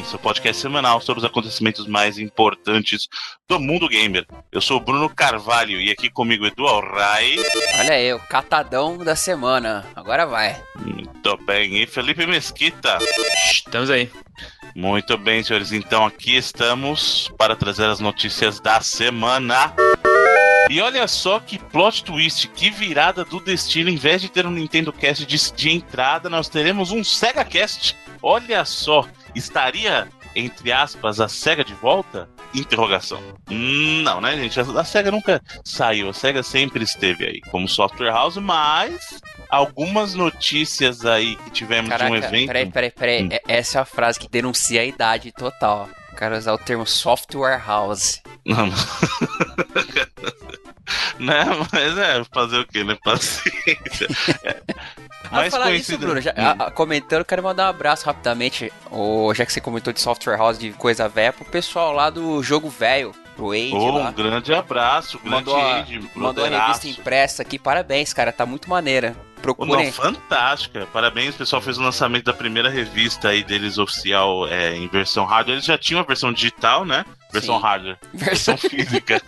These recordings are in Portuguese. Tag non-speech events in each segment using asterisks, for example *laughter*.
Reloading, seu podcast semanal sobre os acontecimentos mais importantes do mundo gamer. Eu sou o Bruno Carvalho e aqui comigo Edu Alray. Olha aí, o catadão da semana. Agora vai. Muito bem. E Felipe Mesquita. Estamos aí. Muito bem, senhores. Então aqui estamos para trazer as notícias da semana. E olha só que plot twist, que virada do destino. Em vez de ter um Nintendo Cast de, de entrada, nós teremos um Sega Cast. Olha só, estaria entre aspas, a SEGA de volta? Interrogação. Não, né, gente? A SEGA nunca saiu. A SEGA sempre esteve aí como software house, mas algumas notícias aí que tivemos Caraca, de um evento. Peraí, peraí, peraí. Hum. Essa é a frase que denuncia a idade total. O cara usar o termo software house. Não. *laughs* né? Mas é, fazer o quê, né? Paciência. É. Mas falar isso, Bruno, já, a, a, comentando, quero mandar um abraço rapidamente, o, já que você comentou de software house, de coisa velha, pro pessoal lá do jogo velho, pro Age oh, lá. Um grande abraço, grande mandou a, Age, mandou a revista impressa aqui, parabéns, cara, tá muito maneira. Procurem. Não, fantástica. Parabéns, o pessoal fez o lançamento da primeira revista aí deles oficial é, em versão hardware. Eles já tinham a versão digital, né? Versão Sim. hardware. *laughs* Versão física.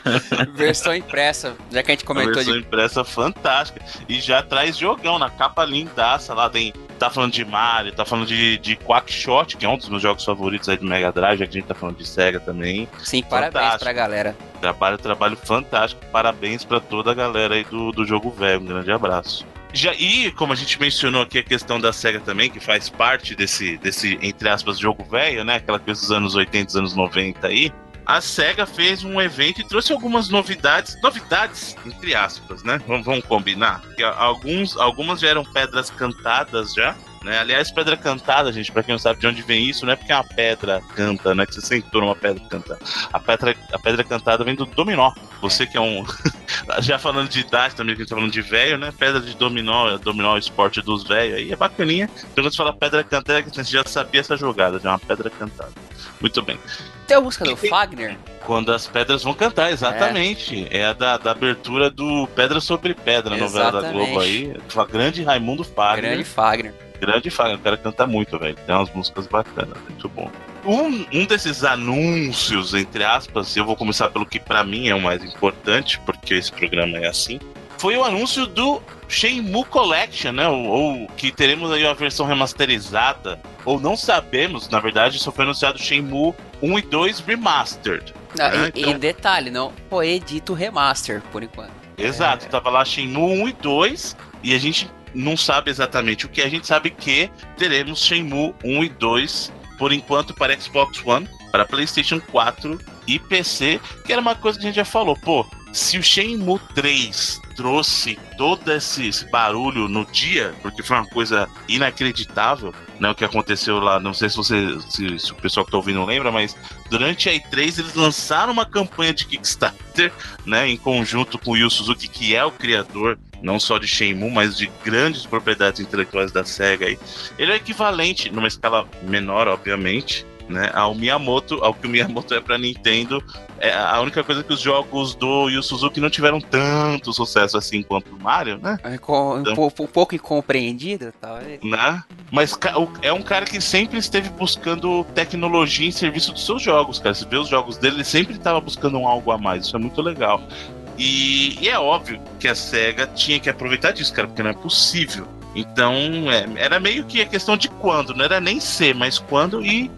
*laughs* versão impressa, já que a gente comentou a versão de... impressa fantástica. E já traz jogão na capa lindaça lá. Tem, tá falando de Mario, tá falando de, de Quackshot, que é um dos meus jogos favoritos aí do Mega Drive, já que a gente tá falando de Sega também. Sim, parabéns Fantástico. pra galera. Trabalho, trabalho fantástico. Parabéns pra toda a galera aí do, do jogo velho. Um grande abraço. Já, e como a gente mencionou aqui a questão da SEGA também, que faz parte desse, desse entre aspas, jogo velho, né? Aquela coisa dos anos 80, dos anos 90 aí. A SEGA fez um evento e trouxe algumas novidades, novidades, entre aspas, né? Vamos, vamos combinar? Alguns, algumas já eram pedras cantadas já, né? Aliás, pedra cantada, gente, pra quem não sabe de onde vem isso, não é porque é uma pedra canta, né? Que você sentou numa pedra canta. A pedra, a pedra cantada vem do dominó. Você que é um. *laughs* Já falando de idade também, que a gente tá falando de velho, né? Pedra de dominó, dominó esporte dos velhos aí, é bacaninha. Então quando você fala pedra cantada, você já sabia essa jogada, já é uma pedra cantada. Muito bem. Tem a música do Fagner? Quando as pedras vão cantar, exatamente. É, é a da, da, abertura do Pedra sobre Pedra, novela da Globo aí. A grande Raimundo Fagner. Grande Fagner grande Fagner. O cara canta muito, velho. Tem umas músicas bacanas, muito bom. Um, um desses anúncios, entre aspas, eu vou começar pelo que para mim é o mais importante, porque esse programa é assim. Foi o anúncio do Shenmue Collection, né? Ou, ou, que teremos aí uma versão remasterizada. Ou não sabemos, na verdade, só foi anunciado Shenmue 1 e 2 Remastered. Não, né? e, então... e detalhe, não foi dito remaster por enquanto. Exato, é... tava lá Shenmue 1 e 2 e a gente não sabe exatamente o que. A gente sabe que teremos Shenmue 1 e 2 por enquanto para Xbox One, para PlayStation 4 e PC, que era uma coisa que a gente já falou. Pô, se o Shenmue 3 trouxe todo esse, esse, barulho no dia, porque foi uma coisa inacreditável, né? O que aconteceu lá, não sei se você, se, se o pessoal que tá ouvindo lembra, mas durante a E3 eles lançaram uma campanha de Kickstarter, né? Em conjunto com o Yu Suzuki, que é o criador não só de Shenmue, mas de grandes propriedades intelectuais da SEGA aí. Ele é equivalente, numa escala menor, obviamente, né, ao Miyamoto, ao que o Miyamoto é para Nintendo. É a única coisa que os jogos do Yu Suzuki não tiveram tanto sucesso assim quanto o Mario, né? É, com, então, um, pouco incompreendido, talvez. Né? Mas é um cara que sempre esteve buscando tecnologia em serviço dos seus jogos, cara. Você vê os jogos dele, ele sempre estava buscando um algo a mais. Isso é muito legal. E, e, é óbvio que a SEGA tinha que aproveitar disso, cara, porque não é possível. Então, é, era meio que a questão de quando, não era nem ser, mas quando, e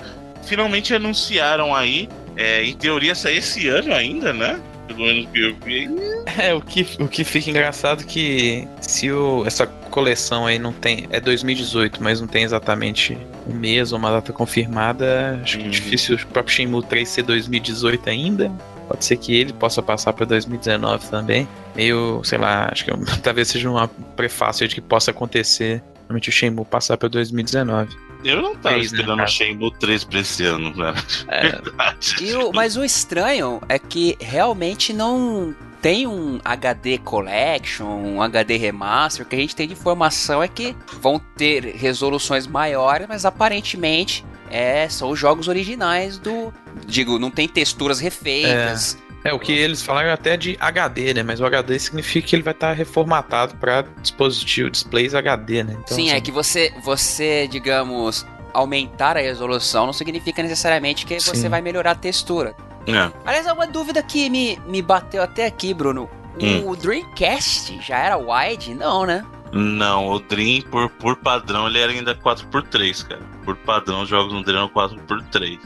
finalmente anunciaram aí, é, em teoria sai esse ano ainda, né? Pelo menos que eu vi. *laughs* É, o que, o que fica engraçado é que se o, essa coleção aí não tem. É 2018, mas não tem exatamente um mês ou uma data confirmada. Acho que é difícil o próprio Shenmue 3 ser 2018 ainda. Pode ser que ele possa passar para 2019 também. Meio, sei lá, acho que *laughs* talvez seja um prefácio de que possa acontecer realmente o Shenmue passar para 2019. Eu não tava 3, esperando né, o Shenmue 3 pra esse ano, velho. *laughs* É. O, mas o estranho é que realmente não tem um HD Collection, um HD Remaster, o que a gente tem de informação é que vão ter resoluções maiores, mas aparentemente é, são os jogos originais do. Digo, não tem texturas refeitas. É. É, o que eles falaram até de HD, né? Mas o HD significa que ele vai estar reformatado para dispositivo, displays HD, né? Então, Sim, é assim... é que você, você, digamos, aumentar a resolução não significa necessariamente que você Sim. vai melhorar a textura. É. Aliás, é uma dúvida que me, me bateu até aqui, Bruno. Hum. O Dreamcast já era wide? Não, né? Não, o Dream, por, por padrão, ele era ainda 4x3, cara. Por padrão, os jogos no Dream eram 4x3.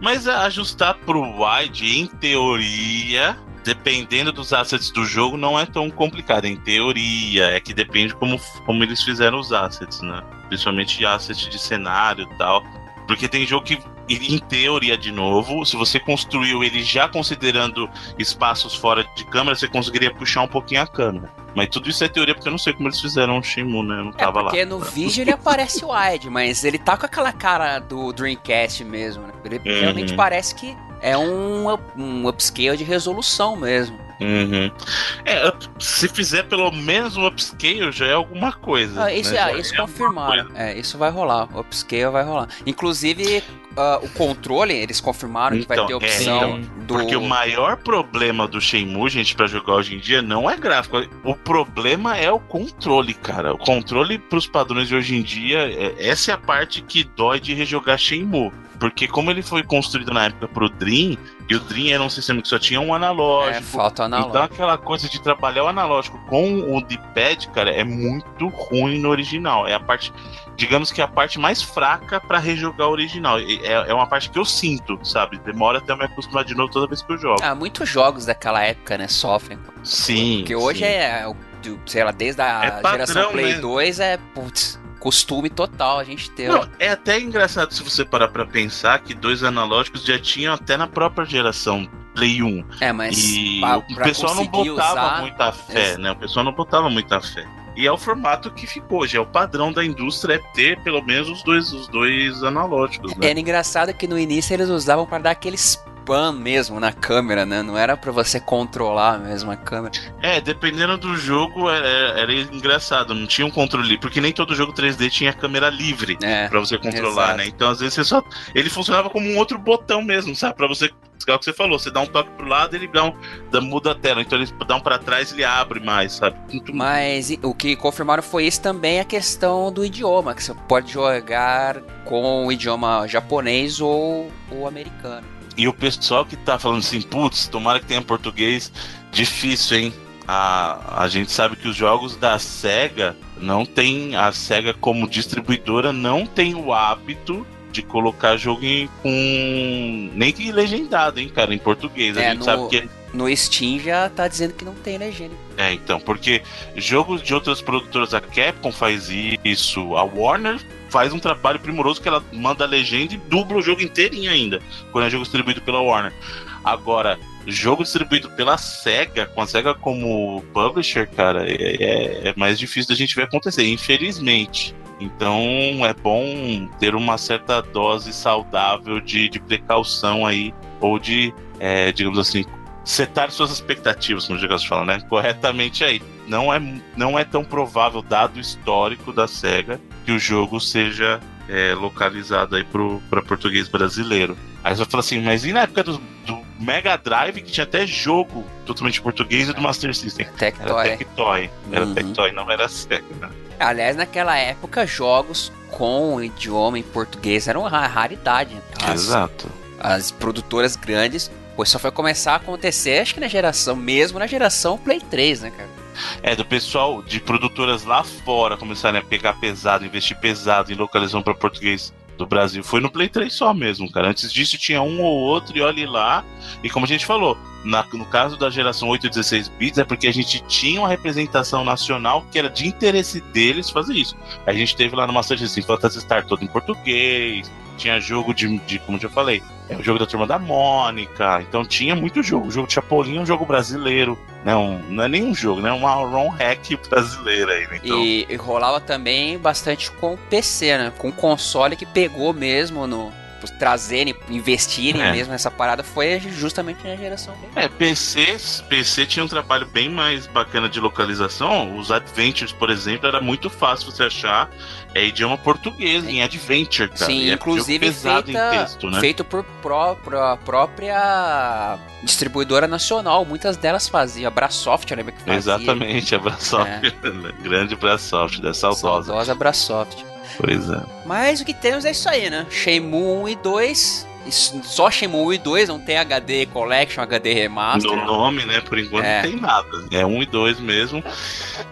Mas ajustar pro wide, em teoria, dependendo dos assets do jogo, não é tão complicado. Em teoria, é que depende como, como eles fizeram os assets, né? Principalmente assets de cenário e tal. Porque tem jogo que, em teoria, de novo, se você construiu ele já considerando espaços fora de câmera, você conseguiria puxar um pouquinho a câmera. Mas tudo isso é teoria, porque eu não sei como eles fizeram o Shenmue, né? Eu não É tava lá. porque no *laughs* vídeo ele aparece wide, mas ele tá com aquela cara do Dreamcast mesmo, né? Ele Uhum. realmente parece que é um, um upscale de resolução mesmo. Uhum. É, se fizer pelo menos um upscale, já é alguma coisa. Ah, isso, né? ah, isso é confirmaram. É, isso vai rolar. O upscale vai rolar. Inclusive, ah, o controle, eles confirmaram que vai Então, ter é, opção do. Porque o maior problema do Shenmue, gente, pra jogar hoje em dia, não é gráfico. O problema é o controle, cara. O controle pros padrões de hoje em dia, é- essa é a parte que dói de rejogar Shenmue. Porque como ele foi construído na época pro Dream, e o Dream era um sistema que só tinha um É, analógico, falta analógico. Então aquela coisa de trabalhar o analógico com o D-pad, cara, é muito ruim no original. É a parte, digamos que é a parte mais fraca pra rejogar o original. É, é uma parte que eu sinto, sabe? Demora até eu me acostumar de novo toda vez que eu jogo. Ah, muitos jogos daquela época, né, sofrem. sim. Porque hoje sim. é, sei lá, desde a É padrão, geração Play né? 2 é, putz, costume total a gente ter. Não, é até engraçado se você parar pra pensar que dois analógicos já tinham até na própria geração Play 1. É, mas E pra- o pessoal não botava usar- muita fé, né? O pessoal não botava muita fé. E é o formato que ficou hoje. É o padrão da indústria é ter pelo menos os dois, os dois analógicos, né? Era engraçado que no início eles usavam pra dar aquele spam mesmo na câmera, né? Não era pra você controlar mesmo a câmera. É, dependendo do jogo, era, era engraçado. Não tinha um controle. Porque nem todo jogo 3D tinha câmera livre. É. Pra você controlar, Exato. né? Então, às vezes, você só. Ele funcionava como um outro botão mesmo, sabe? Pra você. É o que você falou, você dá um toque pro lado, ele dá um, dá- muda a tela. Então ele dá um pra trás, ele abre mais, sabe? Muito Mas o que confirmaram foi isso também a questão do idioma, que você pode jogar com o idioma japonês ou o americano. E o pessoal que tá falando assim, putz, tomara que tenha português, difícil, hein? A, a gente sabe que os jogos da SEGA não tem. A SEGA, como distribuidora, não tem o hábito de colocar jogo em, com. nem que legendado, hein, cara, em português. A É, gente no- sabe que. No Steam já tá dizendo que não tem legenda. É, então, porque jogos de outras produtoras, a Capcom faz isso, a Warner faz um trabalho primoroso que ela manda a legenda e dubla o jogo inteirinho ainda, quando é jogo distribuído pela Warner. Agora, jogo distribuído pela SEGA, com a SEGA como publisher, cara, é, é- é mais difícil da gente ver acontecer, infelizmente. Então é bom ter uma certa dose saudável de, de precaução aí, ou de, é, digamos assim, setar suas expectativas, como o Diego fala, né? Corretamente aí. Não é, não é tão provável, dado o histórico da SEGA, que o jogo seja é, localizado aí para português brasileiro. Aí você vai falar assim, mas e na época do, do Mega Drive, que tinha até jogo totalmente português e do Master System? Era Tectoy. Tectoy. Era Uhum. Tectoy, não era SEGA. né? Aliás, naquela época, jogos com idioma em português eram uma raridade. As, Exato. as produtoras grandes, pois só foi começar a acontecer, acho que na geração, mesmo na geração Play 3, né, cara? É, do pessoal de produtoras lá fora começarem a pegar pesado, investir pesado em localização para português do Brasil. Foi no Play 3 só mesmo, cara. Antes disso tinha um ou outro e olhe lá. E como a gente falou, na- no caso da geração 8 e 16 bits, é porque a gente tinha uma representação nacional que era de interesse deles fazer isso. A gente teve lá no Master System Phantasy Star todo em português, tinha jogo de, de como já falei, é o jogo da turma da Mônica. Então tinha muito jogo. O jogo de Chapolin é um jogo brasileiro. Né? Um, não é nem um jogo, né? Uma ROM hack brasileira aí, né? Então, E, e rolava também bastante com o PC, né? Com o console que pegou mesmo no. Trazerem, investirem É. mesmo nessa parada foi justamente na geração. É, PC, PC tinha um trabalho bem mais bacana de localização. Os Adventures, por exemplo, era muito fácil você achar é idioma português em Adventure, cara. Sim, é inclusive pesado feita, em texto, né? feito por pró- pró- própria distribuidora nacional. Muitas delas faziam. A Brasoft, eu lembro que fazia. Exatamente, a Brasoft, *laughs* grande Brasoft, da saudosa. Saudosa Brasoft. Pois é. Mas o que temos é isso aí, né? Shenmue 1 e 2 só Shenmue 1 e 2, não tem HD Collection, HD Remaster. No nome, né? Por enquanto é. não tem nada. É 1 e 2 mesmo.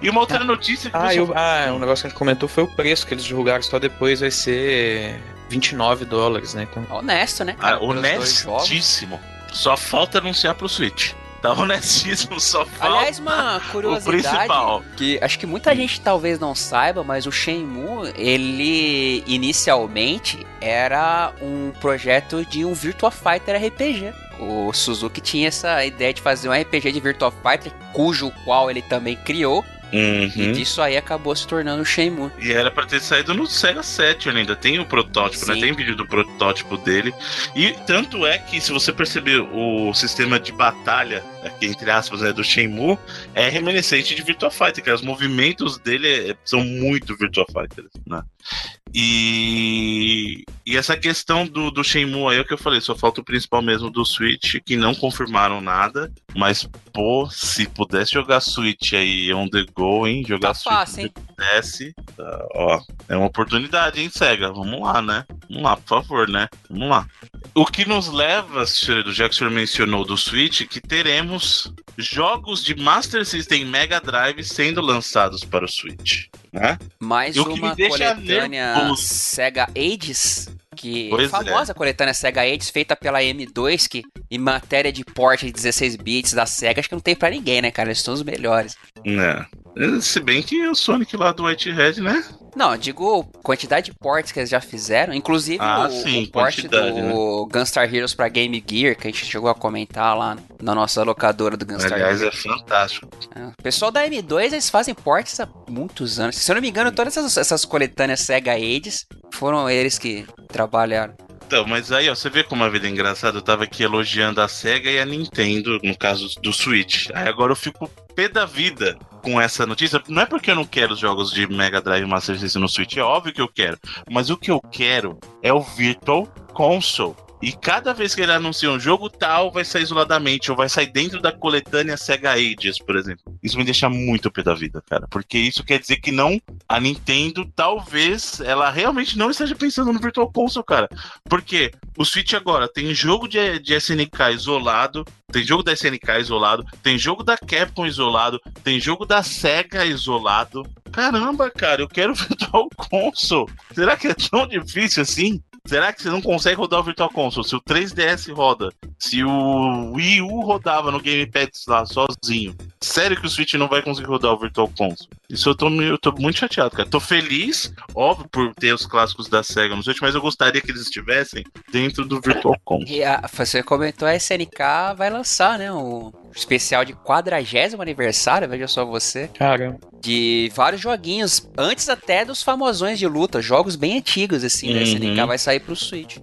E uma outra notícia que ah, eu, ah, um negócio que a gente comentou foi o preço que eles divulgaram só depois vai ser 29 dólares, né? Então... Honesto, né? Cara, ah, honestíssimo. Só falta anunciar pro Switch. Tá honestíssimo, só falta. Aliás, uma *laughs* curiosidade que acho que muita gente talvez não saiba, mas o Shenmue, ele inicialmente era um projeto de um Virtua Fighter RPG. O Suzuki tinha essa ideia de fazer um RPG de Virtua Fighter, cujo qual ele também criou, Uhum. E disso aí acabou se tornando o Shenmue. E era para ter saído no Sega 7 ainda. Tem o protótipo, né? Sim. né? Tem vídeo do protótipo dele. E tanto é que, se você perceber, o sistema de batalha, aqui entre aspas, né, do Shenmue, é reminiscente de Virtua Fighter, que os movimentos dele é, são muito Virtua Fighter, né? E, e essa questão do, do Shenmue aí é o que eu falei, só falta o principal mesmo do Switch, que não confirmaram nada, mas pô, se pudesse jogar Switch aí on the go, hein? Jogar tá Switch fácil, hein? pudesse, tá, ó, é uma oportunidade, hein, SEGA? Vamos lá, né? Vamos lá, por favor, né? Vamos lá. O que nos leva, do já que o senhor mencionou do Switch, que teremos jogos de Master System Mega Drive sendo lançados para o Switch. Né? Mais uma coletânea Sega Ages que pois famosa é. coletânea Sega Ages feita pela M2 que em matéria de porte de 16 bits da Sega acho que não tem para ninguém, né, cara? Eles são os melhores. É. Se bem que o Sonic lá do Whitehead, né? Não, digo quantidade de ports que eles já fizeram, inclusive ah, o, sim, o port do né? Gunstar Heroes pra Game Gear, que a gente chegou a comentar lá na nossa locadora do Gunstar Aliás, Heroes. é fantástico. É. O pessoal da M2, eles fazem ports há muitos anos. Se eu não me engano, todas essas, essas coletâneas Sega Ages foram eles que trabalharam. Então, mas aí, ó, você vê como a vida é engraçada. Eu tava aqui elogiando a SEGA e a Nintendo, no caso do Switch. Aí agora eu fico pé da vida com essa notícia. Não é porque eu não quero os jogos de Mega Drive Master System no Switch, é óbvio que eu quero. Mas o que eu quero é o Virtual Console. E cada vez que ele anuncia um jogo tal, vai sair isoladamente, ou vai sair dentro da coletânea Sega Ages, por exemplo. Isso me deixa muito pé da vida, cara. Porque isso quer dizer que não. A Nintendo, talvez, ela realmente não esteja pensando no Virtual Console, cara. Porque o Switch agora tem jogo de, de SNK isolado, tem jogo da SNK isolado, tem jogo da Capcom isolado, tem jogo da Sega isolado. Caramba, cara, eu quero *laughs* Virtual Console. Será que é tão difícil assim? Será que você não consegue rodar o Virtual Console? Se o 3DS roda, se o Wii U rodava no Gamepad lá sozinho, sério que o Switch não vai conseguir rodar o Virtual Console? Isso eu tô, eu tô muito chateado, cara. Tô feliz, óbvio, por ter os clássicos da SEGA no Switch, mas eu gostaria que eles estivessem dentro do Virtual Console. E a, você comentou, a SNK vai lançar, né, o especial de 40 aniversário, veja só você. Cara. De vários joguinhos, antes até dos famosões de luta, jogos bem antigos, assim, uhum. da SNK vai sair pro Switch.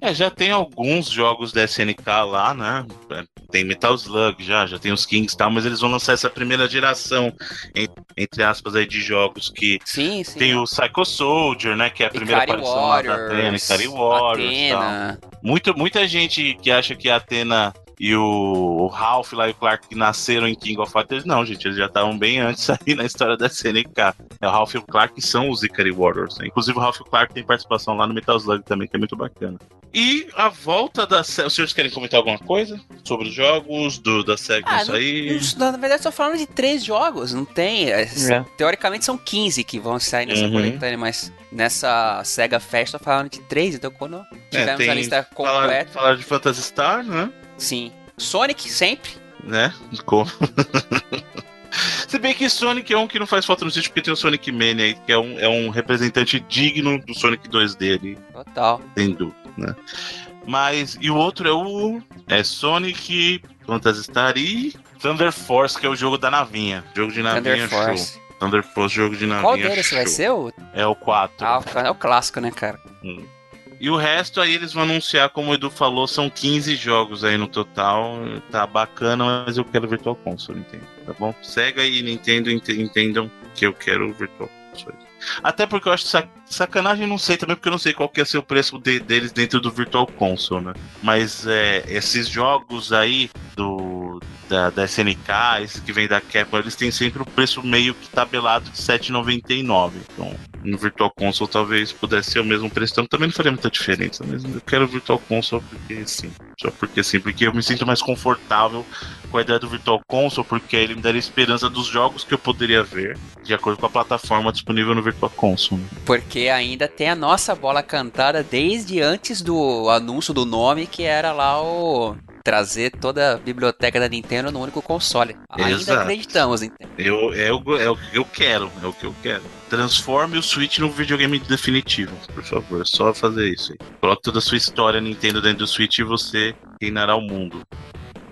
É, já tem alguns jogos da SNK lá, né? É, tem Metal Slug já, já tem os Kings e tal, mas eles vão lançar essa primeira geração, entre aspas, aí, de jogos que sim, sim. tem o Psycho Soldier, né? Que é a primeira Ikari aparição Warriors, lá da Atena, Ikari Warriors. Atena. Tal. Muita, muita gente que acha que a Atena e o, o Ralph lá e o Clark que nasceram em King of Fighters, não, gente, eles já estavam bem antes *laughs* aí na história da SNK. É, o Ralph e o Clark são os Ikari Warriors. Né? Inclusive o Ralph e o Clark tem participação lá no Metal Slug também, que é muito bacana. E a volta da série. Os senhores querem comentar alguma coisa sobre os jogos do, da série ah, isso aí? Na verdade, estou falando de três jogos, não tem. É. Teoricamente são 15 que vão sair nessa uhum. coletânea, mas nessa Sega Fest tô falando de três, então quando é, tivermos é, a lista completa. Falar, falar de Phantasy Star, né? Sim. Sonic sempre. Né? Como? *laughs* Se bem que Sonic é um que não faz falta no sítio, porque tem o Sonic Mania aí, que é um, é um representante digno do Sonic 2D ali. Total. Sem dúvida, né? Mas, e o outro é o. É Sonic, Phantasy Star e Thunder Force, que é o jogo da navinha. Jogo de navinha Thunder Force. Thunder Force, jogo de navinha. Qual deles vai ser o. É o 4. Ah, é o clássico, né, cara? Hum. E o resto aí eles vão anunciar, como o Edu falou, são 15 jogos aí no total. Tá bacana, mas eu quero Virtual Console, entende? Tá bom? Sega e Nintendo entendam que eu quero Virtual Console. Até porque eu acho sac sacanagem, não sei também, porque eu não sei qual que é ser o preço de deles dentro do Virtual Console, né? Mas é, esses jogos aí do da, da SNK, esses que vem da Capcom, eles têm sempre o preço meio que tabelado de 7,99. Então, no Virtual Console talvez pudesse ser o mesmo preço, então também não faria muita diferença. Mas eu quero o Virtual Console porque sim. Só porque sim, porque eu me sinto mais confortável com a ideia do Virtual Console, porque ele me daria esperança dos jogos que eu poderia ver, de acordo com a plataforma disponível no Virtual Console. Porque ainda tem a nossa bola cantada desde antes do anúncio do nome, que era lá o trazer toda a biblioteca da Nintendo no único console. Ainda Exato. acreditamos, Nintendo. Eu, é, o, é o que eu quero, é o que eu quero. Transforme o Switch num videogame definitivo, por favor. É só fazer isso aí. Coloque toda a sua história Nintendo dentro do Switch e você reinará o mundo.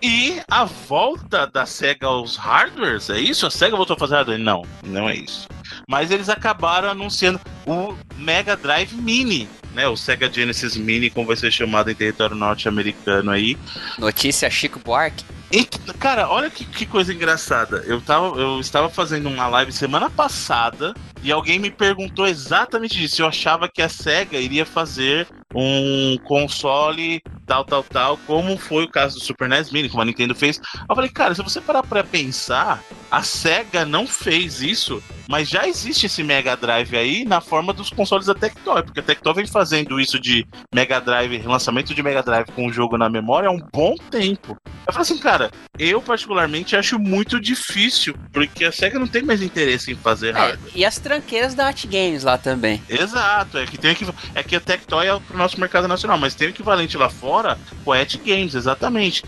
E a volta da SEGA aos hardwares, é isso? A SEGA voltou a fazer hardware? Não, não é isso. Mas eles acabaram anunciando o Mega Drive Mini, né? O Sega Genesis Mini, como vai ser chamado em território norte-americano aí. Notícia Chico Buarque. Cara, olha que, que coisa engraçada. Eu, tava, eu estava fazendo uma live semana passada e alguém me perguntou exatamente disso. Eu achava que a SEGA iria fazer um console tal, tal, tal, como foi o caso do Super NES Mini, como a Nintendo fez. Eu falei, cara, se você parar pra pensar, a SEGA não fez isso, mas já existe esse Mega Drive aí na forma dos consoles da Tectoy, porque a Tectoy vem fazendo isso de Mega Drive, lançamento de Mega Drive com o jogo na memória há um bom tempo. Eu falei assim, cara, eu particularmente acho muito difícil, porque a SEGA não tem mais interesse em fazer É, hardware. e as tranqueiras da At Games lá também. Exato, é que tem aqui, é que a Tectoy é pro nosso mercado nacional, mas tem o equivalente lá fora, o At Games, exatamente.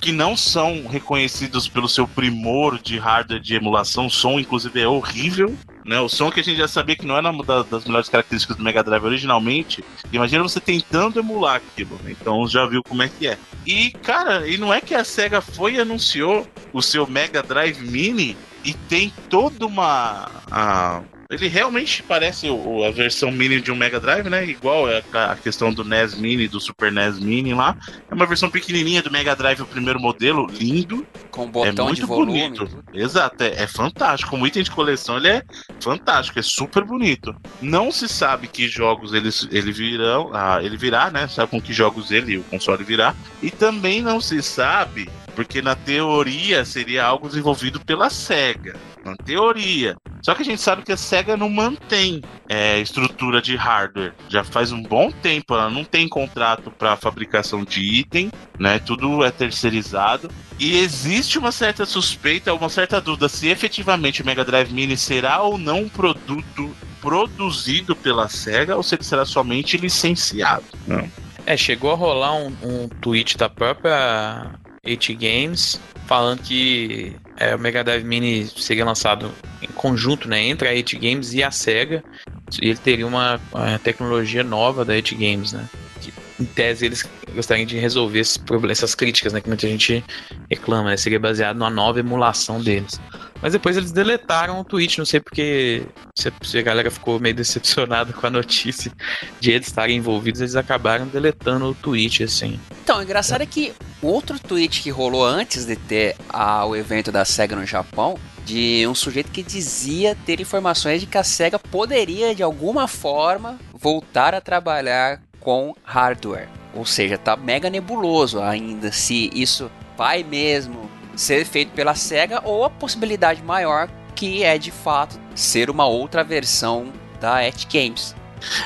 Que não são reconhecidos pelo seu primor de hardware de emulação, o som inclusive é horrível, né? O som que a gente já sabia que não era uma da- das melhores características do Mega Drive originalmente. Imagina você tentando emular aquilo, né? então já viu como é que é. E cara, e não é que a Sega foi e anunciou o seu Mega Drive Mini e tem toda uma a- ele realmente parece o- a versão mini de um Mega Drive, né? Igual é a a questão do NES Mini, do Super NES Mini lá. É uma versão pequenininha do Mega Drive, o primeiro modelo, lindo. Com é botão muito de volume. bonito. Exato, é, é fantástico. Como item de coleção, ele é fantástico, é super bonito. Não se sabe que jogos eles, ele virão, ah, ele virá, né? Sabe com que jogos ele, o console virá. E também não se sabe, porque na teoria seria algo desenvolvido pela SEGA. Na teoria. Só que a gente sabe que a SEGA não mantém é, estrutura de hardware. Já faz um bom tempo, ela não tem contrato para fabricação de item, né? Tudo é terceirizado. E existe uma certa suspeita, uma certa dúvida se efetivamente o Mega Drive Mini será ou não um produto produzido pela SEGA ou se ele será somente licenciado. Não. É, chegou a rolar um, um tweet da própria 8 Games falando que é, o Mega Drive Mini seria lançado em conjunto, né, entre a 8 Games e a Sega, e ele teria uma, uma tecnologia nova da 8 Games, né? Que, em tese eles gostariam de resolver esses problemas, essas críticas, né, que muita gente reclama, né? Seria baseado numa nova emulação deles. Mas depois eles deletaram o tweet, não sei porque se, a galera ficou meio decepcionada *laughs* com a notícia de eles estarem envolvidos, eles acabaram deletando o tweet, assim. Então, o engraçado é que outro tweet que rolou antes de ter a- o evento da SEGA no Japão, de um sujeito que dizia ter informações de que a SEGA poderia, de alguma forma, voltar a trabalhar com hardware. Ou seja, tá mega nebuloso ainda se isso vai mesmo ser feito pela SEGA ou a possibilidade maior que é de fato ser uma outra versão da At Games.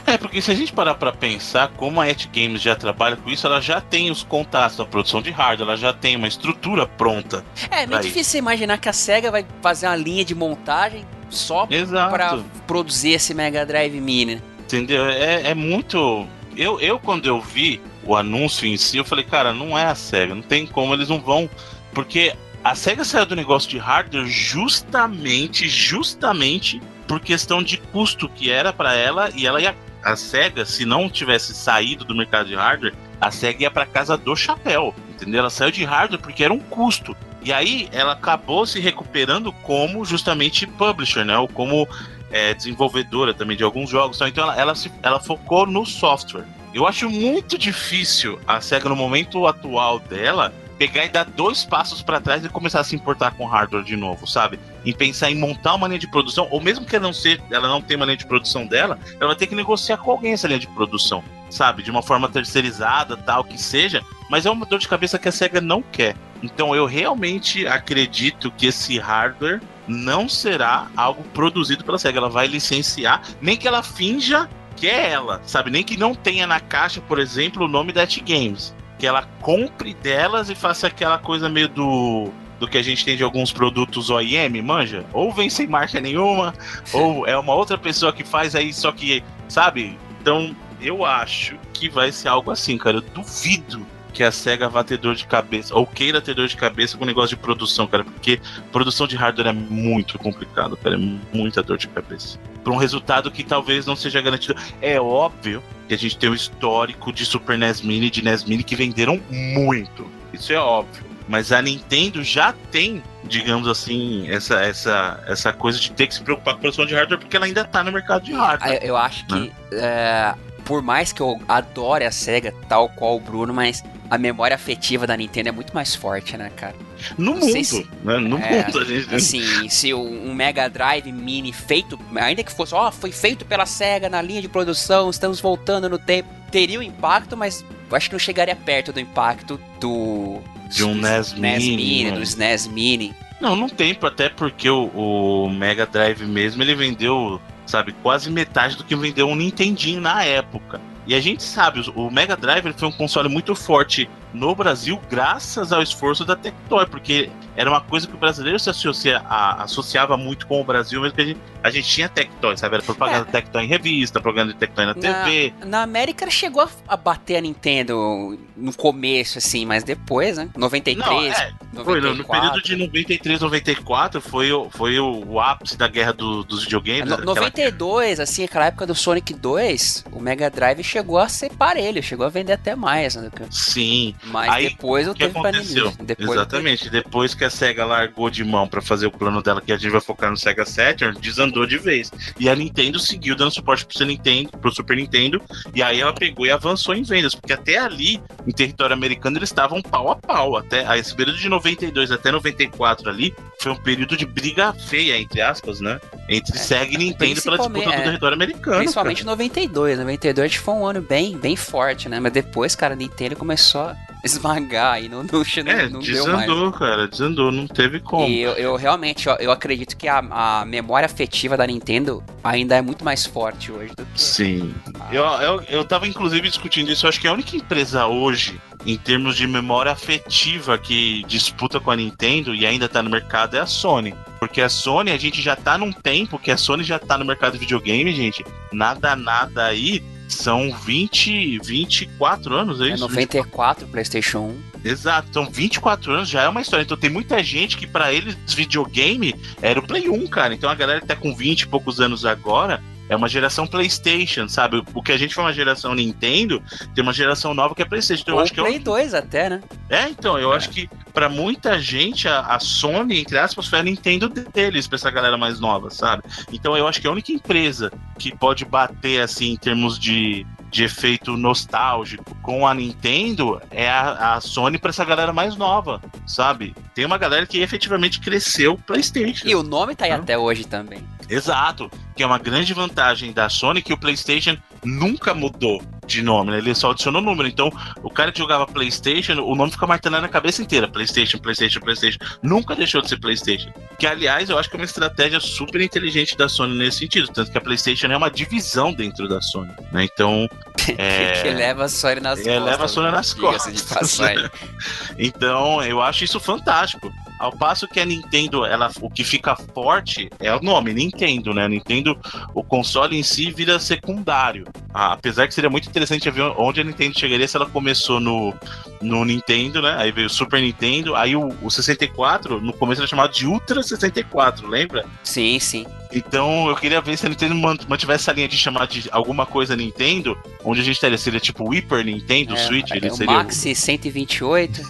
É, porque se a gente parar pra pensar como a Et Games já trabalha com isso, ela já tem os contatos da produção de hardware, ela já tem uma estrutura pronta. É, meio Aí. difícil imaginar que a SEGA vai fazer uma linha de montagem só pra produzir esse Mega Drive Mini. Entendeu? É, é muito. Eu, eu, quando eu vi o anúncio em si, eu falei, cara, não é a SEGA, não tem como, eles não vão. Porque a SEGA saiu do negócio de hardware justamente, justamente por questão de custo que era pra ela e ela ia. A SEGA, se não tivesse saído do mercado de hardware, a SEGA ia pra casa do chapéu, entendeu? Ela saiu de hardware porque era um custo. E aí ela acabou se recuperando como justamente publisher, né? Ou como é, desenvolvedora também de alguns jogos. Então ela, ela, se, ela focou no software. Eu acho muito difícil a SEGA no momento atual dela pegar e dar dois passos para trás e começar a se importar com hardware de novo, sabe? Em pensar em montar uma linha de produção, ou mesmo que ela não, ser, ela não tenha uma linha de produção dela, ela vai ter que negociar com alguém essa linha de produção, sabe? De uma forma terceirizada, tal, que seja, mas é uma dor de cabeça que a SEGA não quer. Então eu realmente acredito que esse hardware não será algo produzido pela SEGA. Ela vai licenciar, nem que ela finja que é ela, sabe? Nem que não tenha na caixa, por exemplo, o nome da T-Games. Que ela compre delas e faça aquela coisa meio do do que a gente tem de alguns produtos OEM, manja? Ou vem sem marca nenhuma, *laughs* ou é uma outra pessoa que faz aí, só que, sabe? Então, eu acho que vai ser algo assim, cara. Eu duvido que a SEGA vá ter dor de cabeça, ou queira ter dor de cabeça com o negócio de produção, cara, porque produção de hardware é muito complicado, cara, é muita dor de cabeça. Para um resultado que talvez não seja garantido. É óbvio que a gente tem um histórico de Super NES Mini e de NES Mini que venderam muito. Isso é óbvio. Mas a Nintendo já tem, digamos assim, essa, essa, essa coisa de ter que se preocupar com a produção de hardware porque ela ainda está no mercado de hardware. Eu acho que, né? é, por mais que eu adore a SEGA, tal qual o Bruno, mas a memória afetiva da Nintendo é muito mais forte, né, cara? No Não mundo, se, né? No é, mundo, a gente... Assim, se um Mega Drive Mini feito, ainda que fosse, ó, oh, foi feito pela SEGA na linha de produção, estamos voltando no tempo, teria um impacto, mas eu acho que não chegaria perto do impacto do de um NES, NES Mini, Mini do SNES Mini. Não, não tem, até porque o, o, Mega Drive mesmo ele vendeu, sabe, quase metade do que vendeu um Nintendinho na época. E a gente sabe, o Mega Drive foi um console muito forte no Brasil graças ao esforço da Tectoy, porque era uma coisa que o brasileiro se associa, a, associava muito com o Brasil, mesmo que a gente, a gente tinha Tectoy, sabe? Era propaganda é. Tectoy em revista, propaganda de Tectoy na, na TV. Na América chegou a, a, bater a Nintendo no começo, assim, mas depois, né? 93, Não, é, 94. Foi, no, no período de 93, 94 foi, o, foi o, o ápice da guerra do, dos videogames. No, 92, aquela... assim, aquela época do Sonic 2, o Mega Drive chegou a ser parelho, chegou a vender até mais, né? Sim. Mas Aí, depois eu teve aconteceu? Depois Exatamente. Depois que a SEGA largou de mão para fazer o plano dela, que a gente vai focar no Sega Saturn, desandou de vez. E a Nintendo seguiu dando suporte pro, Nintendo, pro Super Nintendo. E aí ela pegou e avançou em vendas. Porque até ali, em território americano, eles estavam pau a pau. Até esse período de 92 até 94 ali, foi um período de briga feia, entre aspas, né? Entre é, Sega e Nintendo pela disputa é, do território americano. Principalmente cara. 92. 92 foi um ano bem, bem forte, né? Mas depois, cara, a Nintendo começou *laughs* esmagar e não, não, é, não desandou, mais. cara, desandou, não teve como. E eu, eu realmente, eu, eu, acredito que a, a memória afetiva da Nintendo ainda é muito mais forte hoje do que. Sim. A... Eu, eu, eu tava inclusive discutindo isso, eu acho que a única empresa hoje, em termos de memória afetiva, que disputa com a Nintendo e ainda tá no mercado é a Sony. Porque a Sony, a gente já tá num tempo que a Sony já tá no mercado de videogame, gente. Nada, nada aí são 20, 24 anos, é, é isso? É 94 PlayStation 1. Exato, então 24 anos já é uma história. Então tem muita gente que para eles videogame era o Play 1, cara. Então a galera que tá com 20 e poucos anos agora é uma geração PlayStation, sabe? O que a gente foi uma geração Nintendo, tem uma geração nova que é PlayStation. Então, Ou eu acho Play que 2 até, né? É, então, eu é. acho que para muita gente a, a, Sony, entre aspas, foi a Nintendo deles, pra essa galera mais nova, sabe? Então eu acho que a única empresa que pode bater assim em termos de de efeito nostálgico com a Nintendo é a, a Sony para essa galera mais nova, sabe? Tem uma galera que efetivamente cresceu PlayStation. E o nome tá aí até hoje também. Exato, que é uma grande vantagem da Sony que o PlayStation nunca mudou de nome, né? Ele só adicionou número. Então, o cara que jogava PlayStation, o nome fica martelando a cabeça inteira: PlayStation, PlayStation, PlayStation. Nunca deixou de ser PlayStation. Que, aliás, eu acho que é uma estratégia super inteligente da Sony nesse sentido. Tanto que a PlayStation é uma divisão dentro da Sony, né? Então. *laughs* É... que leva a Sony nas é, costas. leva a Sony nas costas. *laughs* então, eu acho isso fantástico. Ao passo que a Nintendo, ela, o que fica forte é o nome, Nintendo, né? Nintendo, o console em si vira secundário. Ah, apesar que seria muito interessante ver onde a Nintendo chegaria se ela começou no, no Nintendo, né? Aí veio o Super Nintendo, aí o, o 64, no começo era chamado de Ultra 64, lembra? Sim, sim. Então eu queria ver se a Nintendo mantivesse essa linha de chamar de alguma coisa Nintendo, onde a gente teria, seria tipo o Hyper Nintendo é, Switch, ele é, o seria. Maxi 128.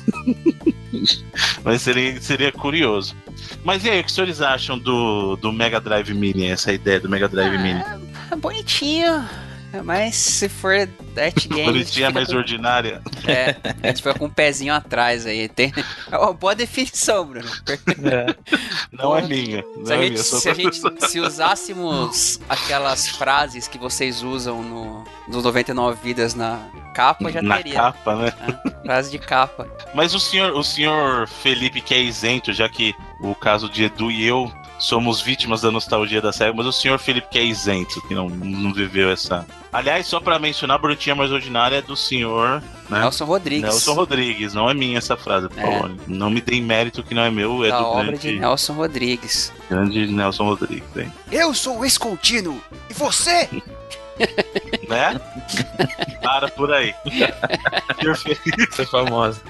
*laughs* *laughs* Mas seria, seria curioso. Mas e aí, o que os senhores acham do, do Mega Drive Mini, essa ideia do Mega Drive ah, Mini? É bonitinho. Mas se for Death *laughs* Game. Bonitinha mais com... ordinária. É, a gente fica com um pezinho atrás aí. Tem... É uma boa definição, Bruno. É. Não é minha. Não se, é a gente, minha, se, a gente, se usássemos aquelas frases que vocês usam no, nos 99 Vidas na, capa já Na teria. capa, né? É, frase de capa. Mas o senhor, o senhor Felipe que é isento, já que o caso de Edu e eu somos vítimas da nostalgia da série, mas o senhor Felipe que é isento, que não, não viveu essa. Aliás, só pra mencionar, a Brutinha Mais Ordinária é do senhor né? Nelson Rodrigues. Nelson Rodrigues, não é minha essa frase, por É. favor. Não me deem mérito que não é meu, é da do obra de grande, Nelson Rodrigues. grande Nelson Rodrigues, hein? Eu sou o ex-contínuo. E você? *laughs* né? Para por aí. É famosa.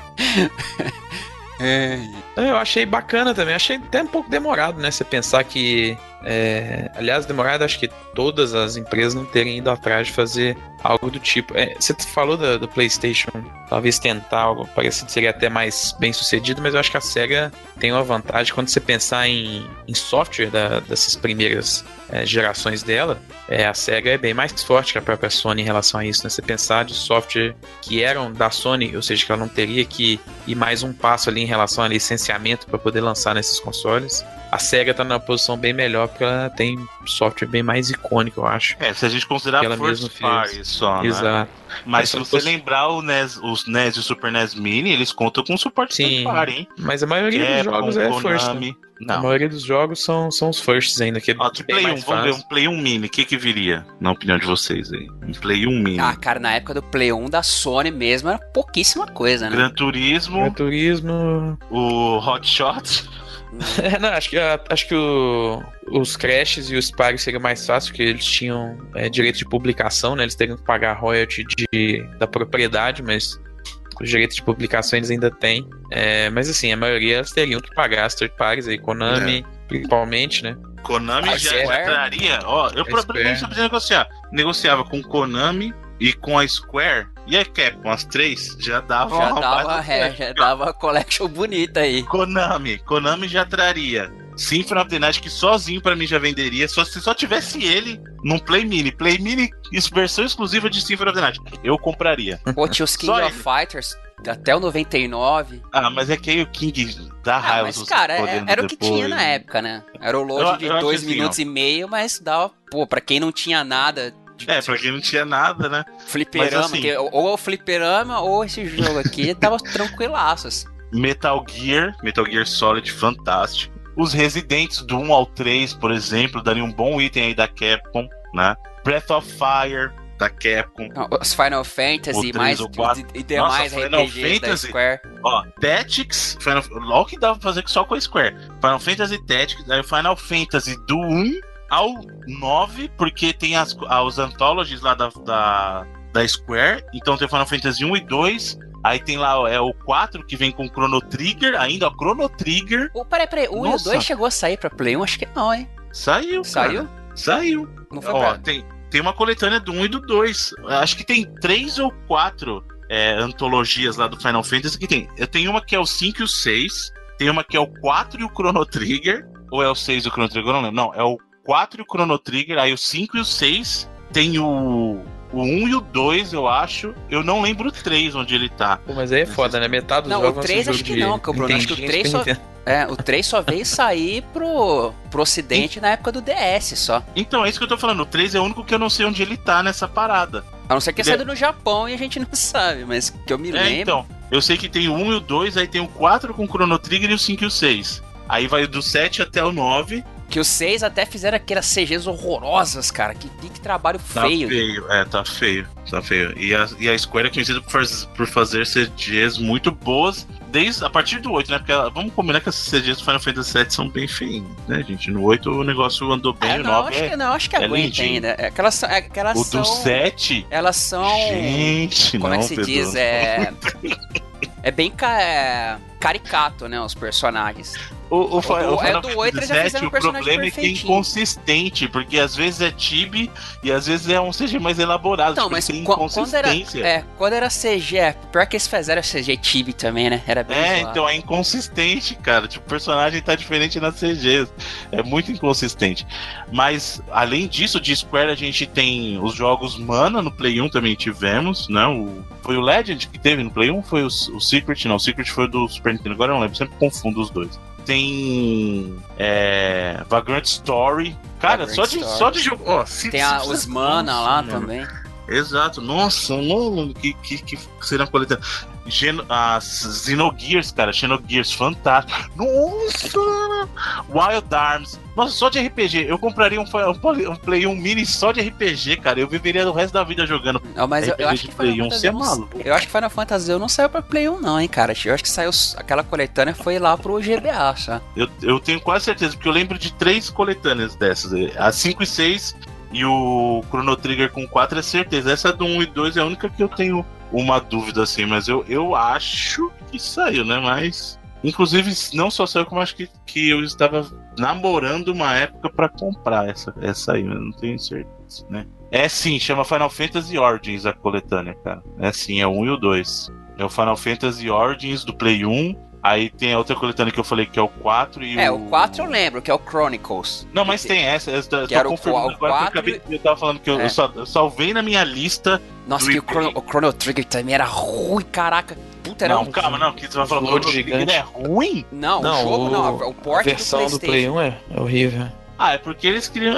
É, Eu achei bacana também, achei até um pouco demorado, né? Você pensar que. É, aliás, demorado, acho que todas as empresas não terem ido atrás de fazer algo do tipo. É, você falou do, PlayStation, talvez tentar algo parecido seria até mais bem sucedido, mas eu acho que a SEGA tem uma vantagem quando você pensar em, em software da- dessas primeiras é, gerações dela. É, a SEGA é bem mais forte que a própria Sony em relação a isso, né? Você pensar de software que eram da Sony, ou seja, que ela não teria que ir mais um passo ali em relação a licenciamento para poder lançar nesses consoles. A SEGA tá numa posição bem melhor porque ela tem software bem mais icônico, eu acho. É, se a gente considerar Ela first party só, né? Exato. Mas É, se você fosse- lembrar o NES, os NES e o Super NES Mini, eles contam com suporte Sim. third party, hein? Mas a maioria dos Capcom, jogos é first. Né? Konami. A Não. maioria dos jogos são, são os firsts ainda, que é Ó, de bem Play 1, mais vamos ver, fácil. um Play 1 Mini, o que que viria, na opinião de vocês aí? Um Play 1 Mini. Ah, cara, na época do Play 1 da Sony mesmo era pouquíssima coisa, né? Gran Turismo, Gran Turismo. o Hot Shot. *laughs* É, não, acho que, a- acho que o- os Crashes e os Spyro seria mais fácil, porque eles tinham é, direito de publicação, né? Eles teriam que pagar royalty de, da propriedade, mas os direitos de publicação eles ainda têm. É, mas assim, a maioria elas teriam que pagar as third parties aí, Konami, principalmente, né? Konami A já, já traria. Ó, eu provavelmente podia negociar. Negociava com Konami e com a Square. E a Capcom, as três, já davam Já uma dava, é, já dava collection bonita aí. Konami, Konami já traria. Symphony of the Night que sozinho pra mim já venderia, só se só tivesse ele num Play Mini. Play Mini, versão exclusiva de Symphony of the Night. Eu compraria. Pô, tinha os King of Fighters até o 99. Ah, mas é que aí o King dá Ah, raiva. mas cara, é- era o que depois. tinha na época, né? Era o load de eu acho dois assim, minutos e meio, mas dava, pô, pra quem não tinha nada É, pra quem não tinha nada, né? fliperama, mas assim- que ou ou o fliperama ou esse jogo aqui, *laughs* tava tranquilaços. Metal Gear, Metal Gear Solid, fantástico. Os Residentes do 1 ao 3, por exemplo, daria um bom item aí da Capcom, né? Breath of Fire, da Capcom. Não, Os Final Fantasy O e três, mais o quatro. e demais Nossa, Final RPGs da Fantasy. Square. Ó, Tactics, Final, olha o que dava pra fazer só com a Square. Final Fantasy Tactics, aí o Final Fantasy do 1 ao 9, porque tem as, os anthologies lá da, da, da Square. Então tem o Final Fantasy 1 e 2. Aí tem lá é o 4 que vem com Chrono Trigger, ainda o Chrono Trigger. O, peraí, peraí, o 1 e o Nossa. 2 chegou a sair pra Play 1? Acho que não, hein? Saiu, Saiu? cara. Saiu. Não foi Ó, pra... tem, tem uma coletânea do 1 e do 2. Acho que tem três ou quatro é, antologias lá do Final Fantasy que tem. Eu tenho uma que é o 5 e o 6. Tem uma que é o 4 e o Chrono Trigger. Ou é o 6 e o Chrono Trigger? Eu não lembro. Não, é o 4 e o Chrono Trigger. Aí o 5 e o 6. Tem o, o 1 e o 2, eu acho. Eu não lembro o 3 onde ele tá. Pô, mas aí é foda, né? Metade dos Não, o jogos ser três jogo acho que de não, que o Bruno, acho que o Nintendinho, três Super só-. É, o 3 só veio sair pro, pro ocidente na época do DS só. Então, é isso que eu tô falando. O 3 é o único que eu não sei onde ele tá nessa parada. A não ser que Ele- saído no Japão e a gente *laughs* não sabe, mas que eu me É, lembro. então. Eu sei que tem o 1 e o 2, aí tem o 4 com o Chrono Trigger e o 5 e o 6. Aí vai do 7 até o 9. Que os 6 até fizeram aquelas CGs horrorosas, cara. Que, que, que trabalho Tá feio. feio. É, tá feio. Tá feio. E a, e a Square é conhecida por, faz- por fazer CGs muito boas. Desde, a partir do 8, né? Porque ela- vamos combinar que as CGs do Final Fantasy VII são bem feinhas, né, gente? No 8 o negócio andou bem, É, o não, 9 acho é... que, não, acho que é aguenta lindinho. ainda. É que elas são. É elas O são do 7... Elas são. Gente, como não, é que se Pedro. diz? É. *laughs* É bem ca- é, caricato, né? Os personagens. O, o, Fi- do- o é do Fantasy 8 eles já fizeram um o problema é que é inconsistente, porque às vezes é chibi e às vezes é um CG mais elaborado. Então, tipo, mas quando era, é, quando era CG, é, pior que eles fizeram CG Tibi também, né? Era bem É, zoado. então é inconsistente, cara. Tipo, o personagem tá diferente nas CGs. É muito inconsistente. Mas, além disso, de Square, a gente tem os jogos Mana no Play 1 também tivemos, né? O, foi o Legend que teve no Play 1? Foi o, o Secret? Não, o Secret foi do Super Nintendo. Agora eu não lembro, sempre confundo os dois. Tem. É, Vagrant Story. Cara, Vagrant só de, Story. só de jogo. Tem a- você- os Mana Nossa, lá mano. também. Exato. Nossa, mano, que, que, que será coletânea. Geno, as Xenogears, cara, Xenogears, fantástico. Nossa! Wild Arms. Nossa, só de RPG. Eu compraria um, um, Play 1 Mini só de RPG, cara. Eu viveria o resto da vida jogando. Não, mas eu, eu, acho que Play 1, você é maluco. Eu acho que Final Fantasy eu não saiu pra Play 1, não, hein, cara. Eu acho que saiu aquela coletânea foi lá pro GBA, só. Eu, eu tenho quase certeza, porque eu lembro de três coletâneas dessas. A 5 e 6 e o Chrono Trigger com 4 é certeza. Essa do 1 e 2 é a única que eu tenho uma dúvida assim, mas eu, eu acho que saiu, né? Mas. Inclusive, não só saiu, como acho que, que eu estava namorando uma época para comprar essa, essa aí, mas não tenho certeza, né? É sim, chama Final Fantasy Origins a coletânea, cara. É sim, é o 1 e o 2. É o Final Fantasy Origins do Play 1 Aí tem a outra coletânea que eu falei que é o 4 e é, o... É, o 4 eu lembro, que é o Chronicles. Não, mas tem essa, eu tô que confirmando o, agora 4... que eu, acabei, eu tava falando que eu, é. eu, só, eu salvei na minha lista. Nossa, que o Chrono, o Chrono, Trigger também era ruim, caraca. Puta, era não, um... calma, não, que você vai falar o Chrono Trigger é ruim? Não, não o jogo o... não, o port a versão do, do Play 1 é horrível. Ah, é porque eles queriam...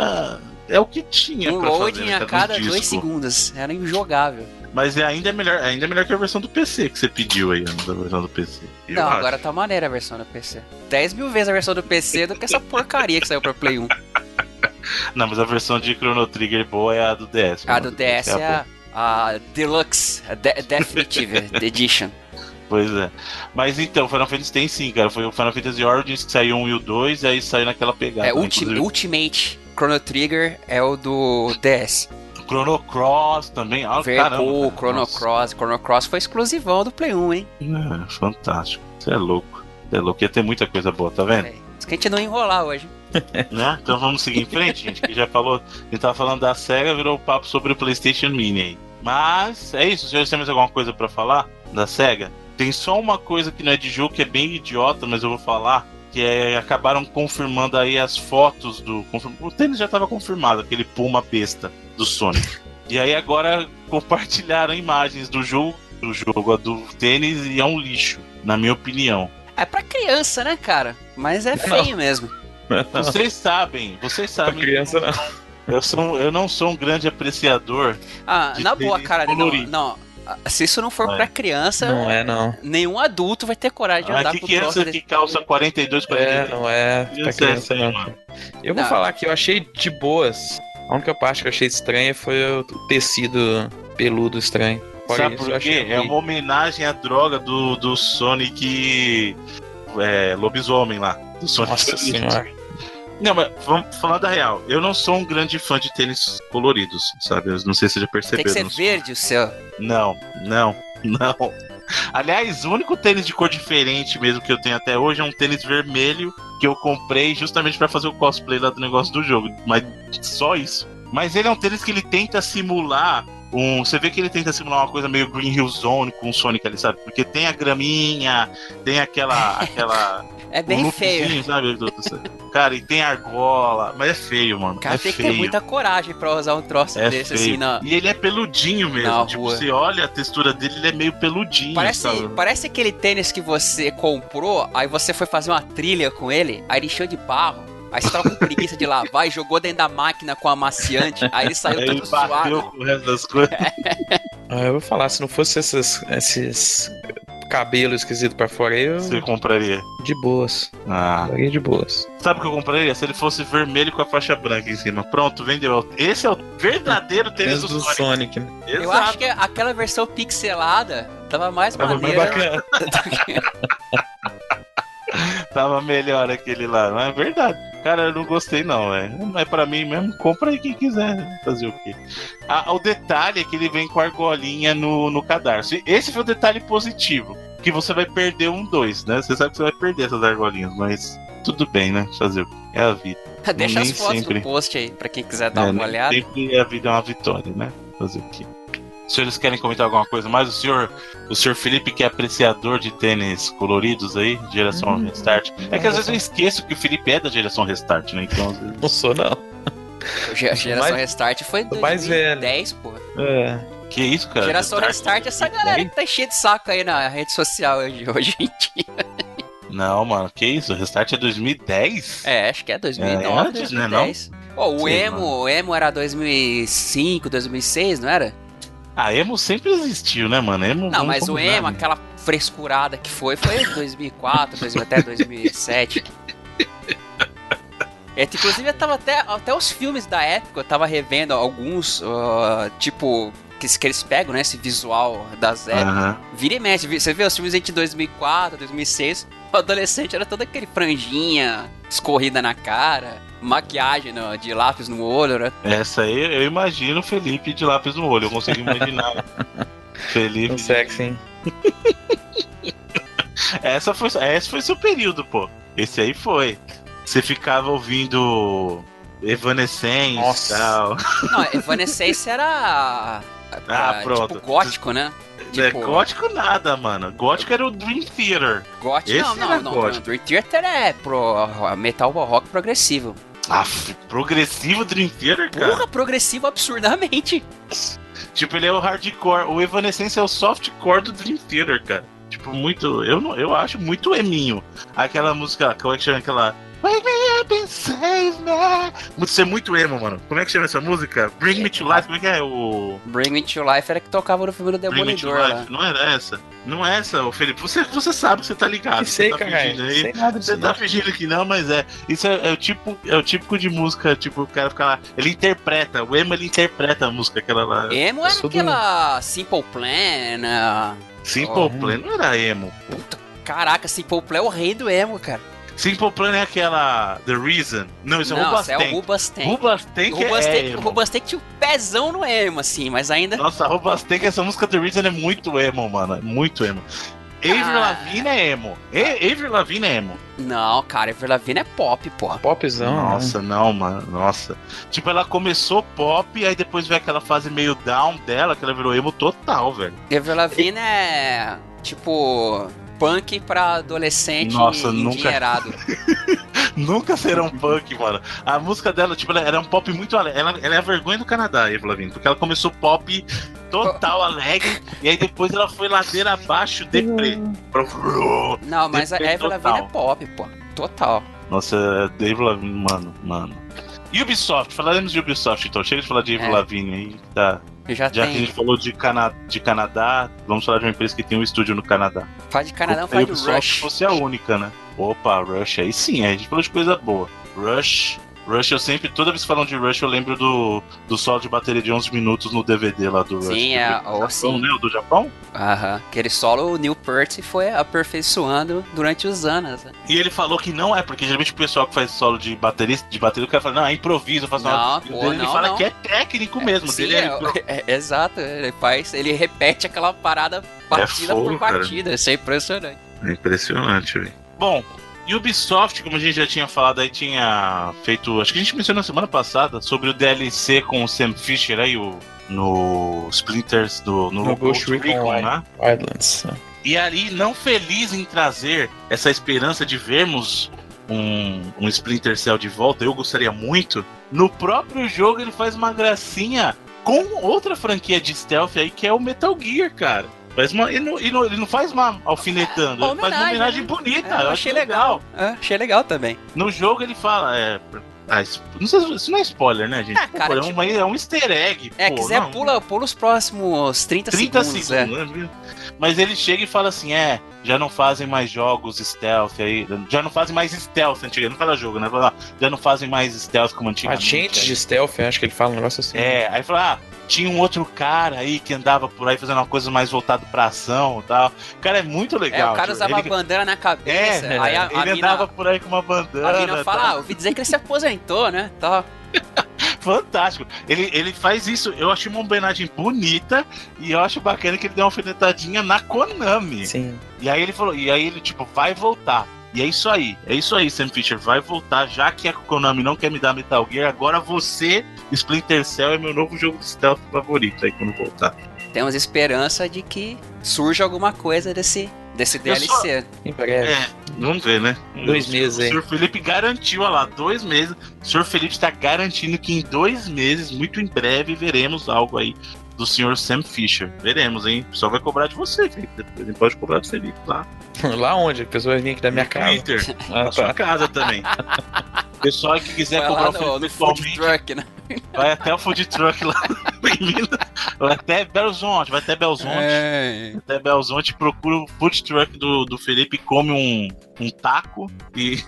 É o que tinha um pra loading fazer, a cada dois segundos, era injogável. Mas é ainda é melhor, ainda é melhor que a versão do PC que você pediu aí, da versão do PC. Eu não, acho. agora tá maneira a versão do PC. 10 mil vezes a versão do PC do que essa porcaria que saiu pra Play 1. *laughs* não, mas a versão de Chrono Trigger boa é a do DS. A do DS é, a, a, Deluxe, a De Definitive *laughs* Edition. Pois é. Mas então, Final Fantasy tem sim, cara. Foi o Final Fantasy Origins que saiu 1 e o 2, e aí saiu naquela pegada. É, ulti Ultimate Chrono Trigger é o do DS. Chrono Cross também. Ah, Ver, caramba, o Chrono Cross. Chrono Cross foi exclusivão do Play 1, hein? É, fantástico. Você é louco. Você é louco. Ia ter muita coisa boa, tá vendo? É. Isso que a gente não enrolar hoje. *laughs* né? Então vamos seguir em frente, gente. Que já falou. A gente tava falando da SEGA, virou papo sobre o PlayStation Mini aí. Mas é isso. Senhores, tem mais alguma coisa para falar da SEGA? Tem só uma coisa que não é de jogo que é bem idiota, mas eu vou falar. Que é, acabaram confirmando aí as fotos do. O tênis já estava confirmado, aquele Puma besta do Sonic. E aí agora *laughs* compartilharam imagens do jogo, do jogo do tênis e é um lixo, na minha opinião. É pra criança, né, cara? Mas é feio não. mesmo. *laughs* Vocês sabem, vocês sabem. Pra criança não. Eu, sou, eu não sou um grande apreciador. Ah, na boa, cara, não, não, se isso não for é. pra criança, não é, não. Nenhum adulto vai ter coragem de ah, andar que com criança que calça 42, 43. É, não é pra criança, não. Eu vou não. falar que eu achei de boas a única parte que eu achei estranha foi o tecido peludo estranho. Fora Sabe isso, por quê? É uma homenagem à droga do, do Sonic é, lobisomem lá. Do Sonic Nossa senhora. Não, mas vamos falar da real. Eu não sou um grande fã de tênis coloridos, sabe? Eu não sei se você já percebeu. Tem que ser verde o seu. Não, não, não. Aliás, o único tênis de cor diferente mesmo que eu tenho até hoje é um tênis vermelho que eu comprei justamente para fazer o cosplay lá do negócio do jogo. Mas só isso. Mas ele é um tênis que ele tenta simular um, você vê que ele tenta simular uma coisa meio Green Hill Zone com o Sonic ali, sabe? Porque tem a graminha, tem aquela. aquela *laughs* é bem feio. Sabe? Cara, e tem argola, mas é feio, mano. Cara, é tem feio. que ter muita coragem pra usar um troço é desse, assim, feio. assim, na... E ele é peludinho mesmo. Na tipo, rua. você olha a textura dele, ele é meio peludinho. Parece, parece aquele tênis que você comprou, aí você foi fazer uma trilha com ele, aí ele encheu de barro. Aí você tava com preguiça de lavar e jogou dentro da máquina com amaciante. Aí ele saiu *laughs* aí todo ele bateu com o resto das coisas. *laughs* ah, eu vou falar, se não fosse esses, esses cabelo esquisito pra fora, eu. Você compraria? De boas. Ah. Compraria de boas. Sabe o que eu compraria? Se ele fosse vermelho com a faixa branca em cima. Pronto, vendeu. Esse é o verdadeiro *laughs* tênis do, do Sonic. Sonic né? Eu acho que aquela versão pixelada tava mais tava maneira. Mais bacana. tava melhor aquele lá, não é verdade. Cara, eu não gostei não, velho. Mas pra mim mesmo, compra aí quem quiser fazer o quê. Ah, o detalhe é que ele vem com a argolinha no, no cadarço. Esse foi o detalhe positivo. Que você vai perder um dois, né? Você sabe que você vai perder essas argolinhas, mas tudo bem, né? Fazer o quê? É a vida. *laughs* Deixa Nem as fotos sempre... no post aí, pra quem quiser dar é, uma olhada. Sempre a vida é uma vitória, né? Fazer o quê? Se eles querem comentar alguma coisa mais, o senhor, o senhor Felipe, que é apreciador de tênis coloridos aí, geração hum, Restart. É que às vezes eu esqueço que o Felipe é da geração Restart, né? Então. Não sou, não. A *laughs* geração mais, Restart foi 2010, pô. É. Que isso, cara? Geração Restart, é essa galera que tá cheia de saco aí na rede social hoje, *laughs* hoje em dia. Não, mano, que isso? Restart é 2010? É, acho que é 2009, é, antes, 2010. Né, não? Pô, o Sim, Emo, o Emo era 2005, 2006, não era? Ah, emo sempre existiu, né, mano? Emo, não, mas o emo, aquela frescurada que foi, foi 2004, 2000, até 2007. É, inclusive, eu tava até, até os filmes da época, eu tava revendo alguns, uh, tipo, que, que, eles pegam, né, esse visual das épocas. Uhum. Vira e mexe, você vê os filmes de 2004, 2006, o adolescente era todo aquele franjinha, escorrida na cara, maquiagem no, de lápis no olho, né? Essa aí eu imagino o Felipe de lápis no olho, eu consigo imaginar. *laughs* Felipe. Um sexy, hein? *laughs* essa foi, esse foi seu período, pô. Esse aí foi. Você ficava ouvindo Evanescence e tal. Não, Evanescence era. ah, pronto. Tipo, gótico, né? É, tipo... É, gótico nada, mano. Gótico era o Dream Theater. Gótico, Esse não, não, não, gótico. Dream Theater é pro metal rock progressivo. Ah, progressivo Dream Theater, cara? Porra, progressivo absurdamente. Tipo, ele é o hardcore. O Evanescence é o softcore do Dream Theater, cara. Tipo, muito. Eu, não, eu acho muito eminho. Aquela música, como é que chama aquela? Wake me up and save me. Você é muito emo, mano. Como é que chama essa música? Bring Me to Life, como é que é o. Bring Me to Life era que tocava no filme do Demolidor lá. Não era essa. Não é essa, Felipe. Você, você sabe, você tá ligado. sei, você tá cara. Aí. Sei nada você tá fingindo que não, mas é. Isso é, é, o tipo, é o típico de música, tipo, o cara fica lá. Ele interpreta, o emo ele interpreta a música, aquela lá. Emo era aquela. Simple Plan. Uh... Simple oh. Plan não era emo. Puta, caraca, Simple Plan é o rei do emo, cara. Simple Plan é aquela The Reason. Não, isso é o Rubastank. é o Rubastank. Rubastank, Rubastank é emo. Rubastank tinha um pezão no emo, assim, mas ainda... Nossa, Rubastank, essa música The Reason é muito emo, mano. É muito emo. Avril ah. Lavigne é emo. E Avril Lavigne é emo. Não, cara, Avril Lavigne é pop, pô. Popzão. Nossa, né? não, mano. Nossa. Tipo, ela começou pop, aí depois veio aquela fase meio down dela, que ela virou emo total, velho. Avril Lavigne é... Tipo punk pra adolescente Nossa. Nunca... *laughs* nunca será um punk, mano. A música dela, tipo, ela era um pop muito alegre. Ela, ela é a vergonha do Canadá, Eva Lavigne, porque ela começou pop total alegre, e aí depois ela foi ladeira abaixo, deprê. Não, mas a Eva Lavigne é pop, pô. Total. Nossa, Dave Lavigne, mano, mano. Ubisoft, falaremos de Ubisoft então. Chega de falar de Eva é. Lavigne aí, tá. Já, já que a gente falou de, Cana de Canadá, vamos falar de uma empresa que tem um estúdio no Canadá. Faz de Canadá, faz do Rush. Se fosse a única, né? Opa, Rush, aí sim, a gente falou de coisa boa. Rush, Rush, eu sempre, toda vez que falam de Rush, eu lembro do, do solo de bateria de 11 minutos no DVD lá do Rush. Sim, é, ou sim. Né, o do Japão? Aham, aquele solo o Neil Peart foi aperfeiçoando durante os anos. Né? E ele falou que não é, porque geralmente o pessoal que faz solo de bateria, de bateria o cara fala, não, é improviso, faz não, pô, ele não, fala não. que é técnico mesmo. Sim, dele é, é, *laughs* é, exato, ele faz, ele repete aquela parada partida é fogo, por partida, cara. isso é impressionante. É impressionante, velho. Bom, Ubisoft, como a gente já tinha falado aí, tinha feito. Acho que a gente mencionou na semana passada sobre o DLC com o Sam Fisher aí, o, no Splinters do no, no Ghost Recon, né? Wildlands. É. E ali, não feliz em trazer essa esperança de vermos um, um Splinter Cell de volta, eu gostaria muito. No próprio jogo ele faz uma gracinha com outra franquia de stealth aí que é o Metal Gear, cara. Uma, ele, não, ele, não, ele não faz uma alfinetando, ele faz uma homenagem né? bonita. É, eu achei legal. legal. É, achei legal também. No jogo ele fala, é, ah, não sei se isso não é spoiler, né, gente? É, cara, pô, tipo, é, um, é um easter egg. É, pô, quiser, não, pula, pula os próximos 30, 30 segundos. segundos é. Mas ele chega e fala assim: é, já não fazem mais jogos stealth aí. Já não fazem mais stealth antigamente. Não fala jogo, né? Fala, já não fazem mais stealth como antigamente. Agentes de stealth, acho que ele fala um negócio assim. É, aí fala, ah, tinha um outro cara aí que andava por aí fazendo uma coisa mais voltada pra ação e tal. O cara é muito legal. É, o cara usava ele... uma bandeira na cabeça. É, aí a, ele a mina... andava por aí com uma bandana. A mina fala, ah, ouvi dizer que ele se aposentou, né? Tá. *laughs* Fantástico. Ele, ele faz isso, eu achei uma homenagem bonita e eu acho bacana que ele deu uma alfinetadinha na Konami. Sim. E aí ele falou, e aí ele, tipo, vai voltar. E é isso aí, é isso aí, Sam Fisher. Vai voltar, já que a Konami não quer me dar Metal Gear, agora você, Splinter Cell, é meu novo jogo de stealth favorito aí quando voltar. Temos esperança de que surja alguma coisa desse, desse DLC. Só... Em breve. É, vamos ver, né? Dois meses aí. O Sr. Felipe garantiu, olha lá, dois meses. O Sr. Felipe está garantindo que em dois meses, muito em breve, veremos algo aí do senhor Sam Fisher. Veremos, hein? O pessoal vai cobrar de você, Felipe. Depois ele pode cobrar do Felipe lá. *laughs* Lá onde? A pessoa vai vir aqui da minha casa. Twitter. Ah, na sua tá. casa também. *laughs* pessoal que quiser vai cobrar o Felipe no, no food truck, né? Vai até o food truck lá. *laughs* Vai até Belzonte, vai até Belzonte. É. Até Belzonte, procura o food truck do, do Felipe, come um, um taco e.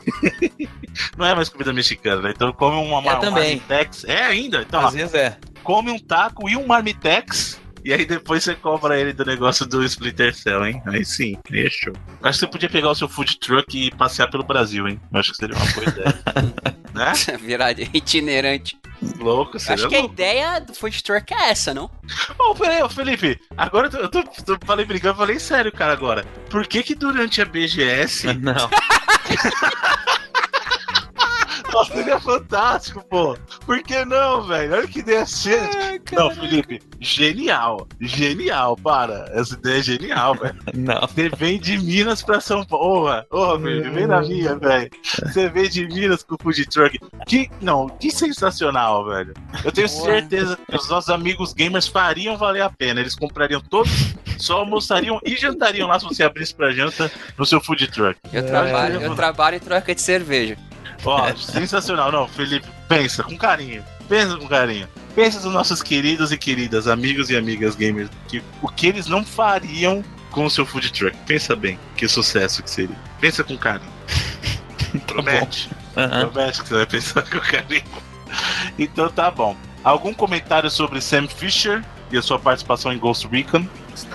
não é mais comida mexicana, né? Então come uma, uma, É também. marmitex. É ainda? Então, Às vezes é. Come um taco e um marmitex. E aí depois você cobra ele do negócio do Splinter Cell, hein? Aí sim, fechou. Acho que você podia pegar o seu food truck e passear pelo Brasil, hein? Acho que seria uma boa ideia. *laughs* né? Virar itinerante. Louco, seria Acho que a louco. ideia do food truck é essa, não? Ô, peraí, ô Felipe, agora eu tô, eu tô- tô- falei brincando, falei sério, cara, agora. Por que que durante a BGS... *laughs* Não. *laughs* Nossa, seria fantástico, pô. Por que não, velho? Olha que ideia cheia. Não, Felipe, genial. Genial, para. Essa ideia é genial, velho. *laughs* Não. Você vem de Minas pra São Paulo. Ô, ô, Felipe, vem na minha, velho. Você vem de Minas com o food truck. Que, não, que sensacional, velho. Eu tenho Boa. certeza que os nossos amigos gamers fariam valer a pena. Eles comprariam todos, só almoçariam e jantariam lá se você abrisse pra janta no seu food truck. Eu É, trabalho, é. eu trabalho em troca de cerveja. Ó, sensacional. Não, Felipe, pensa com carinho. Pensa com carinho. Pensa nos nossos queridos e queridas amigos e amigas gamers. Que, o que eles não fariam com o seu food truck. Pensa bem, que sucesso que seria. Pensa com carinho. *laughs* Promete. Aham. Promete que você vai pensar com carinho. Então tá bom. Algum comentário sobre Sam Fisher e a sua participação em Ghost Recon?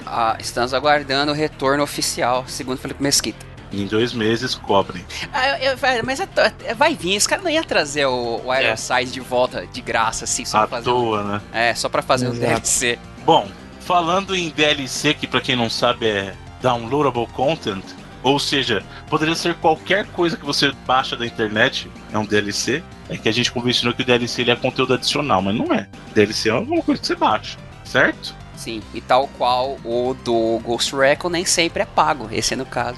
Ah, estamos aguardando o retorno oficial, segundo Felipe Mesquita. Em dois meses, cobrem. Ah, eu- eu- mas é- é- vai vir, esse cara não ia trazer o, o Ironside de volta de graça, assim, só À pra fazer. um- toa, né? É, só pra fazer um Exato. DLC. Bom, falando em DLC, que pra quem não sabe é downloadable content, ou seja, poderia ser qualquer coisa que você baixa da internet, é um DLC. É que a gente convencionou que o DLC ele é conteúdo adicional, mas não é. DLC é alguma coisa que você baixa, certo? Sim, e tal qual o do Ghost Recon nem sempre é pago, esse é no caso.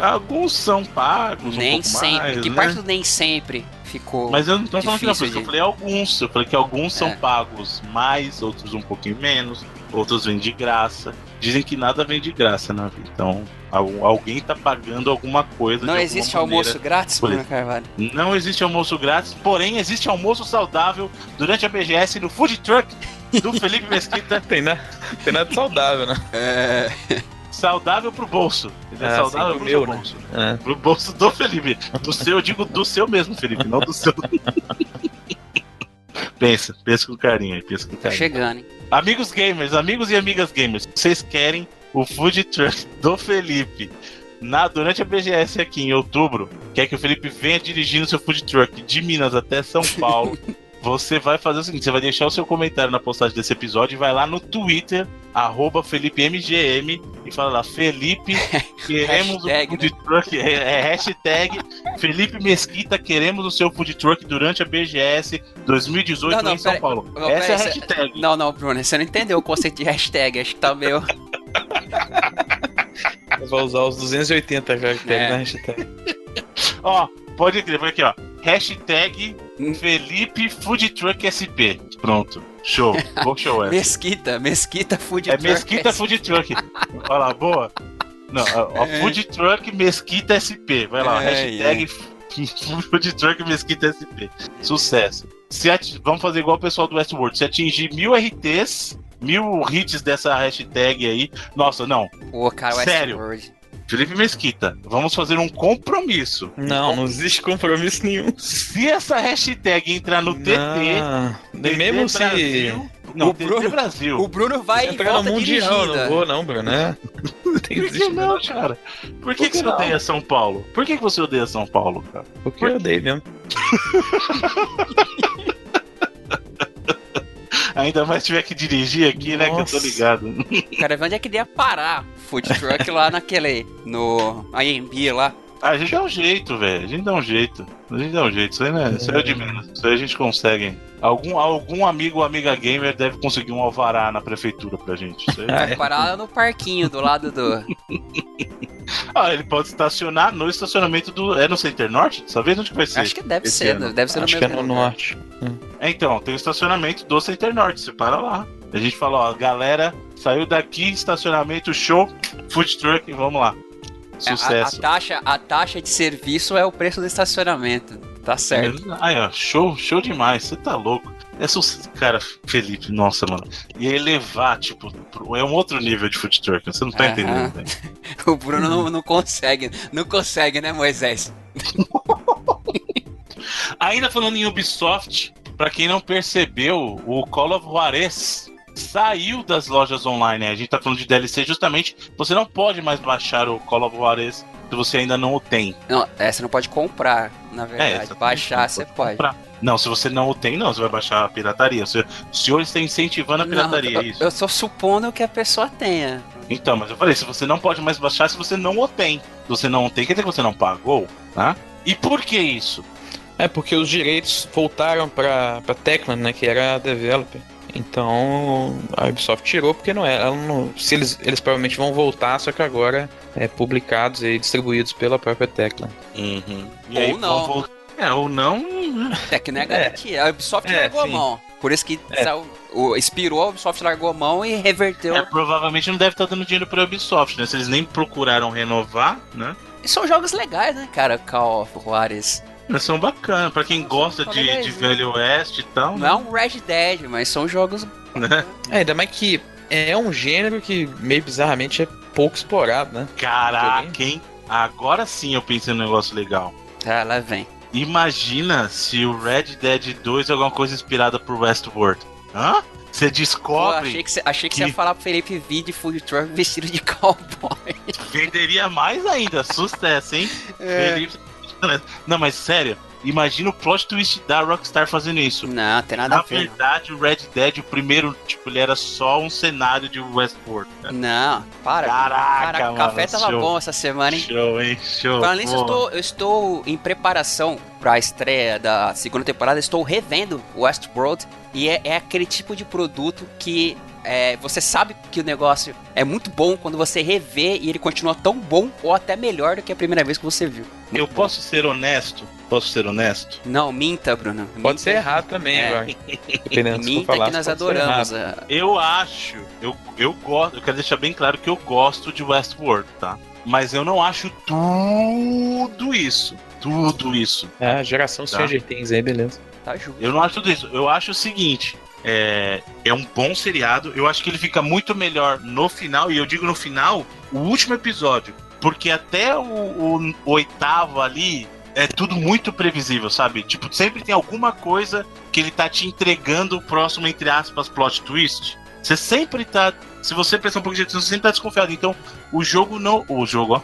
Alguns são pagos, um nem pouco sempre. mais, que né? parte do nem sempre ficou. Mas eu não tô falando que não, que eu de- falei alguns. Eu falei que alguns são É. pagos mais, outros um pouquinho menos, outros vêm de graça. Dizem que nada vem de graça na vida. Então, al- alguém tá pagando alguma coisa. não de existe almoço grátis, Bruno Carvalho. Não existe almoço grátis, porém existe almoço saudável durante a BGS no Food Truck do *laughs* Felipe Mesquita. Tem, na... Tem nada de saudável, né? É. Saudável pro bolso. Ele é Ah, saudável sim, pro pro seu meu, né? bolso. É. Pro bolso do Felipe. Do seu, eu digo do seu mesmo, Felipe, não do seu. *laughs* pensa, pensa com carinho aí, pensa com Tá carinho. chegando, hein? Amigos gamers, amigos e amigas gamers, vocês querem o food truck do Felipe na, durante a BGS aqui em outubro? Quer que o Felipe venha dirigindo seu food truck de Minas até São *laughs* Paulo? Você vai fazer o seguinte: você vai deixar o seu comentário na postagem desse episódio e vai lá no Twitter, arroba FelipeMGM, e fala lá, Felipe, *laughs* queremos Hashtag, o food truck. É, é hashtag Felipe Mesquita, queremos o seu food truck durante a BGS 2018 Não, não, em São pera- Paulo. não, Essa é a hashtag. Não, não, Bruno, você não entendeu o conceito de hashtag. Acho que tá meio. Vai usar os 280 caracteres É. na hashtag. Ó, pode crer, foi aqui, ó. Hashtag Hum. Felipe Food Truck SP. Pronto. Show. Bom show *laughs* essa. Mesquita, Mesquita Food É Truck. Mesquita Food Truck. Olha lá, boa. Não, ó, É. Food Truck Mesquita SP. Vai lá, É, hashtag *laughs* Food Truck Mesquita SP. Sucesso. Se Vamos fazer igual o pessoal do Westworld. Se atingir mil RTs, mil hits dessa hashtag aí. Nossa, não. Pô, cara, Sério? Westworld. Felipe Mesquita, vamos fazer um compromisso. Não, não existe compromisso nenhum. Se essa hashtag entrar no TT, mesmo se Brasil, não, O Bruno- Brasil. O Bruno vai entrar no Mundial, dirigida. não vou não, Bruno, né? Não tem Por que existe não, cara? Por que, Por que você que não? odeia São Paulo? Por que, que você odeia São Paulo, cara? Porque eu odeio mesmo. *laughs* Ainda mais tiver que dirigir aqui, né? Que eu tô Nossa. ligado. Cara, onde é que ele ia parar? Food truck lá naquele. No AMB lá. Ah, a gente dá um jeito, velho. A gente dá um jeito. A gente dá um jeito. Isso aí, né? Isso aí é de menos. Isso aí a gente consegue. Algum, algum amigo ou amiga gamer deve conseguir um alvará na prefeitura pra gente. Isso aí. É. Parar no parquinho do lado do. *laughs* ah, ele pode estacionar no estacionamento do. É no Center Norte? Dessa vez onde que vai ser? Acho que deve esse ser, ano. deve ser no Acho que é no lugar. norte. É, então, tem o estacionamento do Center Norte, você para lá. A gente fala, ó, galera, saiu daqui, estacionamento, show, food truck, vamos lá. É, a- A, Sucesso. taxa, a taxa de serviço é o preço do estacionamento. Tá certo. Aí, ó, show, show demais, você tá louco. É sucesso. Cara, Felipe, nossa, mano. E elevar, tipo, é um outro nível de foot truck. Você não tá entendendo, velho. *laughs* o Bruno não, não consegue. Não consegue, né, Moisés? *laughs* Ainda falando em Ubisoft, para quem não percebeu, o Call of Juarez saiu das lojas online. A gente tá falando de DLC justamente. Você não pode mais baixar o Call of Juarez se você ainda não o tem. Não, é, você não pode comprar, na verdade. É, baixar você pode. Comprar. Não, se você não o tem, não, você vai baixar a pirataria. O senhor está incentivando a pirataria, não, eu, isso. Eu estou supondo que a pessoa tenha. Então, mas eu falei, se você não pode mais baixar se você não o tem. Se você não o tem, quer dizer que você não pagou, tá? E por que isso? É porque os direitos voltaram para para Techland, né, que era a developer. Então a Ubisoft tirou porque não é. Ela não, se eles, eles provavelmente vão voltar, só que agora é publicados e distribuídos pela própria Techland. Uhum. E ou aí, não. É, ou não. É que não é garantia. A Ubisoft é, largou sim. a mão. Por isso que é. saiu, o, expirou, a Ubisoft largou a mão e reverteu. É, provavelmente não deve estar dando dinheiro pra Ubisoft, né? Se eles nem procuraram renovar, né? E são jogos legais, né, cara? Call of Juarez. Mas são bacanas, pra quem gosta de, de Velho Oeste e tal. Não né? é um Red Dead, mas são jogos. Né? É, ainda mais que é um gênero que meio bizarramente é pouco explorado, né? Caraca, hein? Agora sim eu pensei num negócio legal. Ah, lá vem. Imagina se o Red Dead 2 é alguma coisa inspirada por Westworld. Hã? Você descobre. Pô, achei que, você, achei que, que você ia falar pro Felipe V de Food Truck vestido de *laughs* cowboy. Venderia mais ainda, sucesso, hein? É. Felipe Não, mas sério, imagina o plot twist da Rockstar fazendo isso. Não, tem nada Na a ver. Na verdade, o Red Dead, o primeiro, tipo, ele era só um cenário de Westworld. Né? Não, para. Caraca, cara, o café tava show. bom essa semana, hein? Show, hein? Show. Falando nisso, eu estou, eu estou em preparação pra estreia da segunda temporada, estou revendo Westworld. E é, é aquele tipo de produto que é, você sabe que o negócio é muito bom quando você revê e ele continua tão bom ou até melhor do que a primeira vez que você viu. Muito eu bom. posso ser honesto? Posso ser honesto? Não, minta, Bruno. Minta. Pode ser errado também, é. *laughs* Dependendo minta falar, que nós adoramos. É. Eu acho, eu, eu gosto, eu quero deixar bem claro que eu gosto de Westworld, tá? Mas eu não acho tudo isso. Tudo isso. É, a geração tá? Stranger Things aí, beleza. Tá justo. Eu não acho tudo isso. Eu acho o seguinte: é, é um bom seriado. Eu acho que ele fica muito melhor no final, e eu digo no final, o último episódio. Porque até o, o, o oitavo ali é tudo muito previsível, sabe? Tipo, sempre tem alguma coisa que ele tá te entregando o próximo, entre aspas, plot twist. Você sempre tá. Se você prestar um pouco de atenção, você sempre tá desconfiado. Então, o jogo não. O jogo, ó.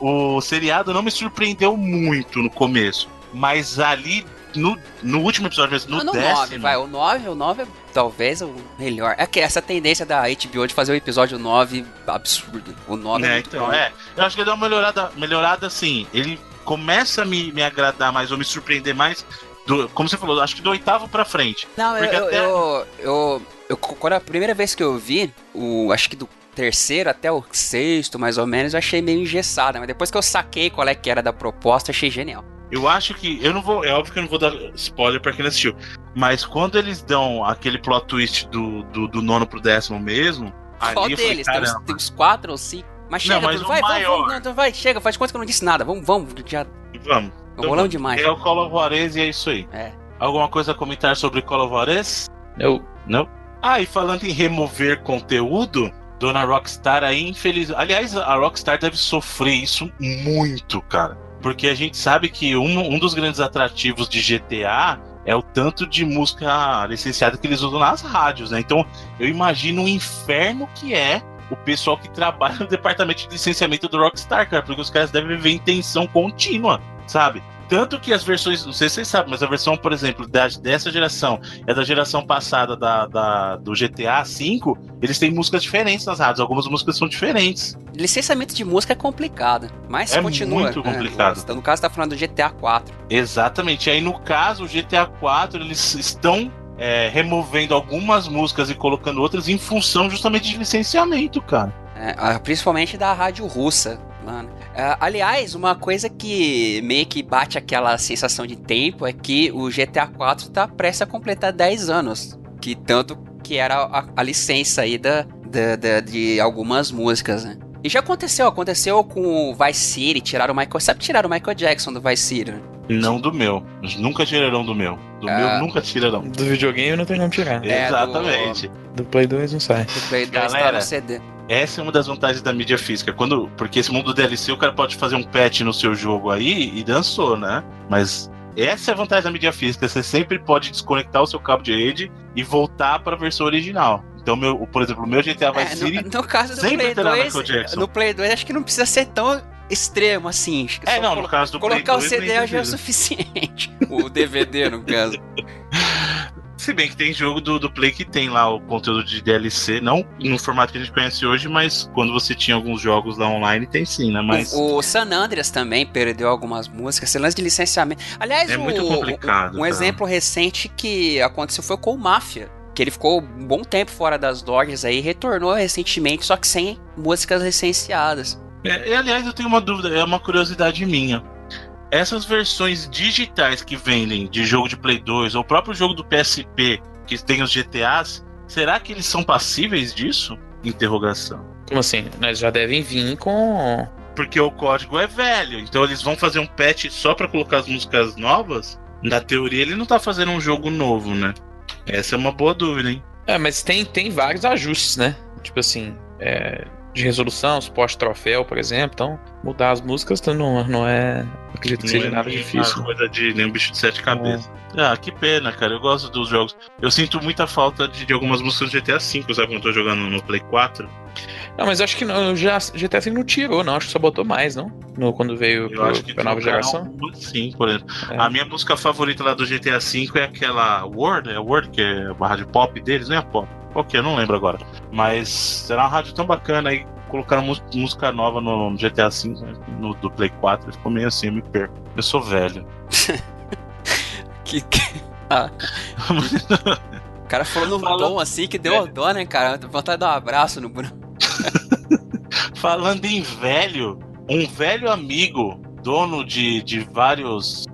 *laughs* o seriado não me surpreendeu muito no começo. Mas ali no, no último episódio, mas no, no décimo... 9, vai, o 9, o 9 é talvez o melhor. É que essa tendência da HBO de fazer o episódio 9 absurdo. O 9 é, é então, bom. é. Eu acho que ele dá uma melhorada, melhorada assim. Ele começa a me, me agradar mais, ou me surpreender mais, do, como você falou, acho que do oitavo pra frente. Não, eu, até... eu, eu, eu, Quando a primeira vez que eu vi, o, acho que do terceiro até o sexto, mais ou menos, eu achei meio engessada. Mas depois que eu saquei qual é que era da proposta, achei genial. Eu acho que. Eu não vou. É óbvio que eu não vou dar spoiler pra quem não assistiu. Mas quando eles dão aquele plot twist do, do, do nono pro décimo mesmo. Qual ali deles? Falei, tem, uns, tem uns quatro ou cinco? Mas chega, não, mas vai, maior. vamos, não, vai, chega, faz conta que eu não disse nada. Vamos, vamos, já. Vamos. Então, rolando demais. É o Call of Juarez e é isso aí. É. Alguma coisa a comentar sobre Call of Juarez? Não. Não? Ah, e falando em remover conteúdo, Dona Rockstar aí, infeliz. Aliás, a Rockstar deve sofrer isso muito, cara. Porque a gente sabe que um, um dos grandes atrativos de GTA é o tanto de música licenciada que eles usam nas rádios, né? Então eu imagino o inferno que é o pessoal que trabalha no *laughs* departamento de licenciamento do Rockstar, cara, porque os caras devem viver em tensão contínua, sabe? Tanto que as versões, não sei se vocês sabem, mas a versão, por exemplo, da, dessa geração é da geração passada da, da, do GTA V, eles têm músicas diferentes nas rádios, algumas músicas são diferentes. Licenciamento de música é complicado, mas é continua. muito é, complicado. É, no caso, tá falando do GTA 4. Exatamente. Aí, no caso, o GTA 4, eles estão é, removendo algumas músicas e colocando outras em função justamente de licenciamento, cara. É, principalmente da rádio russa. Mano. Uh, aliás, uma coisa que meio que bate aquela sensação de tempo é que o GTA 4 tá prestes a completar 10 anos. Que tanto que era a, a licença aí da, da, da, de algumas músicas, né? E já aconteceu, aconteceu com o Vice City, tiraram o Michael. Sabe tirar o Michael Jackson do Vice City? Né? Não do meu. Nunca tirarão do meu. Do Ah. meu nunca tirarão. Do videogame não tem como tirar. É, Exatamente. Do Play 2 não sai. Do Play 2 tá no CD. Essa é uma das vantagens da mídia física. Quando, porque esse mundo do DLC, o cara pode fazer um patch no seu jogo aí e dançou, né? Mas essa é a vantagem da mídia física. Você sempre pode desconectar o seu cabo de rede e voltar para a versão original. Então, meu, por exemplo, o meu GTA É, Vice City. no, no caso do sempre Play terá 2, Michael Jackson. no Play 2 acho que não precisa ser tão extremo assim. Acho que É, não, no caso do Play Colocar o 2, CD já é o suficiente. *laughs* O DVD, no caso. *laughs* Se bem que tem jogo do, do Play que tem lá o conteúdo de DLC, não no formato que a gente conhece hoje, mas quando você tinha alguns jogos lá online, tem sim, né? Mas O, o San Andreas também perdeu algumas músicas, esse lance de licenciamento. Aliás, é o- muito complicado. um cara. exemplo recente que aconteceu foi com o Mafia. Que ele ficou um bom tempo fora das lojas aí, retornou recentemente, só que sem músicas licenciadas. É, e, aliás, eu tenho uma dúvida, é uma curiosidade minha. Essas versões digitais que vendem de jogo de Play 2, ou o próprio jogo do PSP, que tem os GTAs, será que eles são passíveis disso? Interrogação. Como assim? Nós já devem vir com. Porque o código é velho, então eles vão fazer um patch só pra colocar as músicas novas? Na teoria, ele não tá fazendo um jogo novo, né? Essa é uma boa dúvida, hein? É, mas tem, tem vários ajustes, né? Tipo assim, é, de resolução, suporte troféu, por exemplo. Então, mudar as músicas então, não, não é. Acredito que Não seja é nada difícil. Uma coisa de nem um bicho de sete cabeças. Ah, que pena, cara. Eu gosto dos jogos. Eu sinto muita falta de, de algumas músicas do GTA V, sabe? Quando eu tô jogando no Play 4. Não, mas acho que não, já, GTA V não tirou, não. Acho que só botou mais, não? No, quando veio Eu pro, acho que pra nova geração. Sim, por exemplo. É. A minha música favorita lá do GTA V é aquela Word, é a Word, que é a rádio pop deles, não é a pop. Qual que é? Eu não lembro agora. Mas era uma rádio tão bacana aí. Colocaram música nova no, GTA V, né, no, do Play 4. Ficou meio assim, eu me perco. Eu sou velho. *laughs* Que, que- Ah. *laughs* O cara falou no Falando- tom assim que deu dó, né, cara? Vontade de dar um abraço no Bruno. Falando em velho, um velho amigo, dono de, de vários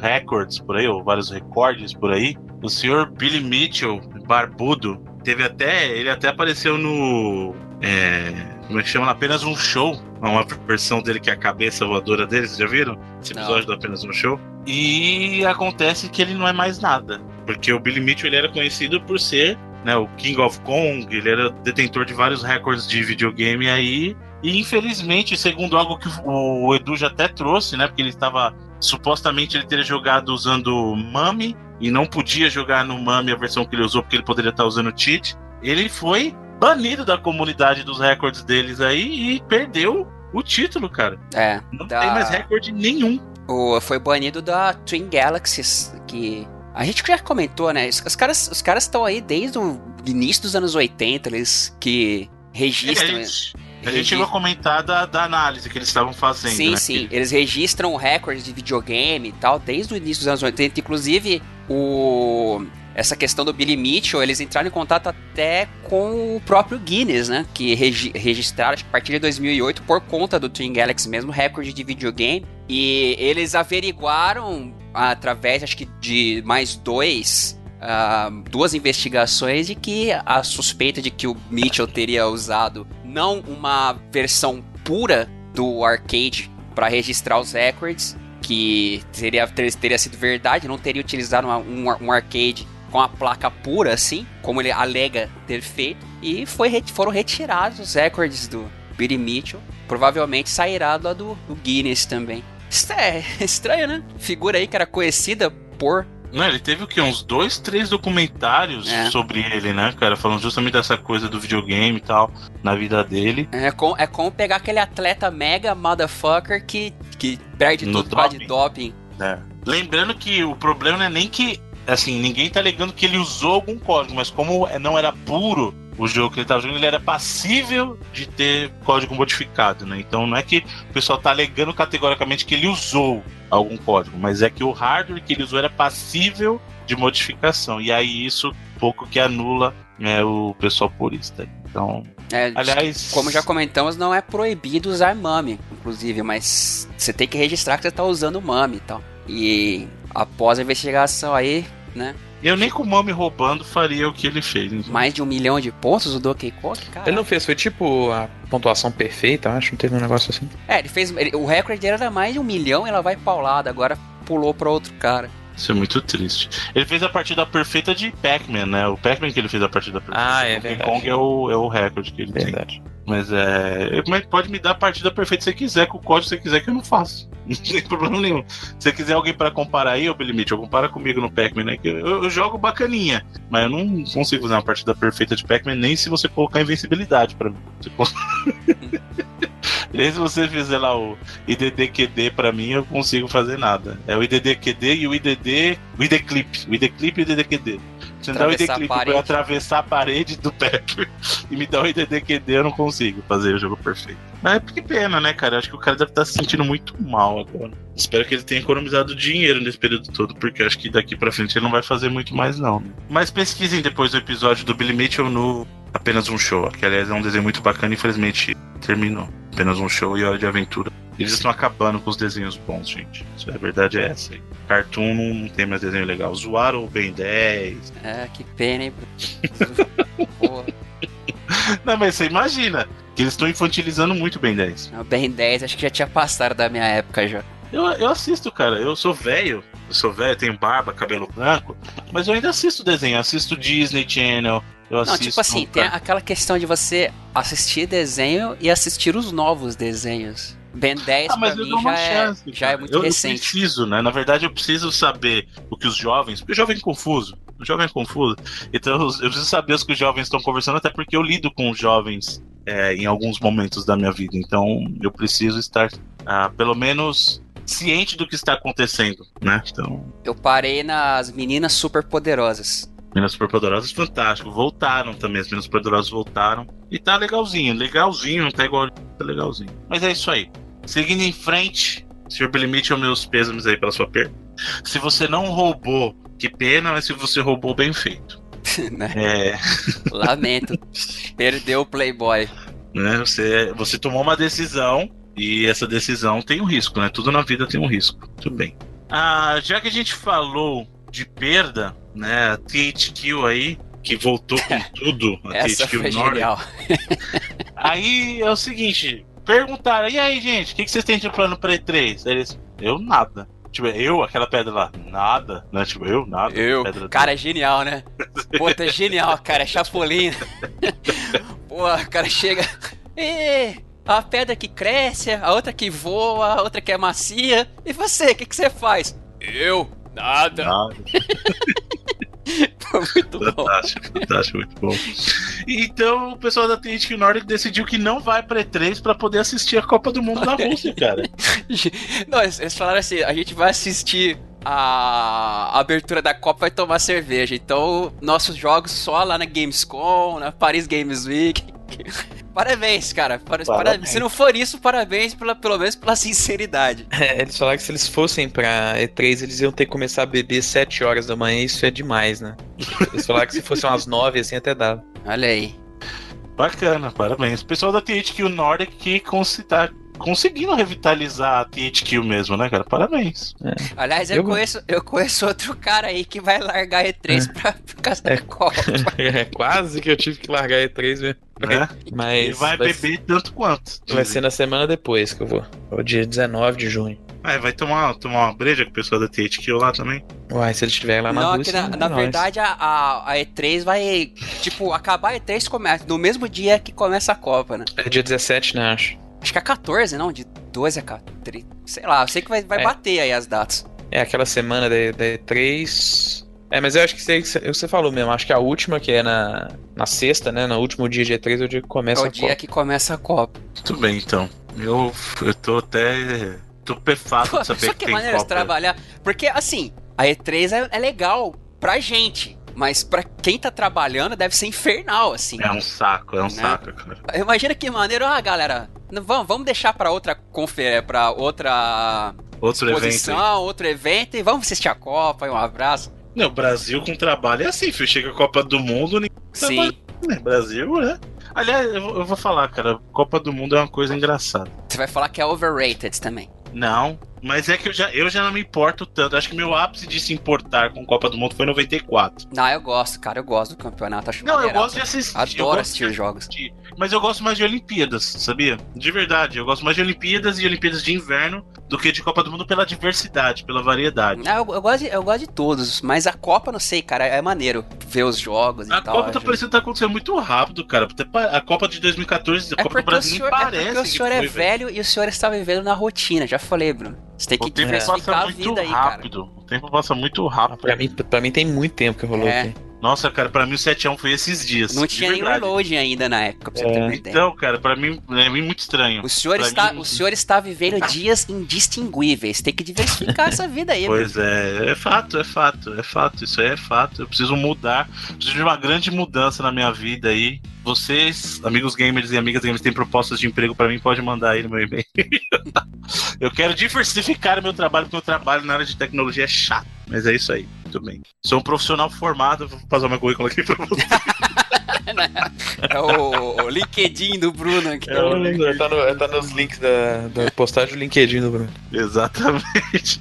records por aí, ou vários recordes por aí, o senhor Billy Mitchell, barbudo, teve até. Ele até apareceu no. é, como é que chama? Apenas um show. Uma versão dele que é a cabeça voadora dele, vocês já viram? Esse episódio do Apenas um Show. E acontece que ele não é mais nada. Porque o Billy Mitchell ele era conhecido por ser né, o King of Kong, ele era detentor de vários recordes de videogame aí. E infelizmente, segundo algo que o Edu já até trouxe, né? Porque ele estava. Supostamente ele teria jogado usando Mami e não podia jogar no Mami a versão que ele usou porque ele poderia estar usando cheat. Ele foi banido da comunidade dos recordes deles aí e perdeu o título, cara. É. Não Da- tem mais recorde nenhum. O, foi banido da Twin Galaxies, que. A gente já comentou, né? Os, os caras os caras estão aí desde o início dos anos 80, eles que registram. a gente, a gente regi- chegou a comentar da, da análise que eles estavam fazendo. Sim, né? sim. Eles registram recordes de videogame e tal, desde o início dos anos 80. Inclusive, o. Essa questão do Billy Mitchell, eles entraram em contato até com o próprio Guinness, né? Que regi registraram, acho que a partir de 2008, por conta do Twin Galaxy mesmo, recorde de videogame. E eles averiguaram, através, acho que de mais dois. ah, duas investigações de que a suspeita de que o Mitchell teria usado não uma versão pura do arcade para registrar os records, que teria, ter- teria sido verdade, não teria utilizado uma- um, um arcade com a placa pura, assim, como ele alega ter feito, e foi, foram retirados os recordes do Billy Mitchell. Provavelmente sairá do, do Guinness também. Isso *laughs* é estranho, né? Figura aí que era conhecida por. Não, ele teve o quê? Uns dois, três documentários É. sobre ele, né, cara? Falando justamente dessa coisa do videogame e tal, na vida dele. É, com, é como pegar aquele atleta mega motherfucker que, que perde No tudo causa de doping. né? Lembrando que o problema não é nem que. Assim, ninguém tá alegando que ele usou algum código, mas como não era puro o jogo que ele tava jogando, ele era passível de ter código modificado, né? Então não é que o pessoal tá alegando categoricamente que ele usou algum código, mas é que o hardware que ele usou era passível de modificação. E aí isso pouco que anula né, o pessoal purista. Então, É, aliás. Como já comentamos, não é proibido usar MAME, inclusive, mas você tem que registrar que você tá usando MAME e tal. E após a investigação aí, né? Eu nem com o Mami roubando faria o que ele fez. então. Mais de um milhão de pontos o Donkey Kong, cara. Ele não fez, foi tipo a pontuação perfeita, acho, não teve um negócio assim. É, ele fez. ele- o recorde dele era mais de um milhão e ela vai paulada. Agora, pulou para outro cara. Isso é muito triste. Ele fez a partida perfeita de Pac-Man, né? O Pac-Man que ele fez a partida perfeita. Ah, é o verdade. Kong é o, é o recorde que ele Verdade. tem. Mas é. Mas pode me dar a partida perfeita se você quiser, com o código se você quiser, que eu não faço. *laughs* Não tem problema nenhum. Se você quiser alguém pra comparar aí, ô eu compara comigo no Pac-Man, né? Eu, eu jogo bacaninha. Mas eu não consigo fazer uma partida perfeita de Pac-Man nem se você colocar invencibilidade pra mim. Você *laughs* Nem se você fizer lá o IDDQD pra mim, eu consigo fazer nada. É o IDDQD e o IDD. O ID Clip. O ID Clip e o IDDQD. Você me dá o ID Atravessar a Clip pra eu atravessar a parede do Pepper *laughs* e me dá o IDDQD, eu não consigo fazer o jogo perfeito. Mas é que pena, né, cara? Acho que o cara deve estar se sentindo muito mal agora. Espero que ele tenha economizado dinheiro nesse período todo, porque acho que daqui pra frente ele não vai fazer muito mais, não. Mas pesquisem depois do episódio do Billy Mitchell no Apenas um Show, que aliás é um desenho muito bacana infelizmente terminou. Apenas um show e hora de aventura. Eles estão acabando com os desenhos bons, gente. Isso é a verdade é essa aí. Cartoon não, tem mais desenho legal. Zoaram o Ben 10. É, que pena, hein? Porra. *laughs* Não, mas você imagina que eles estão infantilizando muito o Ben 10. O Ben 10 acho que já tinha passado da minha época já. Eu, eu assisto, cara. Eu sou velho. Eu sou velho, tenho barba, cabelo branco. Mas eu ainda assisto desenho. Eu assisto Disney Channel. Eu Não, assisto. tipo assim, tem aquela questão de você assistir desenho e assistir os novos desenhos. Ben 10 Ah, mas pra eu mim já, é, já é muito eu, eu recente. preciso, né? Na verdade, eu preciso saber o que os jovens. Porque o jovem é confuso. O jovem é confuso. Então eu eu preciso saber os que os jovens estão conversando, até porque eu lido com os jovens é, em alguns momentos da minha vida. Então eu preciso estar, ah, pelo menos, ciente do que está acontecendo, né? Então, Eu parei nas meninas super poderosas. Meninas Superpoderosas, fantástico. Voltaram também, as Meninas Superpoderosas voltaram. E tá legalzinho, legalzinho, não tá igual, tá legalzinho. Mas é isso aí. Seguindo em frente, Sr. Billy Mitchell, meus pêsames aí pela sua perda. Se você não roubou, que pena, mas se você roubou, bem feito. *laughs* né? É, Lamento. *laughs* Perdeu o Playboy. né, você, você tomou uma decisão e essa decisão tem um risco, né? Tudo na vida tem um risco. Tudo bem. Ah, já que a gente falou de perda, né? A THQ aí, que voltou com *laughs* tudo. A Essa THQ foi Nordic. genial. *laughs* Aí é o seguinte, perguntaram, e aí, gente, o que, que vocês têm de plano pra E3? Aí Eles, eu nada. Tipo, eu, aquela pedra lá, nada, né? Tipo, eu, nada. Eu, pedra cara, é genial, né? *laughs* Pô, tá genial, cara, é Chapolin. Pô, o cara chega. Ê, a pedra que cresce, a outra que voa, a outra que é macia. E você, o que, que você faz? Eu, nada. Nada. *laughs* Muito bom. Fantástico, fantástico, muito bom. Então o pessoal da THQ Nordic decidiu que não vai pra E3 pra poder assistir a Copa do Mundo na *laughs* Rússia, cara. Não, eles eles falaram assim: a gente vai assistir a abertura da Copa vai tomar cerveja. Então, nossos jogos só lá na Gamescom, na Paris Games Week. Parabéns, cara. Para- Parabéns. para- Se não for isso, parabéns pela, pelo menos pela *laughs* sinceridade. É, eles falaram que se eles fossem pra E3, eles iam ter que começar a beber 7 horas da manhã, isso é demais, né? Eles falaram que se fosse umas 9, assim, até dava. Olha aí. Bacana, parabéns. O pessoal da THQ Nordic que cons- tá conseguindo revitalizar a THQ mesmo, né, cara? Parabéns. Aliás, eu, Eu- conheço, eu conheço outro cara aí que vai largar E3 pra, por causa da É. Copa. *laughs* É quase que eu tive que largar E3 mesmo. Né? Mas E vai beber tanto quanto. vai ser na semana depois que eu vou. O dia 19 de junho. Ah, vai tomar, tomar uma breja com o pessoal da THQ lá também? Uai, se ele estiver lá na Não, Rússia, que na, é na verdade a, a, a E3 vai. Tipo, acabar a E3 começa. No mesmo dia que começa a Copa, né? É dia 17, né, acho. Acho que é 14, não? De 12 a 14. Sei lá, eu sei que vai, vai É. bater aí as datas. É aquela semana da, da E3. É, mas eu acho que você, você falou mesmo. Acho que a última, que é na, na sexta, né? No último dia de E3, é o dia que É começa o a dia Copa. que começa a Copa. Muito bem, então. Eu, eu tô até estupefato Pô, de saber só que que tem maneira de Copa. trabalhar. Porque, assim, a E3 é, é legal pra gente. Mas pra quem tá trabalhando deve ser infernal, assim. É um saco, é um Né? saco, cara. Imagina que maneiro, ah, galera, vamos, vamos deixar pra outra confer, para outra Outro evento. exposição, outro evento e vamos assistir a Copa, e um abraço. Não, o Brasil com trabalho é assim, filho. Chega a Copa do Mundo, ninguém Sim. né? Brasil, né? Aliás, eu vou falar, cara, Copa do Mundo é uma coisa engraçada. Você vai falar que é overrated também. Não, mas é que eu já, eu já não me importo tanto. Acho que meu ápice de se importar com Copa do Mundo foi em 94. Não, eu gosto, cara, eu gosto do campeonato. Acho Não, eu gosto de assistir. Adoro assistir os jogos. Mas eu gosto mais de Olimpíadas, sabia? De verdade. Eu gosto mais de Olimpíadas e Olimpíadas de inverno do que de Copa do Mundo pela diversidade, pela variedade. Ah, eu, eu, gosto de, eu gosto de todos, mas a Copa, não sei, cara, é maneiro ver os jogos e a tal. A Copa tá parecendo que tá acontecendo muito rápido, cara. A Copa de 2014, a é Copa do Brasil senhor, nem parece. É porque o senhor é velho e o senhor está vivendo na rotina, já falei, Bruno. Você tem que o tempo passa a vida aí, rápido. Cara. O tempo passa muito rápido. Pra mim, pra mim tem muito tempo que rolou é. aqui. Nossa, cara, pra mim o 7x1 foi esses dias. Não tinha nem reload ainda na época, pra você é. ter uma ideia. Então, cara, pra mim é muito estranho. O senhor, está, mim... o senhor está vivendo *laughs* dias indistinguíveis. Tem que diversificar essa vida aí. Pois mano. é, é fato, é fato, é fato. Isso aí é fato. Eu preciso mudar. Preciso de uma grande mudança na minha vida aí. Vocês, amigos gamers e amigas gamers, têm propostas de emprego para mim, pode mandar aí no meu e-mail. *laughs* eu quero diversificar o meu trabalho, porque o meu trabalho na área de tecnologia é chato. Mas é isso aí, muito bem. Sou um profissional formado, vou passar meu currículo aqui pra você. *laughs* é o, o, LinkedIn do Bruno aqui. É, o, tá, no, tá, nos links da, da postagem do LinkedIn do Bruno. Exatamente.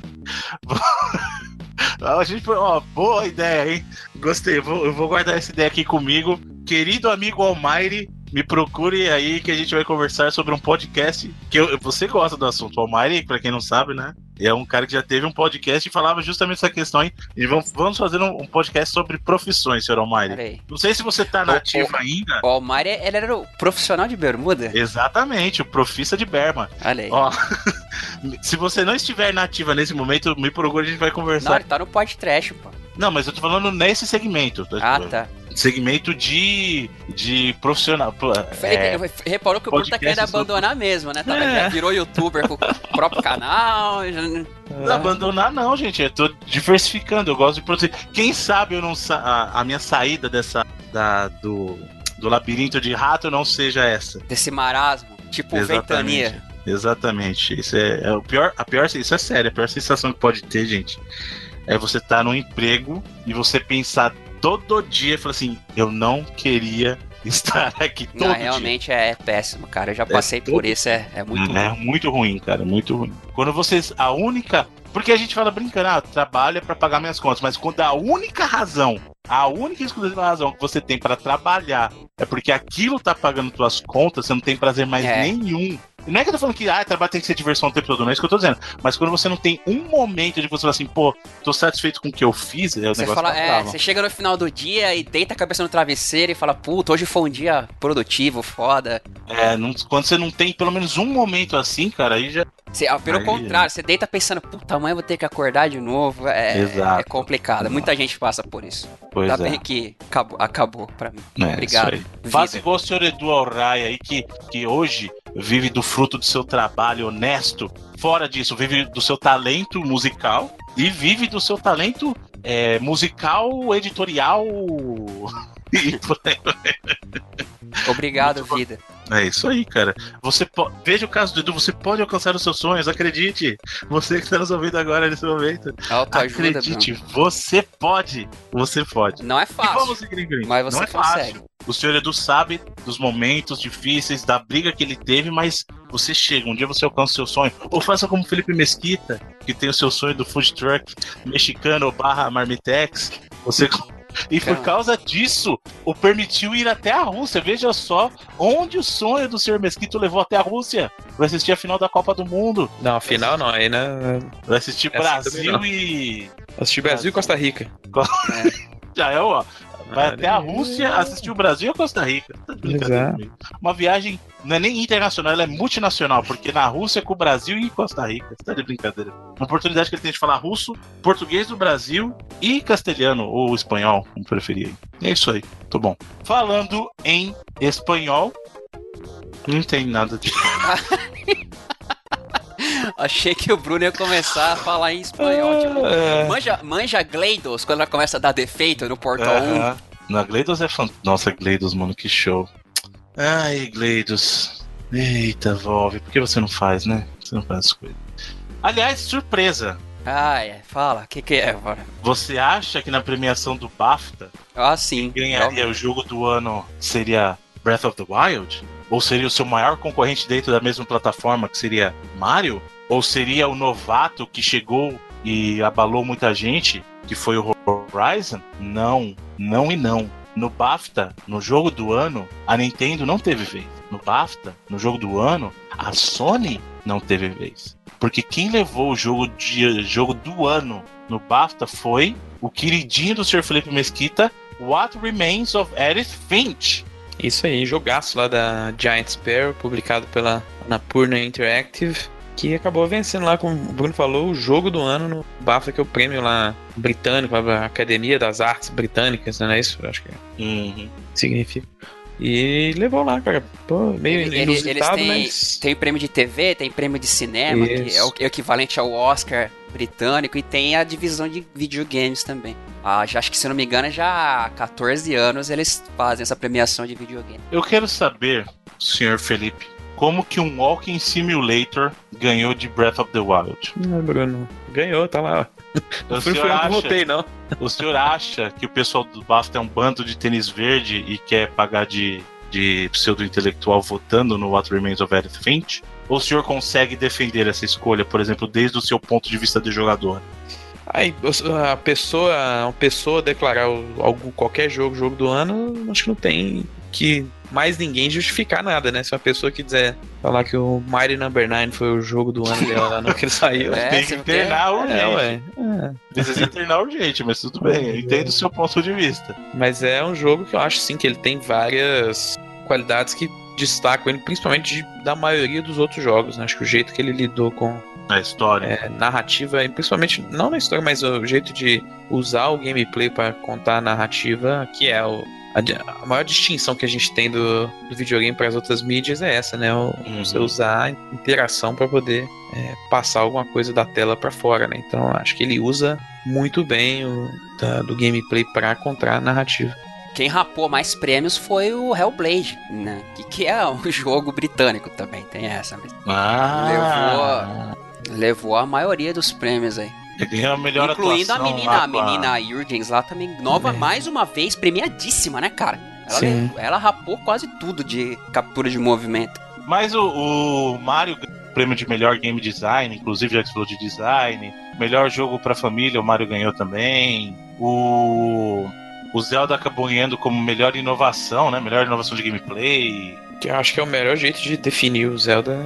*laughs* A gente, ó, boa ideia, hein? Gostei, vou, eu vou guardar essa ideia aqui comigo. Querido amigo Almighty, me procure aí que a gente vai conversar sobre um podcast que eu, você gosta do assunto. O Almighty, pra quem não sabe, né? É um cara que já teve um podcast e falava justamente essa questão aí. E vamos, vamos fazer um, um podcast sobre profissões, senhor Almighty. Não sei se você tá nativo ainda. O Almighty, ele era o profissional de bermuda? Exatamente, o profissa de berma. Olha aí. Ó, *laughs* se você não estiver nativa nesse momento, me procure, a gente vai conversar. Não, ele tá no podcast, pô. Não, mas eu tô falando nesse segmento. Ah, tá segmento de, de profissional. É, reparou que o Bruno tá querendo abandonar mesmo, né? Tá, é. virou youtuber com o próprio canal. Já... Não abandonar, não, gente. Eu tô diversificando. Eu gosto de produzir. Quem sabe eu não a, a minha saída dessa. Da, do, do labirinto de rato não seja essa. Desse marasmo, tipo Exatamente. ventania. Exatamente. Isso é, é, o pior. A pior, isso é sério. A pior sensação que pode ter, gente, é você estar tá num emprego e você pensar todo dia e falou assim: eu não queria *laughs* estar aqui todo não, realmente dia. É, é péssimo, cara. Eu já é passei é por isso, é, é muito é, ruim. É muito ruim, cara, muito ruim. Quando vocês. A única. Porque a gente fala brincando, ah, trabalho é pra pagar minhas contas, mas quando a única razão, a única exclusiva razão que você tem para trabalhar é porque aquilo tá pagando tuas contas, você não tem prazer mais é. nenhum não é que eu tô falando que ah, trabalho tem que ser diversão o tempo todo, não é isso que eu tô dizendo. Mas quando você não tem um momento de você falar assim, pô, tô satisfeito com o que eu fiz, é o você negócio fala, é, Você chega no final do dia e deita a cabeça no travesseiro e fala, puta, hoje foi um dia produtivo, foda. É, não, quando você não tem pelo menos um momento assim, cara, aí já. Você, ah, pelo aí... contrário, você deita pensando, puta, amanhã eu vou ter que acordar de novo. É, Exato. é complicado. Exato. Muita gente passa por isso. Pois é. bem que acabou, acabou pra mim. É, Obrigado. Faça igual o senhor Edu Alray aí, que, que hoje vive do fruto do seu trabalho honesto. Fora disso, vive do seu talento musical e vive do seu talento é, musical, editorial. *laughs* Obrigado, vida. É isso aí, cara. Você po... Veja o caso do Edu, você pode alcançar os seus sonhos, acredite. Você que está nos ouvindo agora nesse momento. Autoajuda, acredite, Bruno. você pode. Você pode. Não é fácil. seguir, mas você Não é consegue. Fácil. O senhor Edu sabe dos momentos difíceis, da briga que ele teve, mas você chega, um dia você alcança o seu sonho. Ou faça como Felipe Mesquita, que tem o seu sonho do food truck mexicano barra marmitex. Você e por causa disso, o permitiu ir até a Rússia. Veja só onde o sonho do Sr. Mesquito levou até a Rússia. Vai assistir a final da Copa do Mundo. Não, a final não, aí né. Vai assistir Brasil e. Assistir Brasil e Costa Rica. É. *laughs* Já é, ó. Vai até a Rússia assistir o Brasil e a Costa Rica. Tá Uma viagem não é nem internacional, ela é multinacional, porque na Rússia é com o Brasil e Costa Rica. Você tá de brincadeira. Uma oportunidade que ele tem de falar russo, português do Brasil e castelhano, ou espanhol, como preferir. É isso aí, tô bom. Falando em espanhol, não tem nada de. *laughs* Achei que o Bruno ia começar a falar em espanhol. Tipo, *laughs* é. manja, manja Gleidos quando ela começa a dar defeito no Portal uh -huh. 1. Na Gleidos é fantástico. Nossa, Gleidos, mano, que show. Ai, Gleidos. Eita, Volve, por que você não faz, né? Você não faz as coisas. Aliás, surpresa. Ah, é. Fala, o que, que é agora? Você acha que na premiação do BAFTA ah, sim. quem ganharia o jogo do ano seria Breath of the Wild? Ou seria o seu maior concorrente dentro da mesma plataforma, que seria Mario? Ou seria o novato que chegou e abalou muita gente, que foi o Horizon? Não, não e não. No BAFTA, no jogo do ano, a Nintendo não teve vez. No BAFTA, no jogo do ano, a Sony não teve vez. Porque quem levou o jogo, de, jogo do ano no BAFTA foi o queridinho do Sr. Felipe Mesquita, What Remains of Edith Finch. Isso aí, jogaço lá da Giant Sparrow, publicado pela Napurna Interactive, que acabou vencendo lá, como o Bruno falou, o jogo do ano no BAFTA, que é o prêmio lá britânico, a Academia das Artes Britânicas, não é isso? Acho que Uhum. significa. E levou lá, cara. Pô, meio Ele- inusitado, eles têm, mas. tem prêmio de TV, tem prêmio de cinema, que Isso. é o equivalente ao Oscar britânico, e tem a divisão de videogames também. Ah, já, acho que, se não me engano, já há 14 anos eles fazem essa premiação de videogame. Eu quero saber, Sr. Felipe, como que um Walking Simulator ganhou de Breath of the Wild? Não, Bruno. Ganhou, tá lá. O Não senhor, acha, votei, não. o senhor acha que o pessoal do BAFTA é um bando de tênis verde e quer pagar de, de pseudo-intelectual votando no What Remains of Edith Finch? Ou o senhor consegue defender essa escolha, por exemplo, desde o seu ponto de vista de jogador? Aí, a pessoa, uma pessoa declarar algo, qualquer jogo, jogo do ano, acho que não tem que mais ninguém justificar nada, né? Se uma pessoa que quiser falar que o Mighty Number 9 foi o jogo do ano dela lá no *laughs* que ele saiu. É, Tem que internar urgente. É, ué. É. Precisa internar urgente, mas tudo bem, eu entendo o seu ponto de vista. Mas é um jogo que eu acho sim que ele tem várias qualidades que destacam ele, principalmente de- da maioria dos outros jogos. Né? Acho que o jeito que ele lidou com A história. é, narrativa, e principalmente não na história, mas o jeito de usar o gameplay para contar a narrativa, que é o, a, a maior distinção que a gente tem do, do videogame para as outras mídias é essa, né? O, Uhum. Você usar a interação para poder é, passar alguma coisa da tela para fora, né? Então acho que ele usa muito bem o da- do gameplay para contar a narrativa. Quem rapou mais prêmios foi o Hellblade, né? Que, que é um *laughs* jogo britânico também, tem essa. Mas Ah, levou a maioria dos prêmios aí. Ele a melhor Incluindo a menina, lá a menina Jurgens lá também, nova, É. mais uma vez, premiadíssima, né, cara? Ela, Sim. ela rapou quase tudo de captura de movimento. Mas o, o Mario ganhou o prêmio de melhor game design, inclusive já que falou de design. Melhor jogo pra família, o Mario ganhou também. O, o Zelda acabou ganhando como melhor inovação, né? Melhor inovação de gameplay. Que eu acho que é o melhor jeito de definir o Zelda.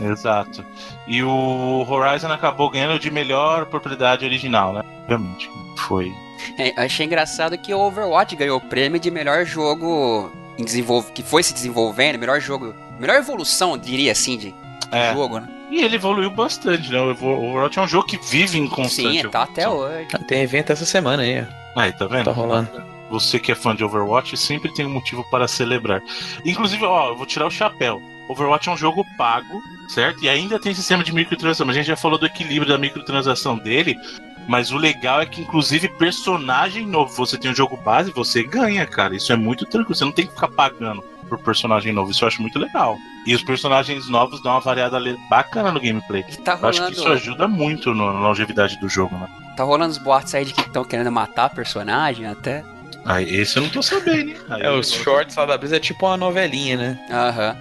Exato. E o Horizon acabou ganhando de melhor propriedade original, né? Obviamente. Foi. É, achei engraçado que o Overwatch ganhou o prêmio de melhor jogo em desenvolv... que foi se desenvolvendo, melhor jogo, melhor evolução, diria assim, de É. jogo, né? E ele evoluiu bastante, né? O Overwatch é um jogo que vive em constante Sim, tá até hoje. Tem evento essa semana aí, ó. Aí, tá vendo? Tá rolando. Você que é fã de Overwatch sempre tem um motivo para celebrar. Inclusive, ó, eu vou tirar o chapéu. Overwatch é um jogo pago, certo? E ainda tem sistema de microtransação. A gente já falou do equilíbrio da microtransação dele. Mas o legal é que, inclusive, personagem novo. Você tem um jogo base, você ganha, cara. Isso é muito tranquilo. Você não tem que ficar pagando por personagem novo. Isso eu acho muito legal. E os personagens novos dão uma variada bacana no gameplay. E tá Eu acho que rolando, isso ajuda muito na longevidade do jogo, né? tá rolando os boatos aí de que estão querendo matar personagem até. Aí, esse eu não tô sabendo, hein? Aí É, os shorts lá da Brisa é tipo uma novelinha, né? Aham.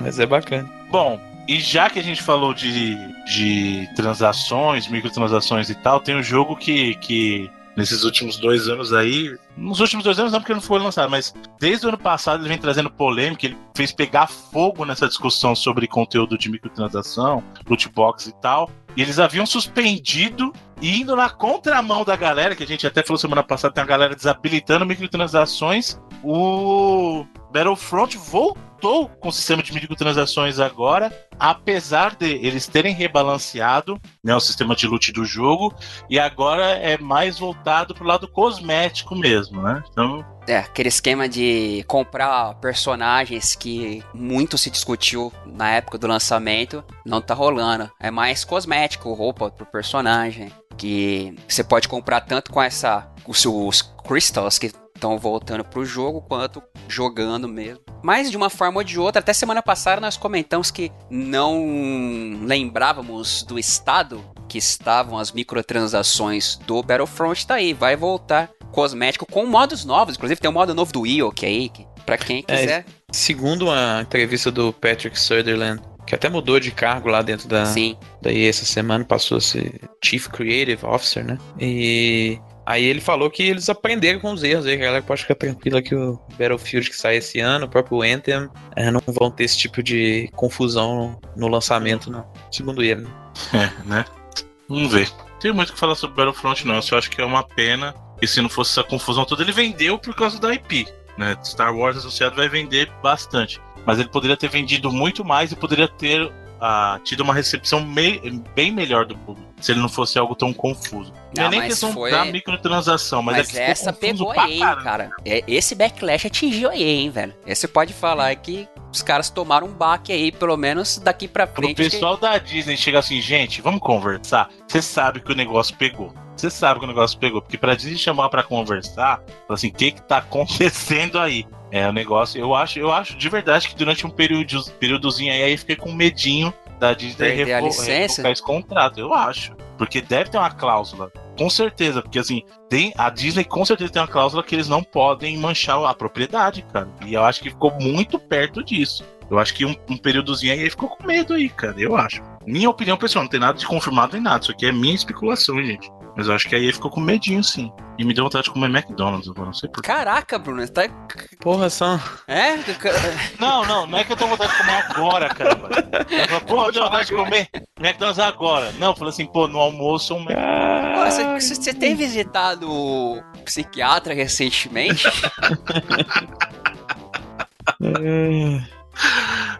Mas é bacana. Bom, e já que a gente falou de, de transações, microtransações e tal, tem um jogo que, que nesses últimos dois anos aí. Nos últimos dois anos não, porque não foi lançado, mas desde o ano passado ele vem trazendo polêmica, ele fez pegar fogo nessa discussão sobre conteúdo de microtransação, loot box e tal. E eles haviam suspendido indo na contramão da galera, que a gente até falou semana passada, tem a galera desabilitando microtransações. O Battlefront voltou com o sistema de microtransações agora, apesar de eles terem rebalanceado né, o sistema de loot do jogo, e agora é mais voltado pro lado cosmético mesmo, né? Então, É, aquele esquema de comprar personagens que muito se discutiu na época do lançamento, não tá rolando. É mais cosmético, roupa pro personagem. Que você pode comprar tanto com essa. os, os crystals que estão voltando pro jogo, quanto jogando mesmo. Mas de uma forma ou de outra, até semana passada nós comentamos que não lembrávamos do estado que estavam as microtransações do Battlefront. Tá aí, vai voltar cosmético com modos novos. Inclusive tem um modo novo do aí, que pra quem É, quiser. Segundo uma entrevista do Patrick Sutherland, que até mudou de cargo lá dentro da, Sim. daí essa semana, passou a ser Chief Creative Officer, né? E Aí ele falou que eles aprenderam com os erros aí, a galera pode ficar tranquila que o Battlefield que sai esse ano, o próprio Anthem, é, não vão ter esse tipo de confusão no lançamento, não. Segundo ele. É, né? Vamos ver. Tem muito o que falar sobre Battlefront, não. Eu só acho que é uma pena. E se não fosse essa confusão toda, ele vendeu por causa da IP. Né? Star Wars associado vai vender bastante. Mas ele poderia ter vendido muito mais e poderia ter ah, tido uma recepção bem melhor do público. Se ele não fosse algo tão confuso. Não, é nem questão foi... da microtransação, mas, mas é que essa pegou aí, cara. É, esse backlash atingiu aí, hein, velho. Esse pode falar que os caras tomaram um baque aí, pelo menos daqui pra frente. O pessoal que... da Disney chega assim, gente, vamos conversar. Você sabe que o negócio pegou. Você sabe que o negócio pegou. Porque pra Disney chamar pra conversar, assim, o que que tá acontecendo aí? É, o negócio, eu acho, eu acho de verdade que durante um período, períodozinho aí, aí fiquei com medinho da Disney revo, revocar esse contrato, eu acho. Porque deve ter uma cláusula. Com certeza, porque assim, tem a Disney com certeza tem uma cláusula que eles não podem manchar a propriedade, cara. E eu acho que ficou muito perto disso. Eu acho que um, um períodozinho aí ficou com medo aí, cara. Eu acho. Minha opinião pessoal, não tem nada de confirmado nem nada. Isso aqui é minha especulação, gente. Mas eu acho que aí ele ficou com medinho, sim. E me deu vontade de comer McDonald's agora, não sei porquê. Caraca, Bruno, tá. Porra, são. É? *laughs* Não, não, não é que eu tô com vontade de comer agora, cara. Porra, eu tenho vontade de comer McDonald's agora. Não, eu falei assim, pô, no almoço um Você, você tem visitado o psiquiatra recentemente? *laughs*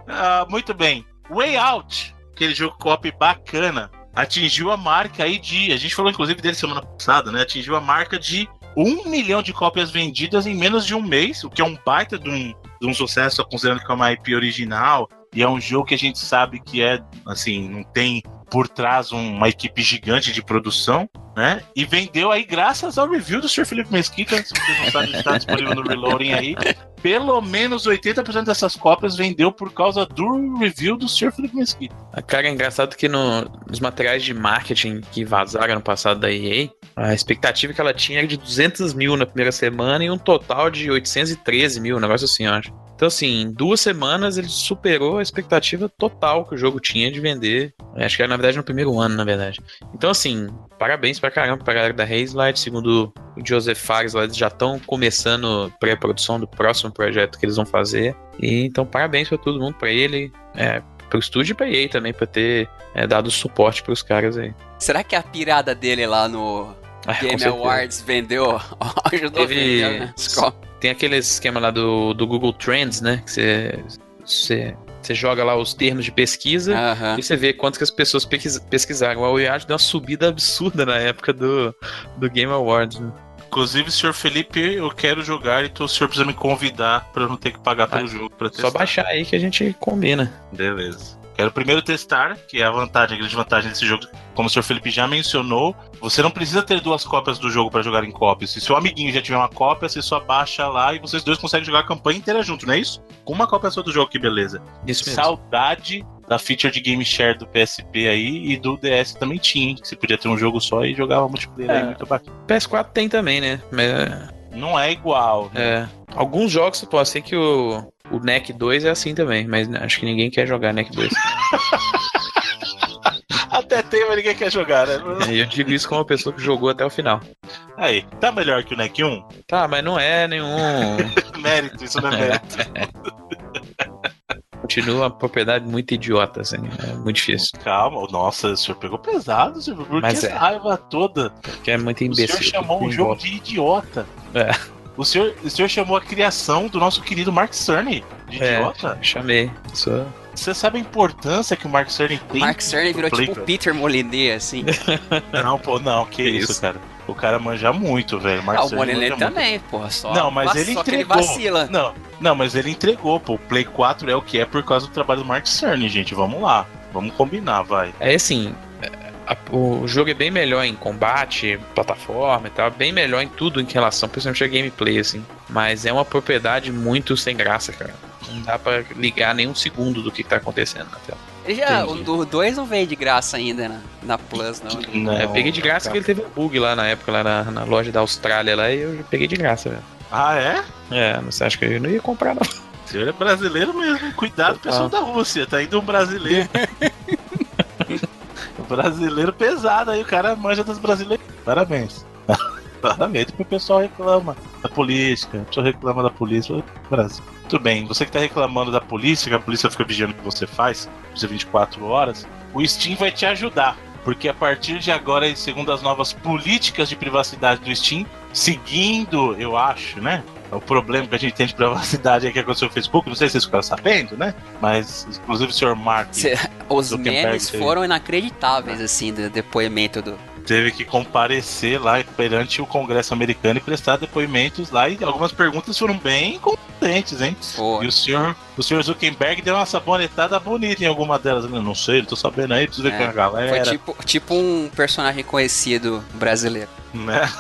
ah, muito bem. Way Out, aquele jogo cop bacana atingiu a marca aí de. A gente falou inclusive dele semana passada, né? Atingiu a marca de um milhão de cópias vendidas em menos de um mês, o que é um baita de um, de um sucesso, considerando que é uma IP original. E é um jogo que a gente sabe que é, assim, não tem por trás uma equipe gigante de produção, né? E vendeu aí, graças ao review do Sr. Felipe Mesquita, se vocês não sabem, está disponível no Reloading aí. Pelo menos 80% dessas cópias vendeu por causa do review do Sr. Felipe Mesquita. Cara, é engraçado que no, nos materiais de marketing que vazaram no passado da EA, a expectativa que ela tinha era de 200 mil na primeira semana e um total de 813 mil, um negócio assim, eu acho. Então, assim, em duas semanas ele superou a expectativa total que o jogo tinha de vender. Acho que era, na verdade, no primeiro ano, na verdade. Então, assim, parabéns pra caramba pra galera da Hazelight. Segundo o Joseph Fares, eles já estão começando pré-produção do próximo projeto que eles vão fazer. E, então, parabéns pra todo mundo, pra ele, é, pro estúdio e pra EA também, pra ter é, dado suporte pros caras aí. Será que a pirada dele lá no ah, Game Awards vendeu? *laughs* Ajudou Teve... a vender, né? Tem aquele esquema lá do, do Google Trends, né? Que você, você, você joga lá os termos de pesquisa e você vê quantas que as pessoas pesquisaram. O Oyard deu uma subida absurda na época do, do Game Awards, né? Inclusive, senhor Felipe, eu quero jogar, então o senhor precisa me convidar para eu não ter que pagar pelo ah, jogo para testar. Só baixar aí que a gente combina. Beleza. Quero primeiro testar, que é a vantagem, a grande vantagem desse jogo. Como o senhor Felipe já mencionou, você não precisa ter duas cópias do jogo para jogar em cópia. Se seu amiguinho já tiver uma cópia, você só baixa lá e vocês dois conseguem jogar a campanha inteira junto, não é isso? Com uma cópia só do jogo, que beleza. Isso mesmo. Saudade da feature de Game Share do PSP aí e do DS também tinha, que você podia ter um jogo só e jogava multiplayer é, aí muito bacana. PS4 tem também, né? Mas... Não é igual. Né? É. Alguns jogos, pô, sei que o o NEC 2 é assim também, mas acho que ninguém quer jogar NEC 2. *laughs* até tem, mas ninguém quer jogar, né? É, eu digo isso como uma pessoa que jogou até o final. Aí, tá melhor que o NEC 1? Tá, mas não é nenhum. *laughs* mérito, isso não é mérito. Continua uma propriedade muito idiota, assim. É muito difícil. Calma, nossa, o senhor pegou pesado, senhor. Por mas que é. essa raiva toda? Porque é muito imbecil. O senhor chamou um jogo de idiota. É. O senhor, o senhor chamou a criação do nosso querido Mark Cerny de é, idiota? Chamei. Sou... Você sabe a importância que o Mark Cerny tem? Mark Cerny virou Play, tipo cara. Peter Moliné, assim. *laughs* não, pô, não, que, que isso, isso, cara. O cara manja muito, velho. Mark ah, o Moliné também, muito. porra, só. Não, mas ele entregou. Ele vacila. Não, não, mas ele entregou, pô. O Play 4 é o que é por causa do trabalho do Mark Cerny, gente. Vamos lá. Vamos combinar, vai. É assim, a, o jogo é bem melhor em combate, plataforma e tal, bem melhor em tudo em relação, principalmente a gameplay, assim. Mas é uma propriedade muito sem graça, cara. Não dá pra ligar nenhum segundo do que tá acontecendo na tela. Já, o 2 não veio de graça ainda na, na Plus, não. não eu peguei de graça porque ele teve um bug lá na época, lá na, na loja da Austrália lá, e eu peguei de graça, velho. Ah, é? É, você acha que eu não ia comprar, não. O senhor é brasileiro mesmo. Cuidado, pessoal da Rússia. Tá indo um brasileiro. *laughs* Brasileiro pesado aí, o cara manja das brasileiras. Parabéns. *laughs* Claramente, o pessoal reclama da política, o pessoal reclama da polícia. Brasil. Tudo bem, você que tá reclamando da polícia, que a polícia fica vigiando o que você faz, precisa 24 horas, o Steam vai te ajudar. Porque a partir de agora, segundo as novas políticas de privacidade do Steam, seguindo, eu acho, né? O problema que a gente tem de privacidade é que aconteceu no Facebook, não sei se vocês ficaram sabendo, né? Mas, inclusive, o senhor Mark. Os memes foram inacreditáveis, assim, do depoimento do, teve que comparecer lá perante o Congresso americano e prestar depoimentos lá e algumas perguntas foram bem competentes, hein? Foi. E o senhor, o senhor Zuckerberg deu uma sabonetada bonita em alguma delas. Eu não sei, tô sabendo aí, preciso ver é, com a galera. Foi tipo, tipo um personagem conhecido brasileiro. Né?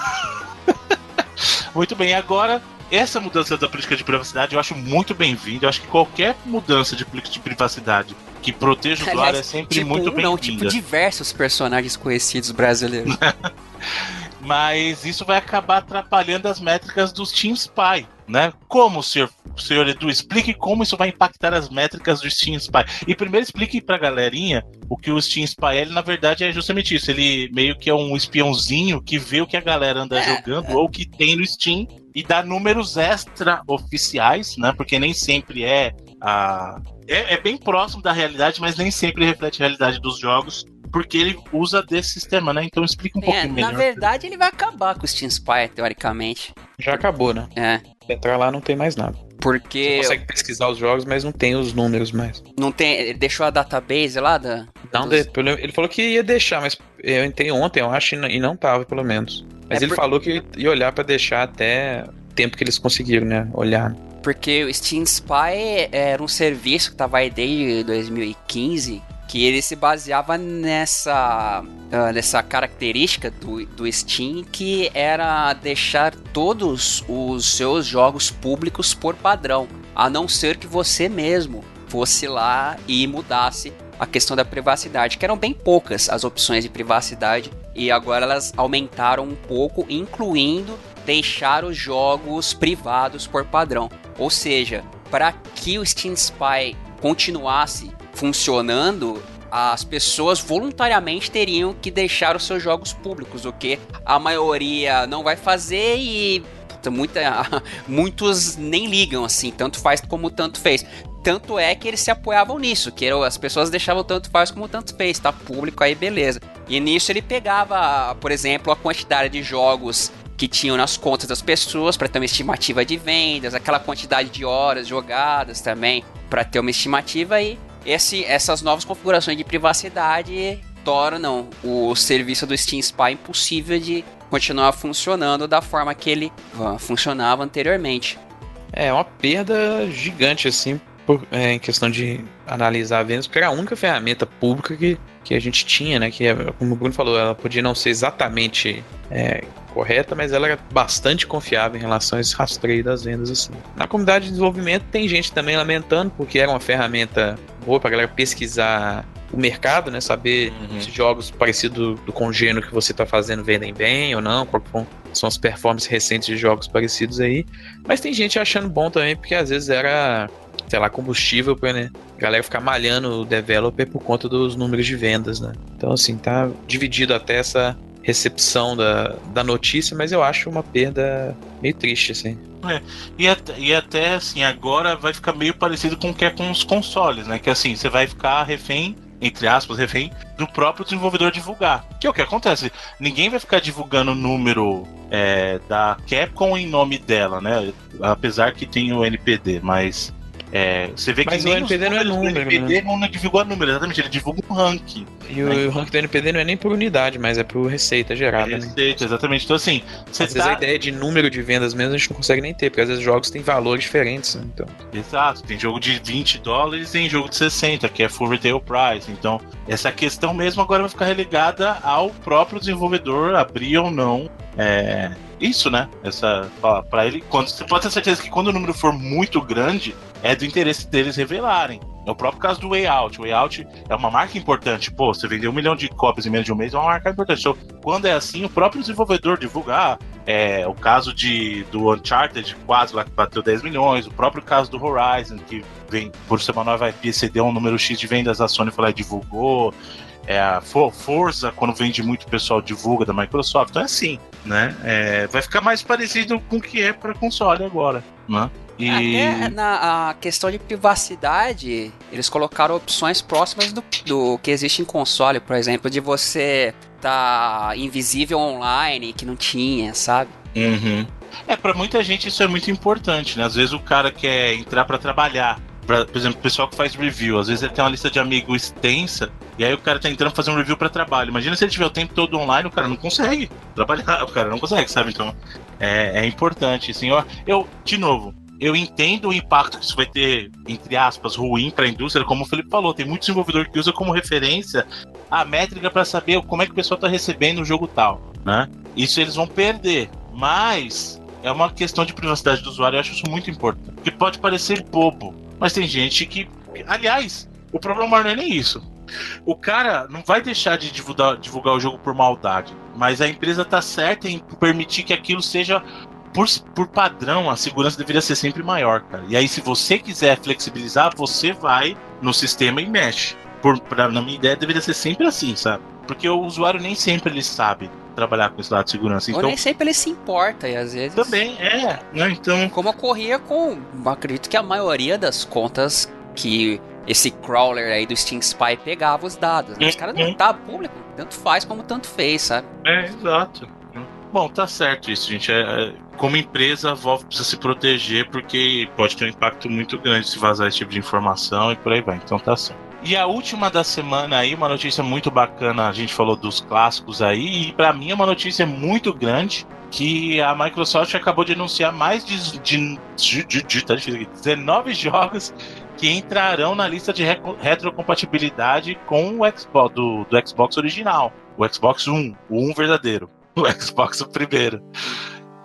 *laughs* Muito bem, agora essa mudança da política de privacidade eu acho muito bem-vinda. Eu acho que qualquer mudança de política de privacidade que proteja o usuário é sempre tipo muito um, bem-vinda. Não, tipo diversos personagens conhecidos brasileiros. *laughs* Mas isso vai acabar atrapalhando as métricas dos Team Spy, né? Como, senhor, senhor Edu, explique como isso vai impactar as métricas do Steam Spy. E primeiro explique pra galerinha o que o Steam Spy ele, na verdade, é justamente isso. Ele meio que é um espiãozinho que vê o que a galera anda é, jogando é. ou que tem no Steam e dá números extra oficiais, né? Porque nem sempre é a. É, é bem próximo da realidade, mas nem sempre reflete a realidade dos jogos porque ele usa desse sistema, né? Então explica um é, pouquinho melhor. Na verdade, ele vai acabar com o Steam Spy, teoricamente. Já acabou, né? É. Entrar lá não tem mais nada. Porque. Você consegue pesquisar os jogos, mas não tem os números mais. Não tem. Ele deixou a database lá da. Não, dos... ele falou que ia deixar, mas eu entrei ontem, eu acho, e não tava, pelo menos. Mas é ele por... falou que ia olhar para deixar até tempo que eles conseguiram, né? Olhar. Porque o Steam Spy era um serviço que tava aí desde 2015 que ele se baseava nessa, uh, nessa característica do, do Steam que era deixar todos os seus jogos públicos por padrão, a não ser que você mesmo fosse lá e mudasse a questão da privacidade, que eram bem poucas as opções de privacidade e agora elas aumentaram um pouco, incluindo deixar os jogos privados por padrão. Ou seja, para que o Steam Spy continuasse funcionando, as pessoas voluntariamente teriam que deixar os seus jogos públicos, o que a maioria não vai fazer e muita, *laughs* muitos nem ligam assim, tanto faz como tanto fez. Tanto é que eles se apoiavam nisso, que as pessoas deixavam tanto faz como tanto fez, tá público aí, beleza. E nisso ele pegava, por exemplo, a quantidade de jogos que tinham nas contas das pessoas para ter uma estimativa de vendas, aquela quantidade de horas jogadas também para ter uma estimativa e esse, essas novas configurações de privacidade tornam o serviço do Steam Spy impossível de continuar funcionando da forma que ele uh, funcionava anteriormente. É uma perda gigante, assim, por, é, em questão de analisar vendas, porque era a única ferramenta pública que, que a gente tinha, né? Que, é, como o Bruno falou, ela podia não ser exatamente é, correta, mas ela era bastante confiável em relação a esse rastreio das vendas. Assim. Na comunidade de desenvolvimento tem gente também lamentando, porque era uma ferramenta boa para galera pesquisar o mercado, né? Saber uhum. se jogos parecidos do congênero que você está fazendo vendem bem ou não, qual são as performances recentes de jogos parecidos aí. Mas tem gente achando bom também, porque às vezes era, sei lá, combustível para né, galera ficar malhando o developer por conta dos números de vendas, né? Então, assim, tá dividido até essa recepção da, da notícia, mas eu acho uma perda meio triste, assim. É, e, até, e até assim, agora vai ficar meio parecido com o que é com os consoles, né? Que assim, você vai ficar refém, entre aspas, refém, do próprio desenvolvedor divulgar. Que é o que acontece. Ninguém vai ficar divulgando o número é, da Capcom em nome dela, né? Apesar que tem o NPD, mas é, você vê Mas que o NPD não é número. O NPD né? não divulga número, exatamente, ele divulga um ranking. E né? o, ranking do NPD não é nem por unidade, mas é por receita gerada. É receita, né? exatamente. Então, assim, você às tá... vezes a ideia de número de vendas mesmo a gente não consegue nem ter, porque às vezes jogos têm valores diferentes. Né? Então. Exato, tem jogo de 20 dólares e tem jogo de 60, que é full retail price. Então, essa questão mesmo agora vai ficar relegada ao próprio desenvolvedor abrir ou não. É, isso, né? Essa para ele, quando você pode ter certeza que quando o número for muito grande, é do interesse deles revelarem. É o próprio caso do Way Out. O Way Out é uma marca importante. Pô, você vendeu um milhão de cópias em menos de um mês, é uma marca importante. Então, quando é assim, o próprio desenvolvedor divulgar. É, o caso de, do Uncharted, quase lá que bateu 10 milhões. O próprio caso do Horizon, que vem por ser uma nova IP, cedeu um número X de vendas, a Sony lá e divulgou. É, a Forza, quando vende muito, o pessoal divulga da Microsoft. Então é assim, né? É, vai ficar mais parecido com o que é para console agora, né? E... Até na questão de privacidade, eles colocaram opções próximas do, do que existe em console, por exemplo, de você tá invisível online, que não tinha, sabe? Uhum. É, para muita gente isso é muito importante, né? Às vezes o cara quer entrar para trabalhar. Pra, por exemplo, o pessoal que faz review, às vezes ele tem uma lista de amigos extensa, e aí o cara tá entrando fazer um review para trabalho. Imagina se ele tiver o tempo todo online, o cara não consegue trabalhar, *laughs* o cara não consegue, sabe? Então é, é importante, assim. Eu, eu, de novo, eu entendo o impacto que isso vai ter, entre aspas, ruim para a indústria, como o Felipe falou, tem muito desenvolvedor que usa como referência a métrica para saber como é que o pessoal está recebendo o jogo tal, né? Isso eles vão perder, mas é uma questão de privacidade do usuário, eu acho isso muito importante. Porque pode parecer bobo, mas tem gente que, aliás, o problema maior não é nem isso. O cara não vai deixar de divulgar, divulgar o jogo por maldade, mas a empresa tá certa em permitir que aquilo seja por, por padrão, a segurança deveria ser sempre maior, cara. E aí, se você quiser flexibilizar, você vai no sistema e mexe. Por, pra, na minha ideia, deveria ser sempre assim, sabe? Porque o usuário nem sempre ele sabe trabalhar com esse lado de segurança. Então, Ou nem sempre ele se importa, e às vezes. Também, é. Né? Então... Como ocorria com. Acredito que a maioria das contas que esse crawler aí do Steam Spy pegava os dados. Né? Os caras não tá público, tanto faz como tanto fez, sabe? É, exato. Bom, tá certo isso, gente. É, é, como empresa, a Valve precisa se proteger porque pode ter um impacto muito grande se vazar esse tipo de informação e por aí vai. Então tá certo. E a última da semana aí, uma notícia muito bacana, a gente falou dos clássicos aí, e para mim é uma notícia muito grande que a Microsoft acabou de anunciar mais de, de, de, de, tá difícil aqui, 19 jogos que entrarão na lista de retrocompatibilidade com o Xbox do, do Xbox original, o Xbox One, o 1 verdadeiro *laughs* o Xbox o primeiro.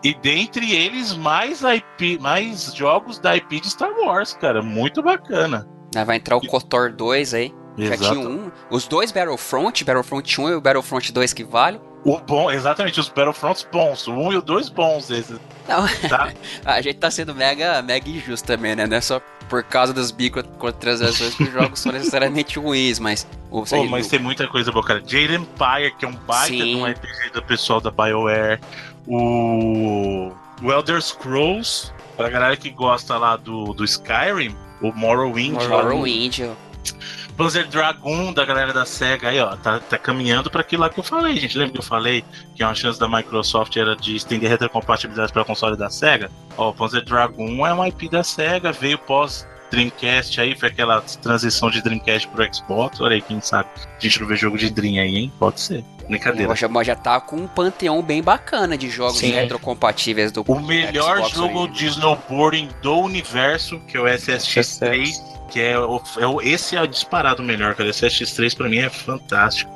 E dentre eles, mais IP, mais jogos da IP de Star Wars, cara. Muito bacana. Vai entrar o KOTOR 2 aí. Exato. Já tinha um. Os dois Battlefront, Battlefront 1 e o Battlefront 2 que vale. O bom, exatamente, os Battlefronts bons. O 1 e o 2 bons esses. Não, tá? *laughs* a gente tá sendo mega, mega injusto também, né? Não é só por causa dos microtransações que os jogos são necessariamente ruins, mas. O, mas tem muita coisa boa, cara. Jade Empire, que é um baita Sim. de um RPG do pessoal da BioWare. O. O Elder Scrolls, pra galera que gosta lá do, do Skyrim, o Morrowind. Morrowind. Panzer Dragon da galera da SEGA aí, ó, tá, tá caminhando para aquilo lá que eu falei, gente. Lembra que eu falei que uma chance da Microsoft era de estender retrocompatibilidade para console da SEGA? Ó, o Panzer Dragon é uma IP da SEGA, veio pós Dreamcast aí, foi aquela transição de Dreamcast pro Xbox. Olha aí, quem sabe. A gente não vê jogo de Dream aí, hein? Pode ser. Brincadeira. Já, já tá com um panteão bem bacana de jogos Sim. retrocompatíveis do O melhor Xbox jogo aí. de snowboarding do universo, que é o SSX3 que é, o, é esse é disparado melhor, cara. Esse X3 pra mim é fantástico.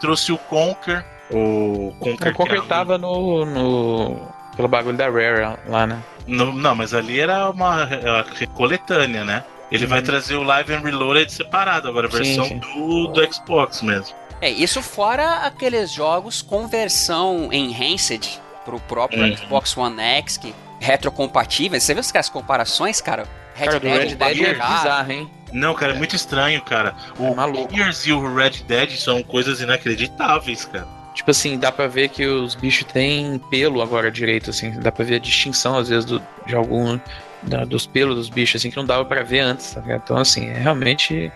Trouxe o Conker, o Conker. O Conker é tava no, no. pelo bagulho da Rare lá, né? No, não, mas ali era uma, uma coletânea, né? Ele vai uhum. trazer o Live and Reloaded separado, agora a versão sim, sim. Do, do Xbox mesmo. É, isso fora aqueles jogos com versão enhanced pro próprio uhum. Xbox One X, que retrocompatíveis. Você viu as comparações, cara? Red cara, Dead, Red Dead é bizarro, hein? Não, cara, é muito estranho, cara. O é Gears e o Red Dead são coisas inacreditáveis, cara. Tipo assim, dá pra ver que os bichos têm pelo agora direito, assim. Dá pra ver a distinção, às vezes, do, de algum. Da, dos pelos dos bichos, assim, que não dava pra ver antes, tá ligado? Então, assim, é realmente.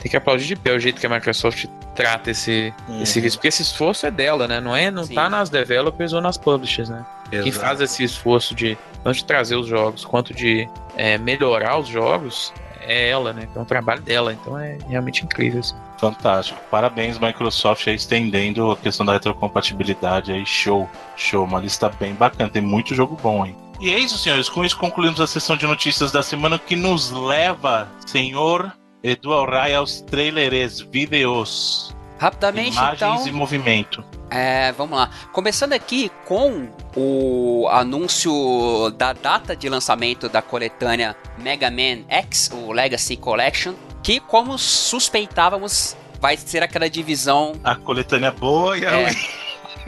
Tem que aplaudir de pé o jeito que a Microsoft trata esse, uhum. esse serviço. Porque esse esforço é dela, né? Não, é, não tá nas developers ou nas publishers, né? Exato. Quem faz esse esforço de tanto de trazer os jogos quanto de é, melhorar os jogos é ela, né? Então é o trabalho dela. Então é realmente incrível. Assim. Fantástico. Parabéns, Microsoft, aí estendendo a questão da retrocompatibilidade aí. Show, show. Uma lista bem bacana. Tem muito jogo bom aí. E é isso, senhores. Com isso concluímos a sessão de notícias da semana que nos leva, senhor Edu Alray, aos trailers, vídeos. Rapidamente, Imagens então, e movimento. É, vamos lá. Começando aqui com o anúncio da data de lançamento da coletânea Mega Man X, o Legacy Collection, que, como suspeitávamos, vai ser aquela divisão. A coletânea boa e a é.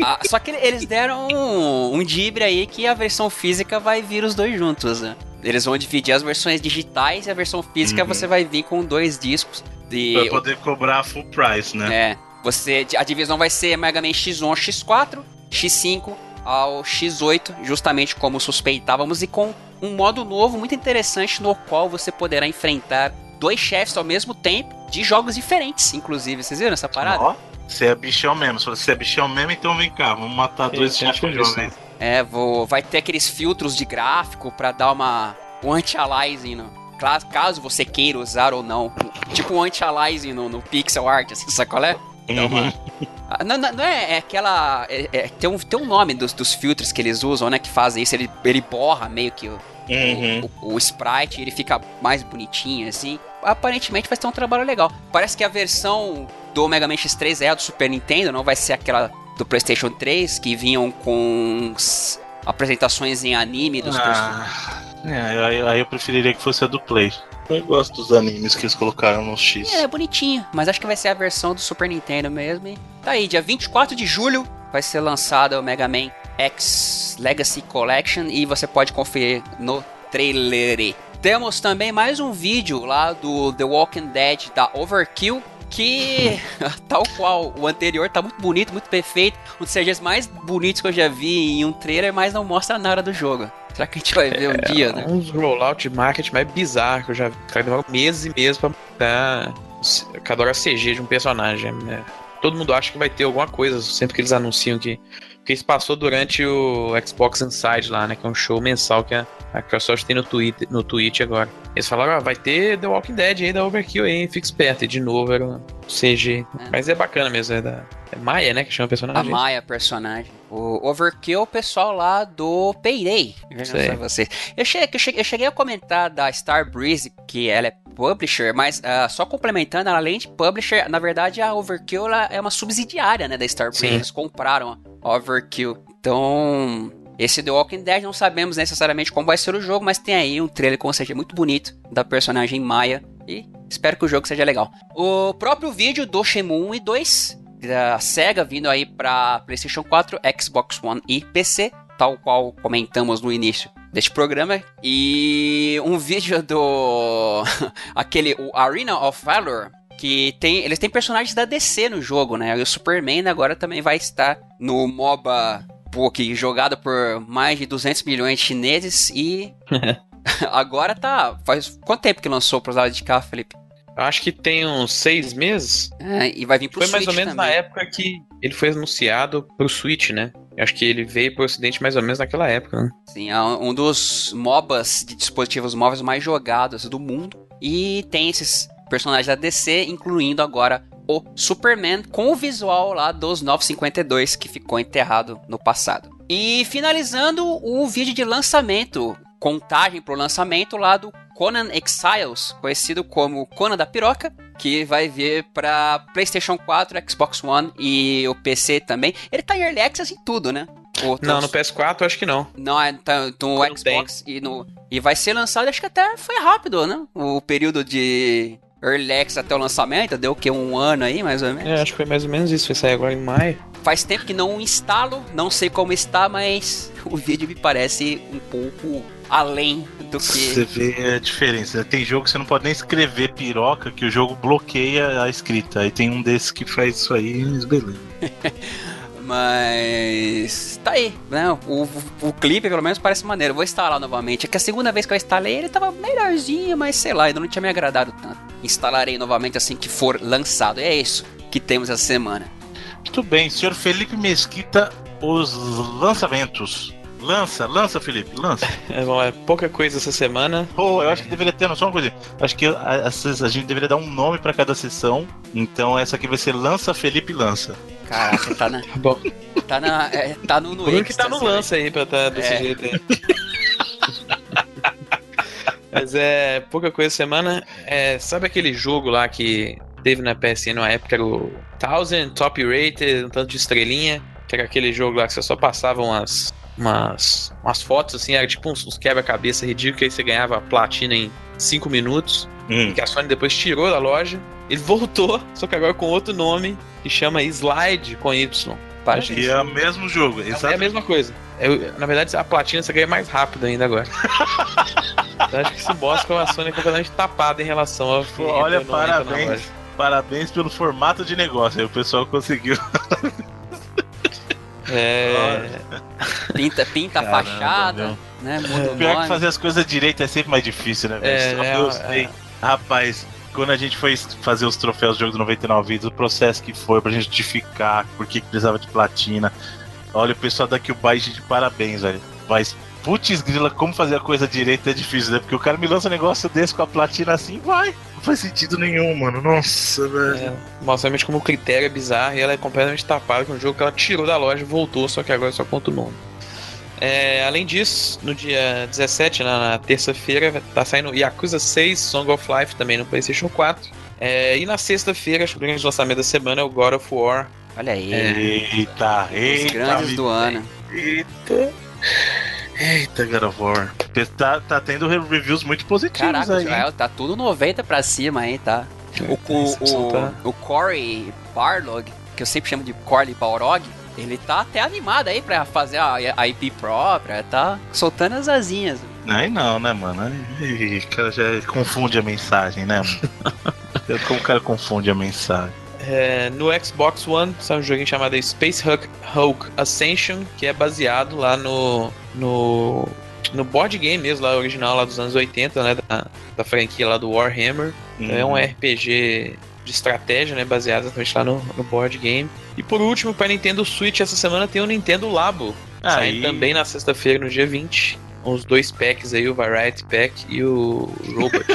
Ah, só que eles deram um, um dibre aí que a versão física vai vir os dois juntos, né? Eles vão dividir as versões digitais e a versão física uhum. você vai vir com dois discos. De... Pra poder cobrar full price, né? É. Você, a divisão vai ser Mega Man X1, X4, X5, ao X8, justamente como suspeitávamos, e com um modo novo muito interessante no qual você poderá enfrentar dois chefes ao mesmo tempo, de jogos diferentes, inclusive. Vocês viram essa parada? Ó, você é bichão mesmo. Se você é bichão mesmo, então vem cá, vamos matar dois chefes de uma vez. É, vou, vai ter aqueles filtros de gráfico para dar uma um anti-aliasing no, caso você queira usar ou não. Tipo um anti-aliasing no, no, pixel art, assim, sabe qual é? Então, uhum. Ah, não, não, não é, é, aquela. É, é, tem, um, tem um nome dos, dos filtros que eles usam, né? Que fazem isso. Ele, ele borra meio que o, uhum. o, o, sprite, ele fica mais bonitinho, assim. Aparentemente vai ser um trabalho legal. Parece que a versão do Mega Man X3 é a do Super Nintendo, não vai ser aquela do PlayStation 3 que vinham com apresentações em anime dos ah, é, aí, eu preferiria que fosse a do Play. Eu gosto dos animes que eles colocaram no X. É, é bonitinho, mas acho que vai ser a versão do Super Nintendo mesmo. E tá aí, dia 24 de julho vai ser lançado o Mega Man X Legacy Collection e você pode conferir no trailer. Temos também mais um vídeo lá do The Walking Dead da Overkill, que, *laughs* tal qual o anterior, tá muito bonito, muito perfeito. Um dos CGs mais bonitos que eu já vi em um trailer, mas não mostra nada do jogo. Será que a gente vai ver um é, dia, né? Um rollout de marketing mais bizarro que eu já vi. Vai demorar meses e meses pra mudar cada hora CG de um personagem. Né? Todo mundo acha que vai ter alguma coisa sempre que eles anunciam que porque isso passou durante o Xbox Inside lá, né? Que é um show mensal que a, Microsoft tem no, Twitter, no Twitch agora. Eles falaram, ah, vai ter The Walking Dead aí da Overkill aí, fica esperto. E de novo era um CG. É. Mas é bacana mesmo, é da. É Maia, né? Que chama o personagem. A Maia, personagem. O Overkill, o pessoal lá do Payday. Você. Eu cheguei, eu, cheguei, eu cheguei a comentar da Star Breeze, que ela é publisher, mas uh, só complementando, além de publisher, na verdade a Overkill é uma subsidiária né, da Star Breeze. Eles compraram Overkill. Então, esse The Walking Dead não sabemos necessariamente como vai ser o jogo, mas tem aí um trailer com seja muito bonito da personagem Maya e espero que o jogo seja legal. O próprio vídeo do Shenmue 1 e 2 da SEGA vindo aí para PlayStation 4, Xbox One e PC, tal qual comentamos no início deste programa e um vídeo do *laughs* aquele o Arena of Valor que tem, eles têm personagens da DC no jogo, né? E o Superman agora também vai estar no MOBA Poke, jogado por mais de 200 milhões de chineses e *laughs* *laughs* agora tá, faz quanto tempo que lançou para os lados de cá, Felipe? Acho que tem uns seis meses. É, e vai vir pro Foi Switch mais ou menos também. na época que ele foi anunciado pro Switch, né? Acho que ele veio pro ocidente mais ou menos naquela época, né? Sim, é um dos MOBAs de dispositivos móveis mais jogados do mundo. E tem esses personagens da DC, incluindo agora o Superman com o visual lá dos 952 que ficou enterrado no passado. E finalizando o vídeo de lançamento, contagem pro lançamento lá do Conan Exiles, conhecido como Conan da Piroca, que vai vir para PlayStation 4, Xbox One e o PC também. Ele tá em Early Access em tudo, né? Outros... Não, no PS4 acho que não. Não, é tá, no Xbox e no e vai ser lançado, acho que até foi rápido, né? O período de Early Access até o lançamento, deu o que? Um ano aí, mais ou menos? É, acho que foi mais ou menos isso, vai sair agora em maio. Faz tempo que não instalo, não sei como está, mas *laughs* o vídeo me parece um pouco além do que. Você vê a diferença. Tem jogo que você não pode nem escrever piroca, que o jogo bloqueia a escrita. Aí tem um desses que faz isso aí, beleza. *laughs* Mas tá aí, né? O, o, o, clipe pelo menos parece maneiro. vou instalar novamente. É que a segunda vez que eu instalei ele tava melhorzinho, mas sei lá, ainda não tinha me agradado tanto. Instalarei novamente assim que for lançado. E é isso que temos essa semana. Muito bem, senhor Felipe Mesquita, os lançamentos. Lança, lança, Felipe, lança. *laughs* É, bom, é pouca coisa essa semana. Pô, eu acho que deveria ter, só uma coisa. Acho que a, a, a gente deveria dar um nome para cada sessão. Então essa aqui vai ser Lança Felipe Lança. Caraca, tá na. *laughs* Bom. Tá, na, é, tá no, no Por que tá no lance aí pra tá desse é. jeito aí. *laughs* Mas é pouca coisa semana. É, sabe aquele jogo lá que teve na PSN na época, era o Thousand Top Rated, um tanto de estrelinha, que era aquele jogo lá que você só passava umas, umas, umas fotos assim, era tipo uns, uns quebra-cabeça ridículos, aí você ganhava platina em 5 minutos, hum. que a Sony depois tirou da loja. Ele voltou, só que agora com outro nome, que chama Slide com Y. Parece e é o mesmo jogo, é, é a mesma coisa. Eu, na verdade, a platina você ganha mais rápido ainda agora. *laughs* eu acho que isso mostra que a Sony é completamente tapada em relação ao Pô, Olha, parabéns. Parabéns pelo formato de negócio. Aí o pessoal conseguiu. *laughs* é. Pinta, pinta a Caramba, fachada, meu. né? Muda o Pior que nome. fazer as coisas direito é sempre mais difícil, né, velho? É, Só é, eu é. sei. Rapaz, quando a gente foi fazer os troféus do jogo do 99 vidas, o processo que foi pra gente justificar por que que precisava de platina. Olha, o pessoal da Cubase de parabéns, velho. Mas, putz grila, como fazer a coisa direito é difícil, né? Porque o cara me lança um negócio desse com a platina assim, vai. Não faz sentido nenhum, mano. Nossa, velho. É, mostra realmente como o critério é bizarro e ela é completamente tapada com um jogo que ela tirou da loja e voltou, só que agora só conta o nome. É, além disso, no dia 17, na, na terça-feira, tá saindo Yakuza 6 Song of Life também no PlayStation 4. É, e na sexta-feira, acho que o grande lançamento da semana é o God of War. Olha aí, Eita, os eita. grandes do ano. Eita. Eita, God of War. Tá, tá tendo re- reviews muito positivos Caraca, aí. Joel, tá tudo 90 pra cima aí, tá? O, o, recepção o, tá- o Corey Barlog, que eu sempre chamo de Corey Balrog, ele tá até animado aí pra fazer a, a IP própria, tá soltando as asinhas. Aí não, né, mano? Aí, o cara já confunde a mensagem, né, mano? *laughs* Como o cara confunde a mensagem? É, no Xbox One sai um joguinho chamado Space Hulk, Hulk Ascension, que é baseado lá no, no, no board game mesmo, lá original lá dos anos 80, né, da, da franquia lá do Warhammer. É um RPG de estratégia, né, baseado exatamente lá no, no board game. E por último, para Nintendo Switch, essa semana tem o Nintendo Labo, saindo Aí, também na sexta-feira, no dia 20. Os dois packs aí, o Variety Pack e o Robot.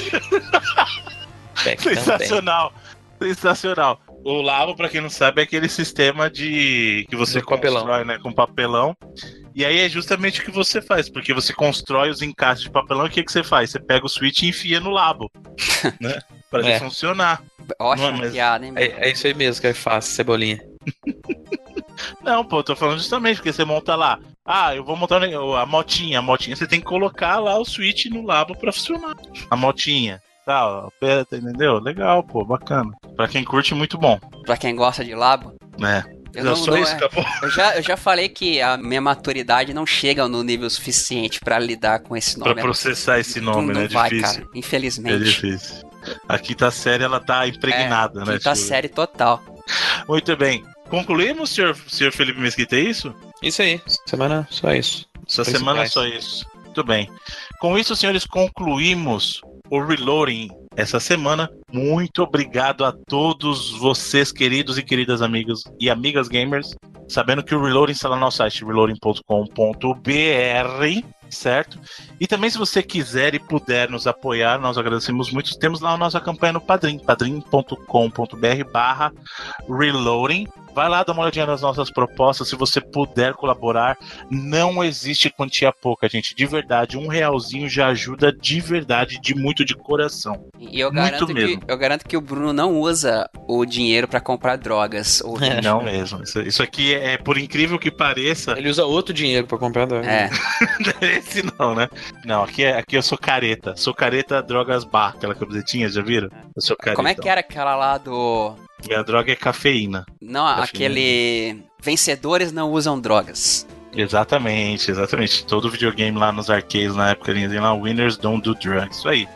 *laughs* Sensacional. Sensacional. O Lavo, pra quem não sabe, é aquele sistema de que você constrói, né, com papelão. E aí é justamente o que você faz, porque você constrói os encaixes de papelão e o que, que você faz? Você pega o switch e enfia no labo, *laughs* né? Pra ele É. funcionar. Ótima Não, mas- piada, hein? meu? É, é isso aí mesmo que é fácil, Cebolinha. *laughs* Não, pô, eu tô falando justamente porque você monta lá. Ah, eu vou montar a motinha. A motinha você tem que colocar lá o switch no labo pra funcionar. A motinha. Tá, aperta, entendeu? Legal, pô, bacana. Pra quem curte, muito bom. Pra quem gosta de labo. né? Eu, não, não- isso, é- eu já, eu já falei que a minha maturidade não chega no nível suficiente pra lidar com esse Pra nome. processar esse nome, não né? vai, difícil. cara. É Infelizmente. difícil. A quinta série, ela tá impregnada, né? Quinta tipo- série total. Muito bem. Concluímos, senhor, senhor Felipe Mesquita, é isso? Isso aí, semana só isso. Essa Principais. semana é só isso. Muito bem. Com isso, senhores, concluímos o Reloading essa semana. Muito obrigado a todos vocês, queridos e queridas amigos e amigas gamers. Sabendo que o Reloading está no nosso site, reloading.com.br, certo? E também, se você quiser e puder nos apoiar, nós agradecemos muito. Temos lá a nossa campanha no Padrim, padrim.com.br barra Reloading. Vai lá, dá uma olhadinha nas nossas propostas. Se você puder colaborar, não existe quantia pouca, gente. De verdade, um realzinho já ajuda de verdade, de muito de coração. E eu Muito garanto, que, mesmo. eu garanto que o Bruno não usa o dinheiro pra comprar drogas. Ou É. Não mesmo. Isso, isso aqui é, por incrível que pareça, Ele usa outro dinheiro pra comprar droga. É, *laughs* esse não, né? Não, aqui, é, aqui eu sou careta. Sou careta drogas bar, aquela camisetinha, já viram? Eu sou careta. como é que era aquela lá do. Minha droga é cafeína. Não, Cafeína. aquele. Vencedores não usam drogas. Exatamente, exatamente. Todo videogame lá nos arcades na época eles lá, Winners Don't Do Drugs. Isso aí.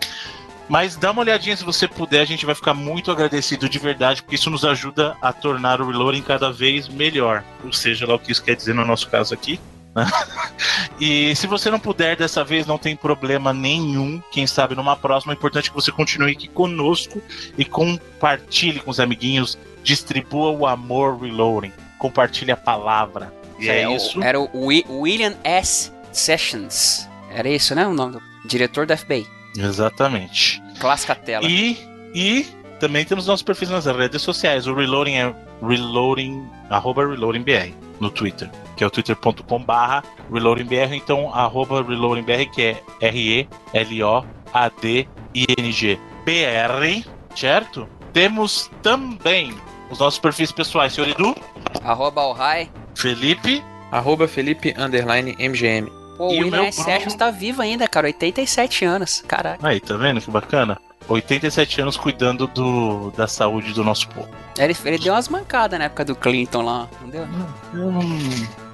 Mas dá uma olhadinha se você puder, a gente vai ficar muito agradecido de verdade, porque isso nos ajuda a tornar o Reloading cada vez melhor. Ou seja, lá o que isso quer dizer no nosso caso aqui. *laughs* e se você não puder dessa vez, não tem problema nenhum. Quem sabe numa próxima, é importante que você continue aqui conosco e compartilhe com os amiguinhos. Distribua o amor Reloading. Compartilhe a palavra. E é, o- isso. Era o Wi- William S. Sessions. Era isso, né? O nome do diretor da FBI. Exatamente. Clássica tela. E, e também temos nossos perfis nas redes sociais. O Reloading é reloading, arroba reloadingbr no Twitter, que é o twitter.com barra reloadingbr, então arroba reloadingbr, que é R-E-L-O-A-D-I-N-G BR, certo? Temos também os nossos perfis pessoais, senhor Edu, Arroba Alhai. Felipe, Arroba Felipe Underline MGM. Pô, o E o William meu S. Bruno? Sessions tá vivo ainda, cara. 87 anos. Caraca. aí, tá vendo que bacana? 87 anos cuidando do, da saúde do nosso povo. Ele, ele deu umas mancadas na época do Clinton lá, não deu? Eu não,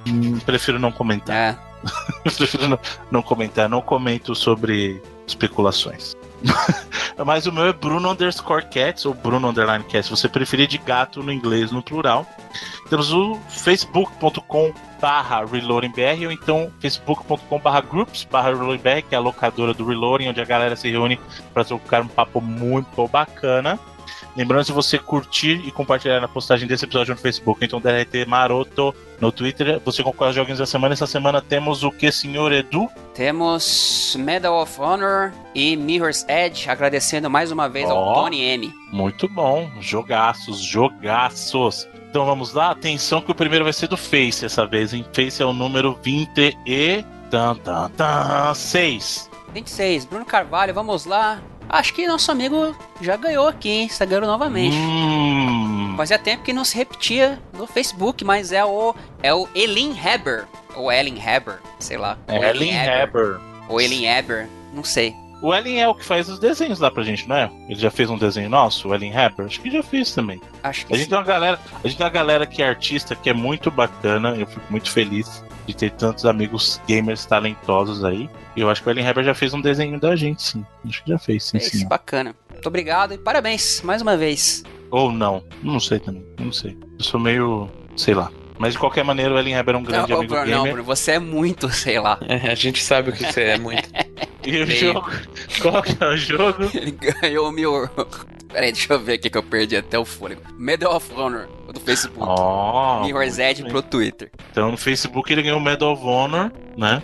hum, prefiro não comentar. É. *laughs* Prefiro não, não comentar, não comento sobre especulações. *laughs* Mas o meu é Bruno underscore cats ou Bruno underline cats, se você preferir de gato no inglês no plural. Temos o facebook.com barra reloadingbr ou então facebook.com barra groups barra reloadingbr, que é a locadora do Reloading, onde a galera se reúne para trocar um papo muito bacana. Lembrando, se você curtir e compartilhar na postagem desse episódio no Facebook, então DRT Maroto no Twitter, você concorre aos joguinhos da semana. Essa semana temos o que, senhor Edu? Temos Medal of Honor e Mirror's Edge, agradecendo mais uma vez Ó. ao Tony M. Muito bom. Jogaços, jogaços. Então vamos lá. Atenção que o primeiro vai ser do Face essa vez, hein? Face é o número 20 e... Tan, tan, tan, 6. 26, Bruno Carvalho, vamos lá. Acho que nosso amigo já ganhou aqui, hein? Está ganhando novamente. Hum, Fazia tempo que não se repetia no Facebook, mas é o é o Elin Heber. Ou Ellen Heber, sei lá. Ou Ellen Heber. Ou Elin Heber, não sei. O Ellen é o que faz os desenhos lá pra gente, não é? Ele já fez um desenho nosso, o Ellen Heber? Acho que já fez também. Acho que A gente sim. tem uma galera, a gente tem uma galera que é artista, que é muito bacana. Eu fico muito feliz de ter tantos amigos gamers talentosos aí. E eu acho que o Ellen Heber já fez um desenho da gente, sim. Acho que já fez, sim, É isso, sim. bacana. Muito obrigado e parabéns mais uma vez. Ou não. Não sei também. Não sei. Eu sou meio. sei lá. Mas de qualquer maneira, o Ellen Heber é um grande não, amigo Bruno, não, gamer. Bruno, você é muito, *laughs* sei lá. É, a gente sabe o que você é muito. *laughs* E o Bem. jogo. Qual que é o jogo? *laughs* Ele ganhou mil. Peraí, deixa eu ver aqui que eu perdi até o fôlego. Medal of Honor do Facebook. Ó. Mirror's Edge muito pro Twitter. Então no Facebook ele ganhou o Medal of Honor, né?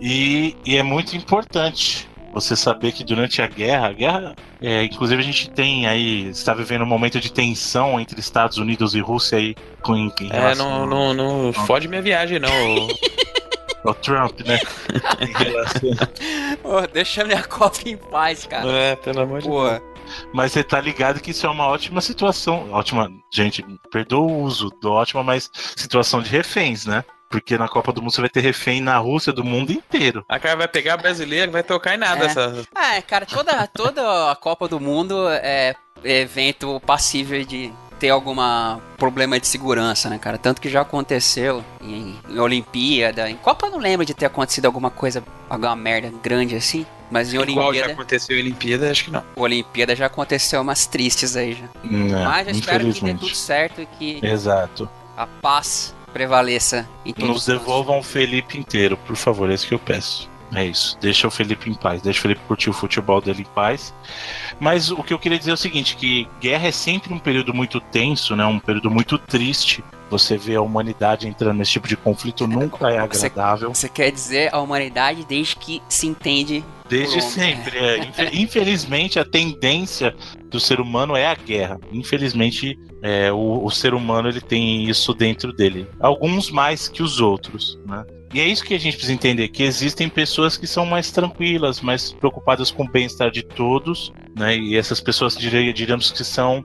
E, e é muito importante você saber que durante a guerra, a guerra, é, inclusive a gente tem aí, está vivendo um momento de tensão entre Estados Unidos e Rússia aí com em, em É, não, não, não fode minha viagem, não. *laughs* ao Trump, né? *laughs* em relação- Ô, deixa minha *laughs* cópia em paz, cara. É, pelo amor de Pô, Deus. Mas você tá ligado que isso é uma ótima situação, ótima, gente, perdoa o uso do ótima, mas situação de reféns, né? Porque na Copa do Mundo você vai ter refém na Rússia do mundo inteiro. A cara vai pegar a brasileira, não vai tocar em nada É. essa. É, cara, toda, toda a Copa do Mundo é evento passível de ter alguma problema de segurança, né, cara? Tanto que já aconteceu em, em Olimpíada. Em Copa eu não lembro de ter acontecido alguma coisa, alguma merda grande assim. Mas em Igual já Olimpíada, aconteceu em Olimpíada, acho que não. Olimpíada já aconteceu umas tristes aí já. É, Mas eu espero que dê tudo certo e que Exato. a paz prevaleça em todos Nos os devolvam o Felipe inteiro, por favor, é isso que eu peço. É isso. Deixa o Felipe em paz. Deixa o Felipe curtir o futebol dele em paz. Mas o que eu queria dizer é o seguinte: que guerra é sempre um período muito tenso, né? Um período muito triste. Você vê a humanidade entrando nesse tipo de conflito nunca é agradável. Você quer dizer a humanidade desde que se entende Desde sempre. é. Infe- Infelizmente, a tendência do ser humano é a guerra. Infelizmente, é, o, o ser humano ele tem isso dentro dele. Alguns mais que os outros, né? E é isso que a gente precisa entender, que existem pessoas que são mais tranquilas, mais preocupadas com o bem-estar de todos, né? E essas pessoas diríamos que são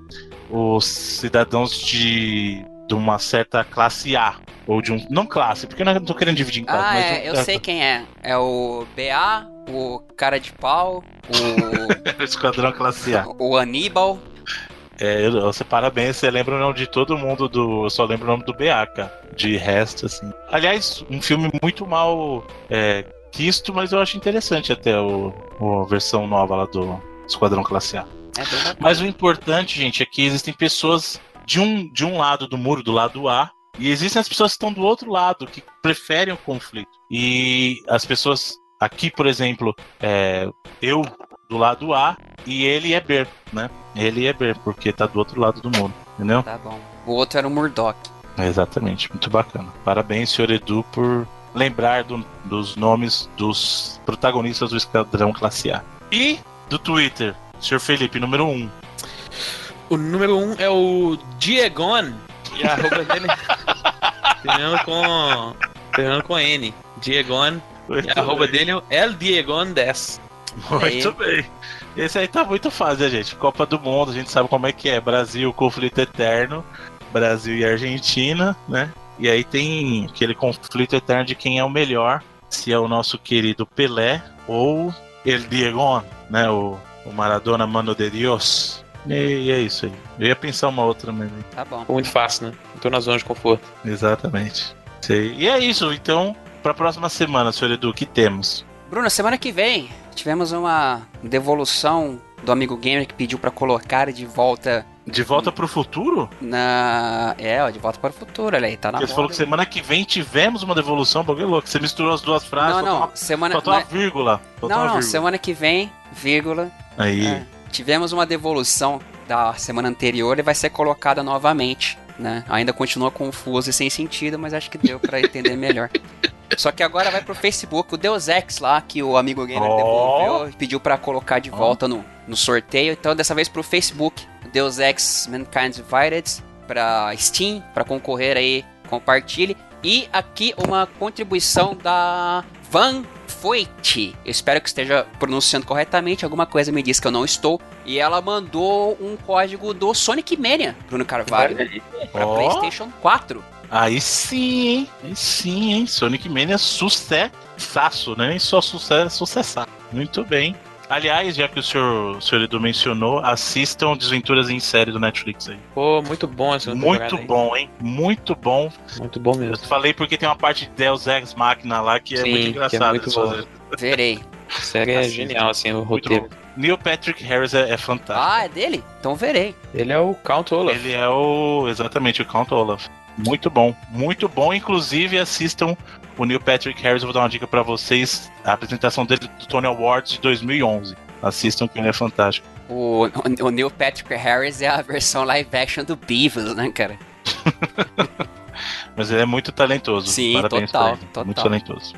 os cidadãos de, de uma certa classe A. Ou de um. Não classe, porque eu não tô querendo dividir em classe, Ah, é, um eu certo- sei quem é. É o BA, o cara de pau, *laughs* Esquadrão classe A. o, o Aníbal. É, você parabéns, você lembra o nome de todo mundo do. Eu só lembro o nome do BA, cara. De resto, assim. Aliás, um filme muito mal é, quisto, mas eu acho interessante até o, o- a versão nova lá do Esquadrão Classe A. É. Mas o importante, gente, é que existem pessoas de um, de um lado do muro, do lado A, e existem as pessoas que estão do outro lado, que preferem o conflito. E as pessoas aqui, por exemplo, é, eu do lado A e ele é Ber, né? Ele é Ber, porque tá do outro lado do muro, entendeu? Tá bom. O outro era o Murdoch. Exatamente, muito bacana. Parabéns, senhor Edu, por lembrar do- dos nomes dos protagonistas do Esquadrão Classe A. E do Twitter, senhor Felipe, número 1. Um. O número um é o Diegon. E a arroba dele. *laughs* terminando com. Terminando com N. Diegon. E a arroba dele é o El Diegon 10. Muito bem. Esse aí tá muito fácil, gente. Copa do Mundo, a gente sabe como é que é. Brasil, conflito eterno. Brasil e Argentina, né? E aí tem aquele conflito eterno de quem é o melhor. Se é o nosso querido Pelé ou El Diego, né? O, o Maradona Mano de Dios. E, e é isso aí. Eu ia pensar uma outra, mas. Tá bom. Ficou muito fácil, né? Tô na zona de conforto. Exatamente. Sei. E é isso, então, pra próxima semana, senhor Edu, o que temos? Bruno, semana que vem tivemos uma devolução do amigo gamer que pediu pra colocar de volta De volta pro futuro? Na. É, ó, de volta para o futuro, olha aí, tá na Porque você falou que semana que vem tivemos uma devolução, bagulho louco. Você misturou as duas frases, Não, não, uma, semana. faltou uma vírgula. Faltou Não, uma não, vírgula. semana que vem, vírgula. Aí. é, tivemos uma devolução da semana anterior e vai ser colocada novamente, né? Ainda continua confuso e sem sentido, mas acho que deu pra entender melhor. *laughs* Só que agora vai pro Facebook, o Deus Ex lá, que o amigo gamer Ó. devolveu e pediu pra colocar de volta no, no sorteio. Então, dessa vez pro Facebook, o Deus Ex Mankind Divided, pra Steam, pra concorrer aí, compartilhe. E aqui uma contribuição da Van Foit. Eu espero que esteja pronunciando corretamente. Alguma coisa me diz que eu não estou. E ela mandou um código do Sonic Mania, Bruno Carvalho, pra Ó. PlayStation 4. Aí sim, hein? Aí sim, hein? Sonic Mania sucessaço, né? Nem só sucesso, sucessar. Muito bem. Aliás, já que o senhor, o senhor Edu mencionou, assistam Desventuras em Série do Netflix aí. Pô, muito bom essa Muito temporada aí. bom, hein? Muito bom. Muito bom Eu mesmo. falei porque tem uma parte de Deus Ex Machina lá que é Sim, é engraçada. muito boa. fazerem. Verei. A série é Assista. genial, assim, o roteiro. bom. Neil Patrick Harris é, é fantástico. Ah, é dele? Então verei. Ele é o Count Olaf. Ele é o. Exatamente, o Count Olaf. Muito bom. Muito bom. Inclusive, assistam o Neil Patrick Harris. Eu vou dar uma dica pra vocês. A apresentação dele do Tony Awards de 2011. Assistam que ele é fantástico. O, o, o Neil Patrick Harris é a versão live action do Beavis, né, cara? *laughs* Mas ele é muito talentoso. Sim, Parabéns total, total. Muito talentoso.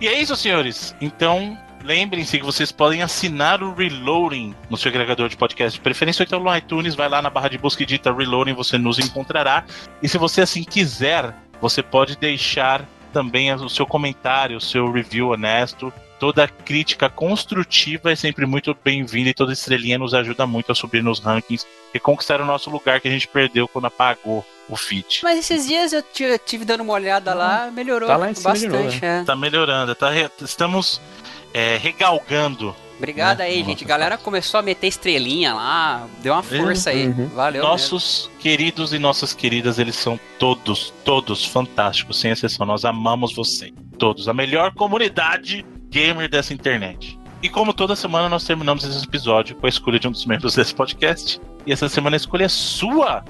E é isso, senhores. Então, lembrem-se que vocês podem assinar o Reloading no seu agregador de podcast de preferência, ou então no iTunes, vai lá na barra de busca e digita Reloading, você nos encontrará. E se você assim quiser, você pode deixar também o seu comentário, o seu review honesto. Toda crítica construtiva é sempre muito bem-vinda e toda estrelinha nos ajuda muito a subir nos rankings e conquistar o nosso lugar que a gente perdeu quando apagou o feed. Mas esses dias eu ti- tive dando uma olhada lá, melhorou Tá lá em cima de bastante. novo, é. Tá melhorando, tá re- estamos é, regalgando. Obrigado Né? aí, Nossa, gente. A galera começou a meter estrelinha lá, deu uma força aí. Uhum. Valeu. mesmo. Nossos queridos e nossas queridas, eles são todos, todos fantásticos, sem exceção. Nós amamos vocês. Todos. A melhor comunidade gamer dessa internet. E como toda semana, nós terminamos esse episódio com a escolha de um dos membros desse podcast. E essa semana a escolha é sua,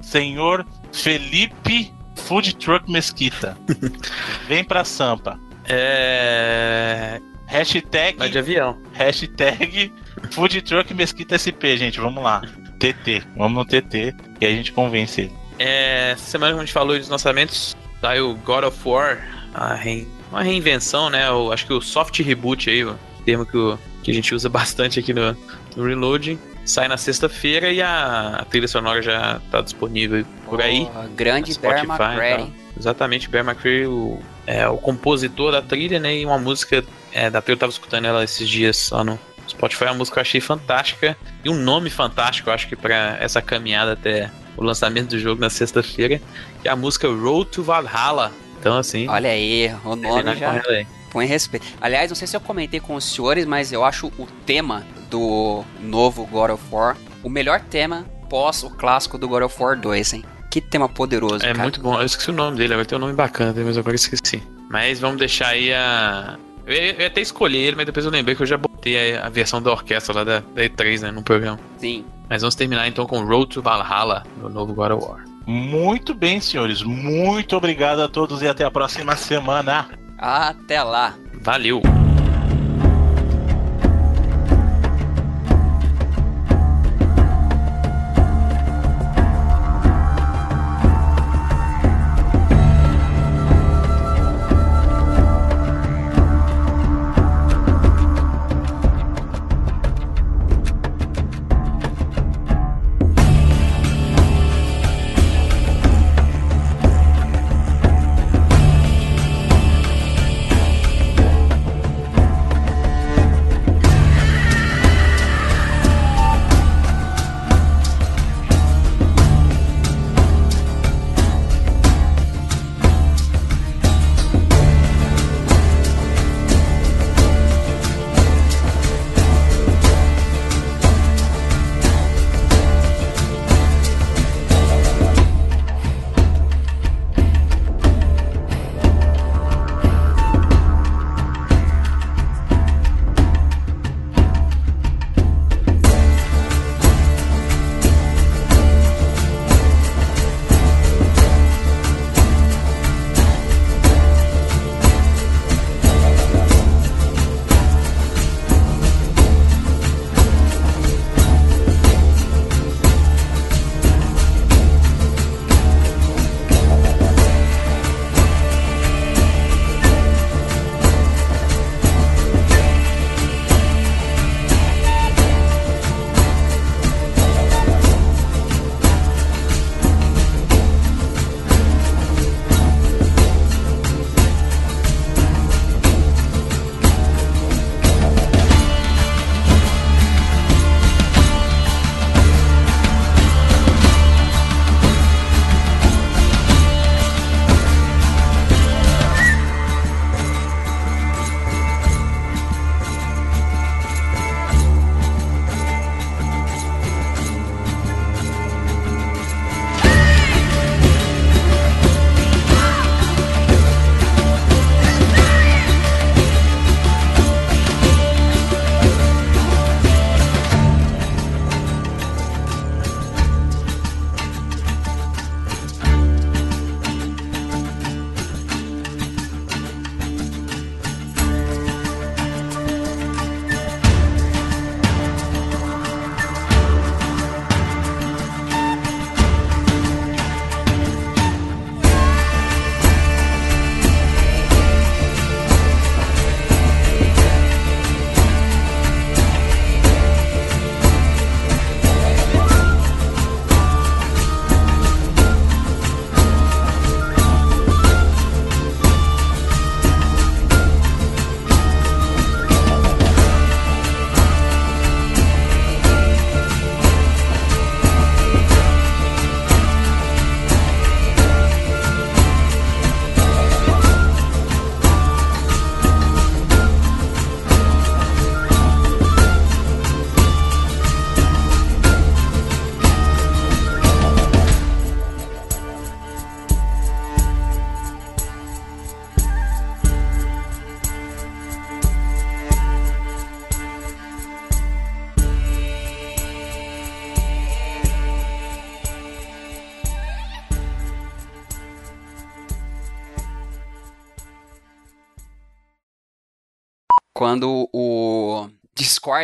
senhor Felipe Food Truck Mesquita. *laughs* Vem pra Sampa. É. Hashtag Vai de avião. Hashtag Food Truck Mesquita SP, gente. Vamos lá. TT. Vamos no TT e aí a gente convence ele. É, essa semana, a gente falou dos lançamentos, saiu God of War, a rein- uma reinvenção, né? O, acho que o soft reboot aí, o termo que, o- que a gente usa *laughs* bastante aqui no, no Reloading. Sai na sexta-feira e a, a trilha sonora já tá disponível por aí. Ó, grande Spotify Bear tal. McCready. Exatamente, Bear McCreary, o, é, o compositor da trilha, né? E uma música é, da trilha, eu tava escutando ela esses dias lá no Spotify, uma música que eu achei fantástica. E um nome fantástico, eu acho que pra essa caminhada até o lançamento do jogo na sexta-feira, que é a música Road to Valhalla. Então, assim, Olha aí, o nome já põe respeito. Aliás, não sei se eu comentei com os senhores, mas eu acho o tema do novo God of War o melhor tema pós o clássico do God of War 2, hein? Que tema poderoso, É cara. muito bom. Eu esqueci o nome dele, agora tem um nome bacana, mas agora eu esqueci. Mas vamos deixar aí a. Eu ia eu até escolher ele, mas depois eu lembrei que eu já botei a, a versão da orquestra lá da, da E3, né, no programa. Sim. Mas vamos terminar então com Road to Valhalla, no novo God of War. Muito bem, senhores. Muito obrigado a todos e até a próxima semana. Até lá. Valeu!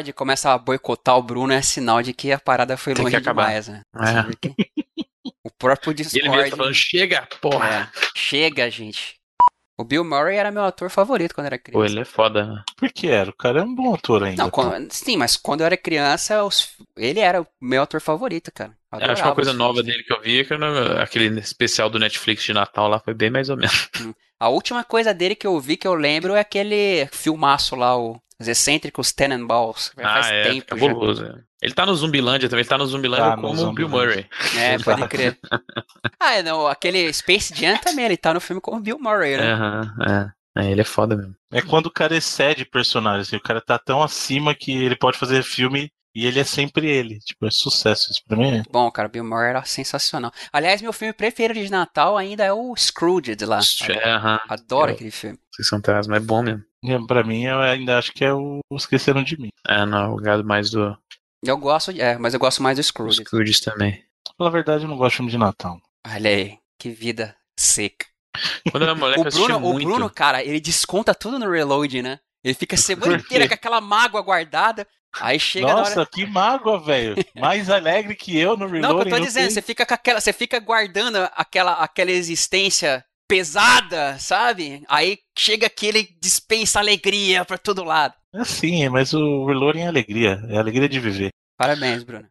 Discord começa a boicotar o Bruno, é sinal de que a parada foi Tem longe demais, né? É. O próprio E ele Discord. mesmo tá falando, chega, porra. É, chega, gente. O Bill Murray era meu ator favorito quando era Pô, criança. ele é foda. né? Por que era? O cara é um bom ator ainda. Não, pô. quando- sim, mas quando eu era criança, os- ele era o meu ator favorito, cara. Eu Eu acho que adorava uma coisa os nova dele que eu vi é que no- aquele especial do Netflix de Natal lá foi bem mais ou menos. *laughs* A última coisa dele que eu vi que eu lembro é aquele filmaço lá, o Os Excêntricos Tenenbaums. Já faz ah, é, tempo já. é. Ele tá no Zumbilândia também, ele tá no Zumbilândia Tá no como o Bill. Murray. É, *laughs* pode crer. Ah, é, não, aquele Space Jam também, ele tá no filme com o Bill Murray, né? Aham, é. É, ele é foda mesmo. É quando o cara excede personagem. assim, o cara tá tão acima que ele pode fazer filme e ele é sempre ele. Tipo, é sucesso. Isso pra mim é. Bom, cara, Bill Murray era sensacional. Aliás, meu filme preferido de Natal ainda é o Scrooge de lá. É, aham. Adoro Eu- aquele filme. Vocês são mas é bom mesmo. É, Pra mim, eu ainda acho que é o o Esqueceram de Mim. É, não, o gado mais do Eu gosto, é, mas eu gosto mais do Scrooge. Scrooge também. Pela verdade, eu não gosto de filme de Natal. Olha aí, que vida seca. Quando eu era moleque, O eu Bruno, o muito. Bruno, cara, ele desconta tudo no reload, né? Ele fica a semana inteira com aquela mágoa guardada. Aí chega na Nossa, hora. que mágoa, velho. *laughs* Mais alegre que eu no Não, que Reloading. eu tô dizendo, tem. você fica com aquela. Você fica guardando aquela, aquela existência pesada, sabe? Aí chega que ele dispensa alegria pra todo lado. É sim, mas o Reloading é alegria. É alegria de viver. Parabéns, Bruno.